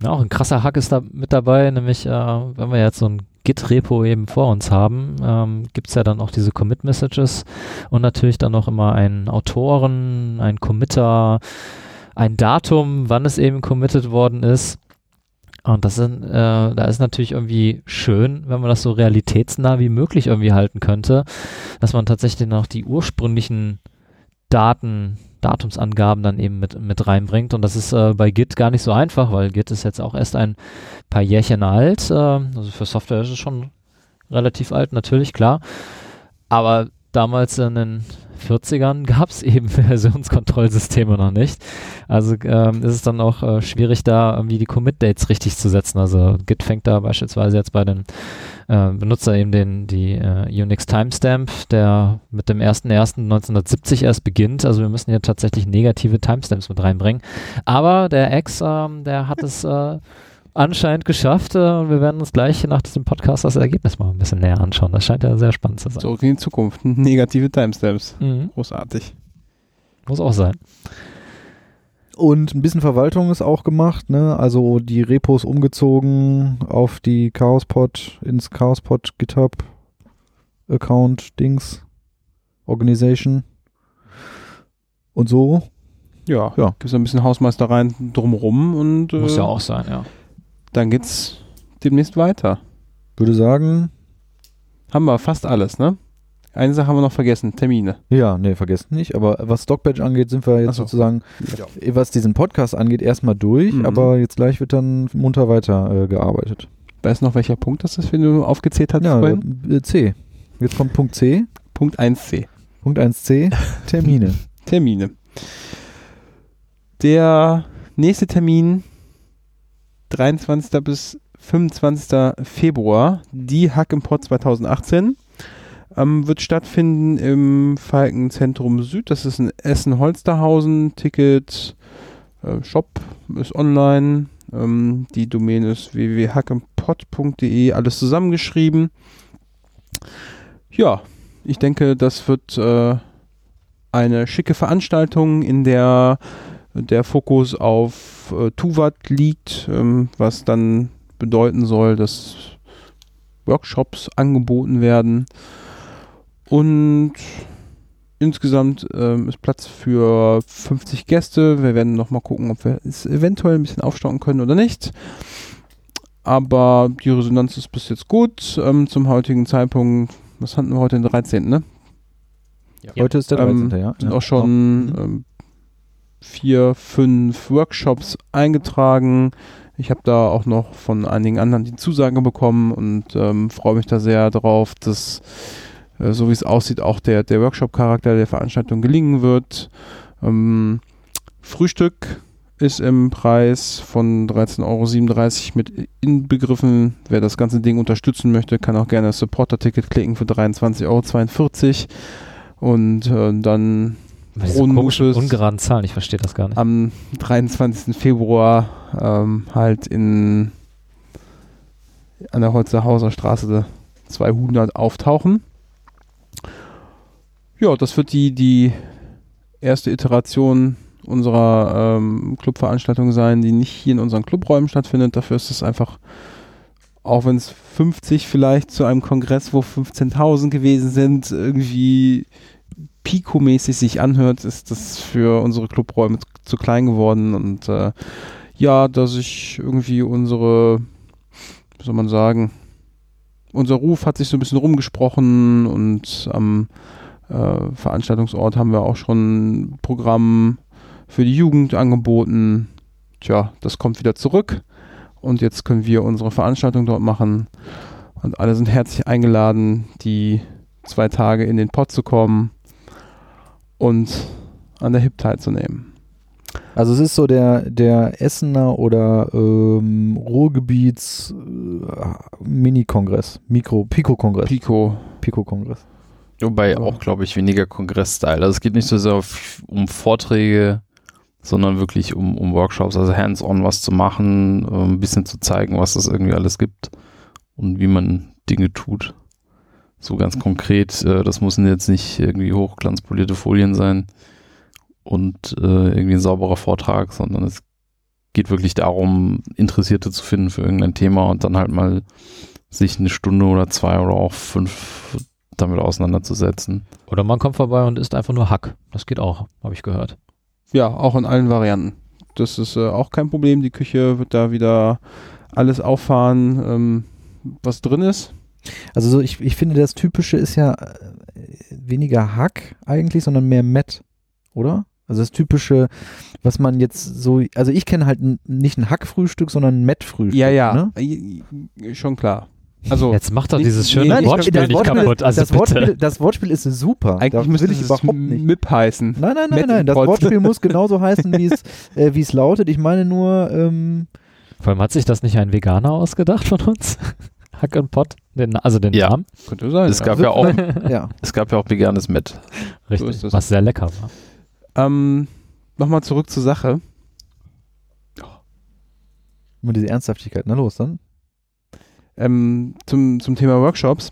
Ja, auch ein krasser Hack ist da mit dabei, nämlich äh, wenn wir jetzt so ein Git-Repo eben vor uns haben, ähm, gibt es ja dann auch diese Commit-Messages und natürlich dann noch immer einen Autoren, einen Committer, ein Datum, wann es eben committed worden ist. Und das sind, äh, da ist natürlich irgendwie schön, wenn man das so realitätsnah wie möglich irgendwie halten könnte, dass man tatsächlich noch die ursprünglichen Daten, Datumsangaben dann eben mit, mit reinbringt. Und das ist äh, bei Git gar nicht so einfach, weil Git ist jetzt auch erst ein paar Jährchen alt. Äh, also für Software ist es schon relativ alt, natürlich, klar. Aber damals in den 40ern gab es eben Versionskontrollsysteme noch nicht. Also ähm, ist es dann auch äh, schwierig, da irgendwie die Commit-Dates richtig zu setzen. Also Git fängt da beispielsweise jetzt bei den äh, Benutzer eben den, die äh, Unix Timestamp, der mit dem 01.01.1970 erst beginnt. Also wir müssen hier tatsächlich negative Timestamps mit reinbringen. Aber der Ex, ähm, der hat es äh, anscheinend geschafft äh, und wir werden uns gleich nach diesem Podcast das Ergebnis mal ein bisschen näher anschauen. Das scheint ja sehr spannend zu sein. Zurück in die Zukunft. Negative Timestamps. Mhm. Großartig. Muss auch sein. Und ein bisschen Verwaltung ist auch gemacht, ne? Also die Repos umgezogen auf die Chaospod, ins Chaospod GitHub Account, Dings, Organization. Und so. Ja, Ja. gibt es ein bisschen Hausmeistereien drumrum und äh, Muss ja auch sein, ja. Dann geht's demnächst weiter. Würde sagen, Haben wir fast alles, ne? Eine Sache haben wir noch vergessen, Termine. ja, nee, vergessen nicht. Aber was Stockbatch angeht, sind wir jetzt so. sozusagen, was diesen Podcast angeht, erstmal durch. Mhm. Aber jetzt gleich wird dann munter weiter äh, gearbeitet. Weißt du noch, welcher Punkt das ist, den du aufgezählt hast Ja, vorhin? äh, C. Jetzt kommt Punkt C. Punkt 1c. Punkt 1c, Termine. Termine. Der nächste Termin, 23. bis 25. Februar, die Hack im Pod 2018, ähm, wird stattfinden im Falkenzentrum Süd. Das ist in Essen-Holsterhausen. Ticket, äh, Shop ist online. Ähm, die Domäne ist www.hackimpod.de, alles zusammengeschrieben. Ja, ich denke, das wird äh, eine schicke Veranstaltung, in der der Fokus auf äh, Tuvat liegt, ähm, was dann bedeuten soll, dass Workshops angeboten werden. Und insgesamt ähm, ist Platz für 50 Gäste. Wir werden nochmal gucken, ob wir es eventuell ein bisschen aufstocken können oder nicht. Aber die Resonanz ist bis jetzt gut. Ähm, zum heutigen Zeitpunkt, was hatten wir heute, den 13., ne? Heute ist der Ähm, 13. ja. sind ja. auch schon Mhm. ähm, vier, fünf Workshops eingetragen. Ich habe da auch noch von einigen anderen die Zusage bekommen und ähm, freue mich da sehr drauf, dass äh, so wie es aussieht auch der, der Workshop-Charakter der Veranstaltung gelingen wird. Ähm, Frühstück ist im Preis von 13,37 Euro mit inbegriffen. Wer das ganze Ding unterstützen möchte, kann auch gerne das Supporter-Ticket klicken für 23,42 Euro. Und äh, dann Komischen, Mutes. ungeraden Zahlen, ich verstehe das gar nicht. am 23. Februar ähm, halt in an der Holzerhauser Straße 200 auftauchen. Ja, das wird die, die erste Iteration unserer ähm, Clubveranstaltung sein, die nicht hier in unseren Clubräumen stattfindet. Dafür ist es einfach, auch wenn es 50 vielleicht zu einem Kongress, wo 15.000 gewesen sind, irgendwie Pico-mäßig sich anhört, ist das für unsere Clubräume zu klein geworden. Und äh, ja, dass sich irgendwie unsere, wie soll man sagen, unser Ruf hat sich so ein bisschen rumgesprochen und am äh, Veranstaltungsort haben wir auch schon Programm für die Jugend angeboten. Tja, das kommt wieder zurück. Und jetzt können wir unsere Veranstaltung dort machen. Und alle sind herzlich eingeladen, die zwei Tage in den Pod zu kommen und an der HIP teilzunehmen. Also es ist so der, der Essener oder ähm, Ruhrgebiets äh, Mini-Kongress, Mikro, Pico-Kongress. Pico. Pico-Kongress. Wobei auch, glaube ich, weniger Kongress-Style. Also es geht nicht so sehr auf, um Vorträge, sondern wirklich um, um Workshops, also hands-on was zu machen, äh, ein bisschen zu zeigen, was es irgendwie alles gibt und wie man Dinge tut. So ganz konkret, äh, das müssen jetzt nicht irgendwie hochglanzpolierte Folien sein und äh, irgendwie ein sauberer Vortrag, sondern es geht wirklich darum, Interessierte zu finden für irgendein Thema und dann halt mal sich eine Stunde oder zwei oder auch fünf damit auseinanderzusetzen. Oder man kommt vorbei und isst einfach nur Hack. Das geht auch, habe ich gehört. Ja, auch in allen Varianten. Das ist äh, auch kein Problem. Die Küche wird da wieder alles auffahren, ähm, was drin ist. Also so, ich, ich finde, das Typische ist ja äh, weniger Hack eigentlich, sondern mehr Met, oder? Also das Typische, was man jetzt so, also ich kenne halt nicht ein Hackfrühstück, sondern ein Met-Frühstück. Ja, ja, Ne? schon klar. Also Jetzt macht doch dieses schöne Nein, Wortspiel das nicht Wortspiel, kaputt. Also das. Wortspiel, das Wortspiel ist super. eigentlich müsste will ich es überhaupt nicht. MIP heißen. Nein, nein, nein, nein. Das. Wortspiel muss genauso heißen, wie es äh, wie es lautet. Ich meine nur, ähm, Vor allem hat sich das nicht ein Veganer ausgedacht von uns? Hack und Pot, den, also den Ja. Namen. Könnte sein. Es ja. gab ja auch, ja. es gab ja auch veganes Met. Richtig, das. was sehr lecker war. Ähm, Nochmal zurück zur Sache. Immer diese Ernsthaftigkeit. Na los, dann. ähm, zum, zum Thema Workshops.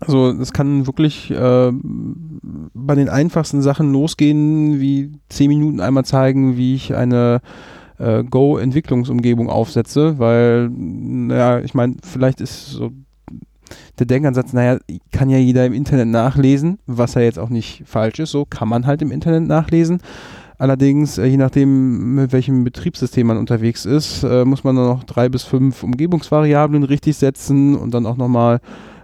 Also es kann wirklich äh, bei den einfachsten Sachen losgehen, wie zehn Minuten einmal zeigen, wie ich eine äh, Go-Entwicklungsumgebung aufsetze, weil, naja, ich meine, vielleicht ist so der Denkansatz, naja, kann ja jeder im Internet nachlesen, was ja jetzt auch nicht falsch ist, so kann man halt im Internet nachlesen. Allerdings, äh, je nachdem, mit welchem Betriebssystem man unterwegs ist, äh, muss man dann noch drei bis fünf Umgebungsvariablen richtig setzen und dann auch nochmal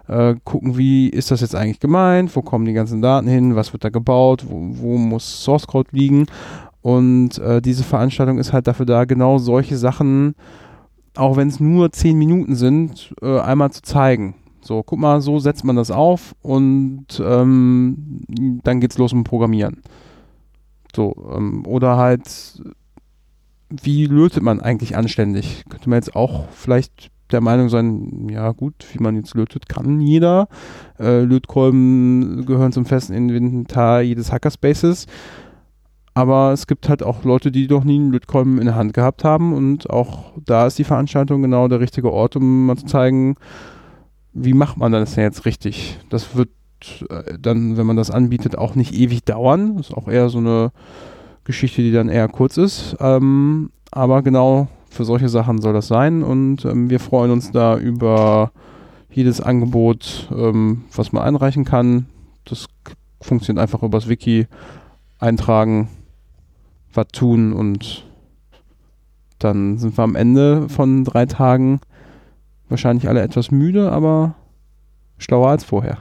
äh, gucken, wie ist das jetzt eigentlich gemeint, wo kommen die ganzen Daten hin, was wird da gebaut, wo, wo muss Source Code liegen. Und äh, diese Veranstaltung ist halt dafür da, genau solche Sachen, auch wenn es nur zehn Minuten sind, äh, einmal zu zeigen. So, guck mal, so setzt man das auf und ähm, dann geht's los mit Programmieren. So, ähm, oder halt, wie lötet man eigentlich anständig? Könnte man jetzt auch vielleicht der Meinung sein, ja gut, wie man jetzt lötet, kann jeder. Äh, Lötkolben gehören zum festen Inventar jedes Hackerspaces. Aber es gibt halt auch Leute, die doch nie einen Lötkolben in der Hand gehabt haben und auch da ist die Veranstaltung genau der richtige Ort, um mal zu zeigen, wie macht man das denn jetzt richtig? Das wird äh, dann, wenn man das anbietet, auch nicht ewig dauern. Das ist auch eher so eine Geschichte, die dann eher kurz ist. Ähm, aber genau für solche Sachen soll das sein und ähm, wir freuen uns da über jedes Angebot, ähm, was man einreichen kann. Das funktioniert einfach übers Wiki eintragen, was tun und dann sind wir am Ende von drei Tagen wahrscheinlich alle etwas müde, aber schlauer als vorher.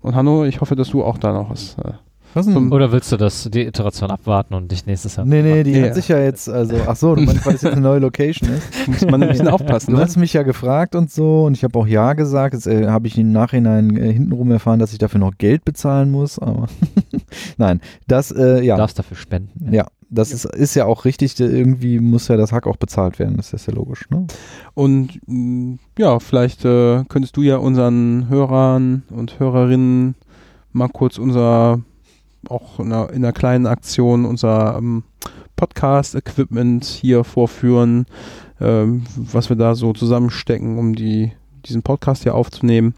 Und Hanno, ich hoffe, dass du auch da noch was. Äh, Oder willst du das, die Iteration abwarten und dich nächstes Jahr Nee, nee, die Ja. hat sich ja jetzt, also, ach so, du meinst, weil das jetzt eine neue Location ist. muss man ein bisschen aufpassen. Du Ne? hast mich ja gefragt und so und ich habe auch Ja gesagt. Jetzt äh, habe ich im Nachhinein äh, hintenrum erfahren, dass ich dafür noch Geld bezahlen muss. Aber nein, das, äh, Du ja, darfst dafür spenden. ja, das Ist, ist ja auch richtig. Irgendwie muss ja das Hack auch bezahlt werden. Das ist ja logisch. Ne? Und mh, ja, vielleicht äh, könntest du ja unseren Hörern und Hörerinnen mal kurz unser, auch in einer, in einer kleinen Aktion, unser ähm, Podcast-Equipment hier vorführen, ähm, was wir da so zusammenstecken, um die, diesen Podcast hier aufzunehmen.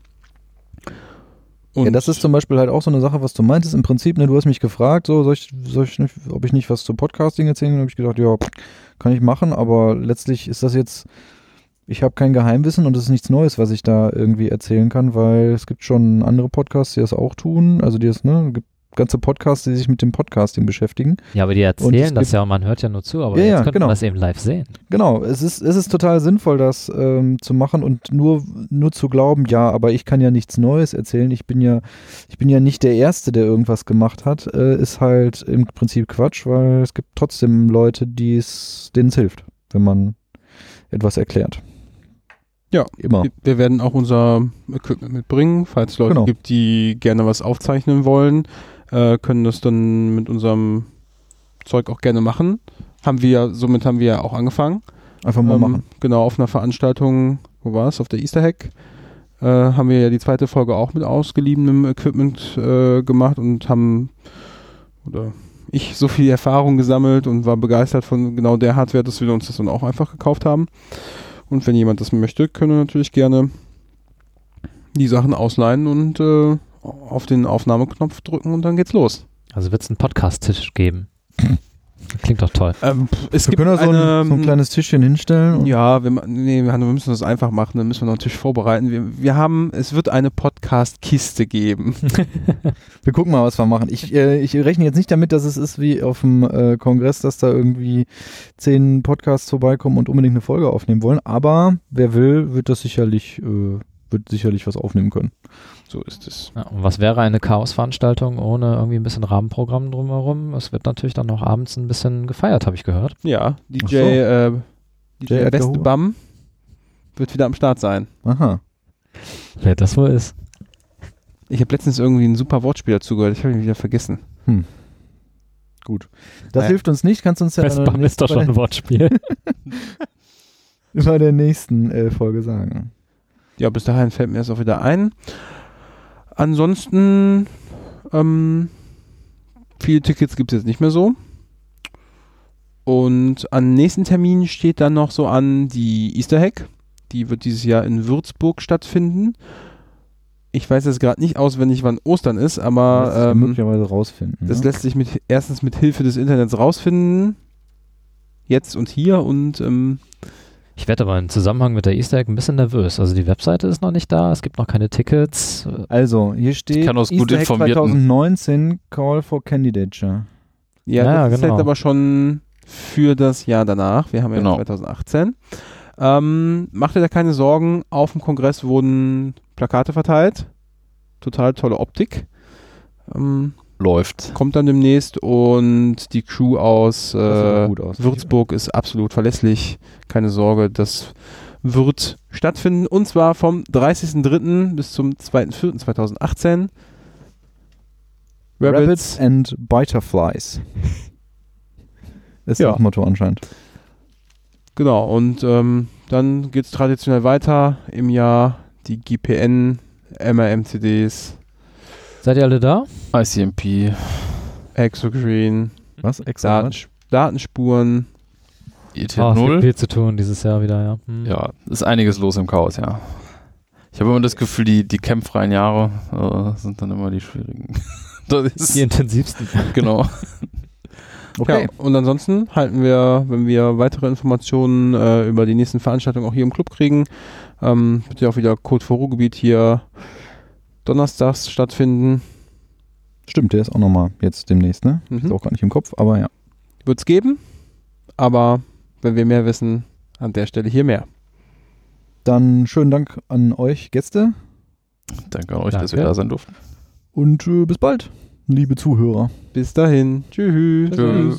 ja, das ist zum Beispiel halt auch so eine Sache, was du meintest. Im Prinzip, ne, du hast mich gefragt, so, soll ich, soll ich nicht, ob ich nicht was zu Podcasting erzählen kann. habe ich gedacht, ja, kann ich machen, aber letztlich ist das jetzt, ich habe kein Geheimwissen und es ist nichts Neues, was ich da irgendwie erzählen kann, weil es gibt schon andere Podcasts, die das auch tun. Also die es, ne, gibt ganze Podcasts, die sich mit dem Podcasting beschäftigen. Ja, aber die erzählen das ja und man hört ja nur zu, aber Ja, jetzt ja, könnte genau. man das eben live sehen. Genau, es ist, es ist total sinnvoll, das ähm, zu machen und nur, nur zu glauben, ja, aber ich kann ja nichts Neues erzählen. Ich bin ja, ich bin ja nicht der Erste, der irgendwas gemacht hat, äh, ist halt im Prinzip Quatsch, weil es gibt trotzdem Leute, die es, denen es hilft, wenn man etwas erklärt. Ja, Immer. Wir- Wir werden auch unser Equipment mitbringen, falls es Leute Genau. gibt, die gerne was aufzeichnen wollen, äh, können das dann mit unserem Zeug auch gerne machen. Haben wir, somit haben wir ja auch angefangen. Einfach mal Ähm, machen. Genau, auf einer Veranstaltung, wo war es? Auf der Easter Hack. Äh, haben wir ja die zweite Folge auch mit ausgeliebenem Equipment äh, gemacht und haben, oder ich, so viel Erfahrung gesammelt und war begeistert von genau der Hardware, dass wir uns das dann auch einfach gekauft haben. Und wenn jemand das möchte, können wir natürlich gerne die Sachen ausleihen und äh, auf den Aufnahmeknopf drücken und dann geht's los. Also wird es einen Podcast-Tisch geben. Klingt doch toll. Ähm, es Wir gibt können da so ein, eine, so ein kleines Tischchen hinstellen. und- Ja, wir, nee, wir wir müssen das einfach machen, dann müssen wir noch einen Tisch vorbereiten. Wir, wir haben, es wird eine Podcast-Kiste geben. Wir gucken mal, was wir machen. Ich, äh, ich rechne jetzt nicht damit, dass es ist wie auf dem äh, Kongress, dass da irgendwie zehn Podcasts vorbeikommen und unbedingt eine Folge aufnehmen wollen. Aber wer will, wird das sicherlich, äh, wird sicherlich was aufnehmen können. So ist es. Ja, und was wäre eine Chaos-Veranstaltung ohne irgendwie ein bisschen Rahmenprogramm drumherum? Es wird natürlich dann noch abends ein bisschen gefeiert, habe ich gehört. Ja, DJ, so. äh, DJ Edgar Beste. Bam wird wieder am Start sein. Aha. Wer das wohl ist. Ich habe letztens irgendwie ein super Wortspiel dazu gehört, ich habe ihn wieder vergessen. Gut. Das Naja. hilft uns nicht. Kannst uns ja Festbam ist doch schon ein Wortspiel. bei der nächsten äh, Folge sagen. Ja, bis dahin fällt mir das auch wieder ein. Ansonsten, ähm, viele Tickets gibt es jetzt nicht mehr so. Und am nächsten Termin steht dann noch so an die Easter Hack. Die wird dieses Jahr in Würzburg stattfinden. Ich weiß jetzt gerade nicht auswendig, wann Ostern ist, das aber wir ähm, möglicherweise rausfinden. das ne? lässt sich mit, erstens mit Hilfe des Internets rausfinden. Jetzt und hier und ähm, Ich werde aber im Zusammenhang mit der Easter Egg ein bisschen nervös. Also die Webseite ist noch nicht da, es gibt noch keine Tickets. Also, hier steht kann aus gut Easter informierten- 2019 Call for Candidature. Ja, Ja, das ist genau. jetzt aber schon für das Jahr danach. Wir haben ja Genau. 2018. Ähm, macht ihr da keine Sorgen. Auf dem Kongress wurden Plakate verteilt. Total tolle Optik. Ähm, Läuft. kommt dann demnächst und die Crew aus äh, aus. Würzburg ist absolut verlässlich. Keine Sorge, das wird stattfinden. Und zwar vom 30.03. bis zum 2.04.2018. Rabbits and Butterflies. Ist Ja. das Motto anscheinend. Genau, und ähm, dann geht es traditionell weiter im Jahr die GPN, MRM-CDs, seid ihr alle da? ICMP. Exogreen, Was? Extra? Datens Datenspuren. ET Ah, es gibt 0. viel zu tun dieses Jahr wieder, ja. Hm. Ja, ist einiges los im Chaos, ja. Ich habe immer das Gefühl, die, die campfreien Jahre äh, sind dann immer die schwierigen. das ist, Die intensivsten. genau. Okay. Ja, und ansonsten halten wir, wenn wir weitere Informationen äh, über die nächsten Veranstaltungen auch hier im Club kriegen, ähm, wird ja auch wieder Code for Ruhrgebiet hier donnerstags stattfinden. Stimmt, der ist auch nochmal jetzt demnächst, ne? Ist Mhm. auch gar nicht im Kopf, aber ja. Wird es geben, aber wenn wir mehr wissen, an der Stelle hier mehr. Dann schönen Dank an euch Gäste Danke an euch, dass wir Danke. da sein durften. und äh, bis bald, liebe Zuhörer. Bis dahin. Tschüss. Tschüss.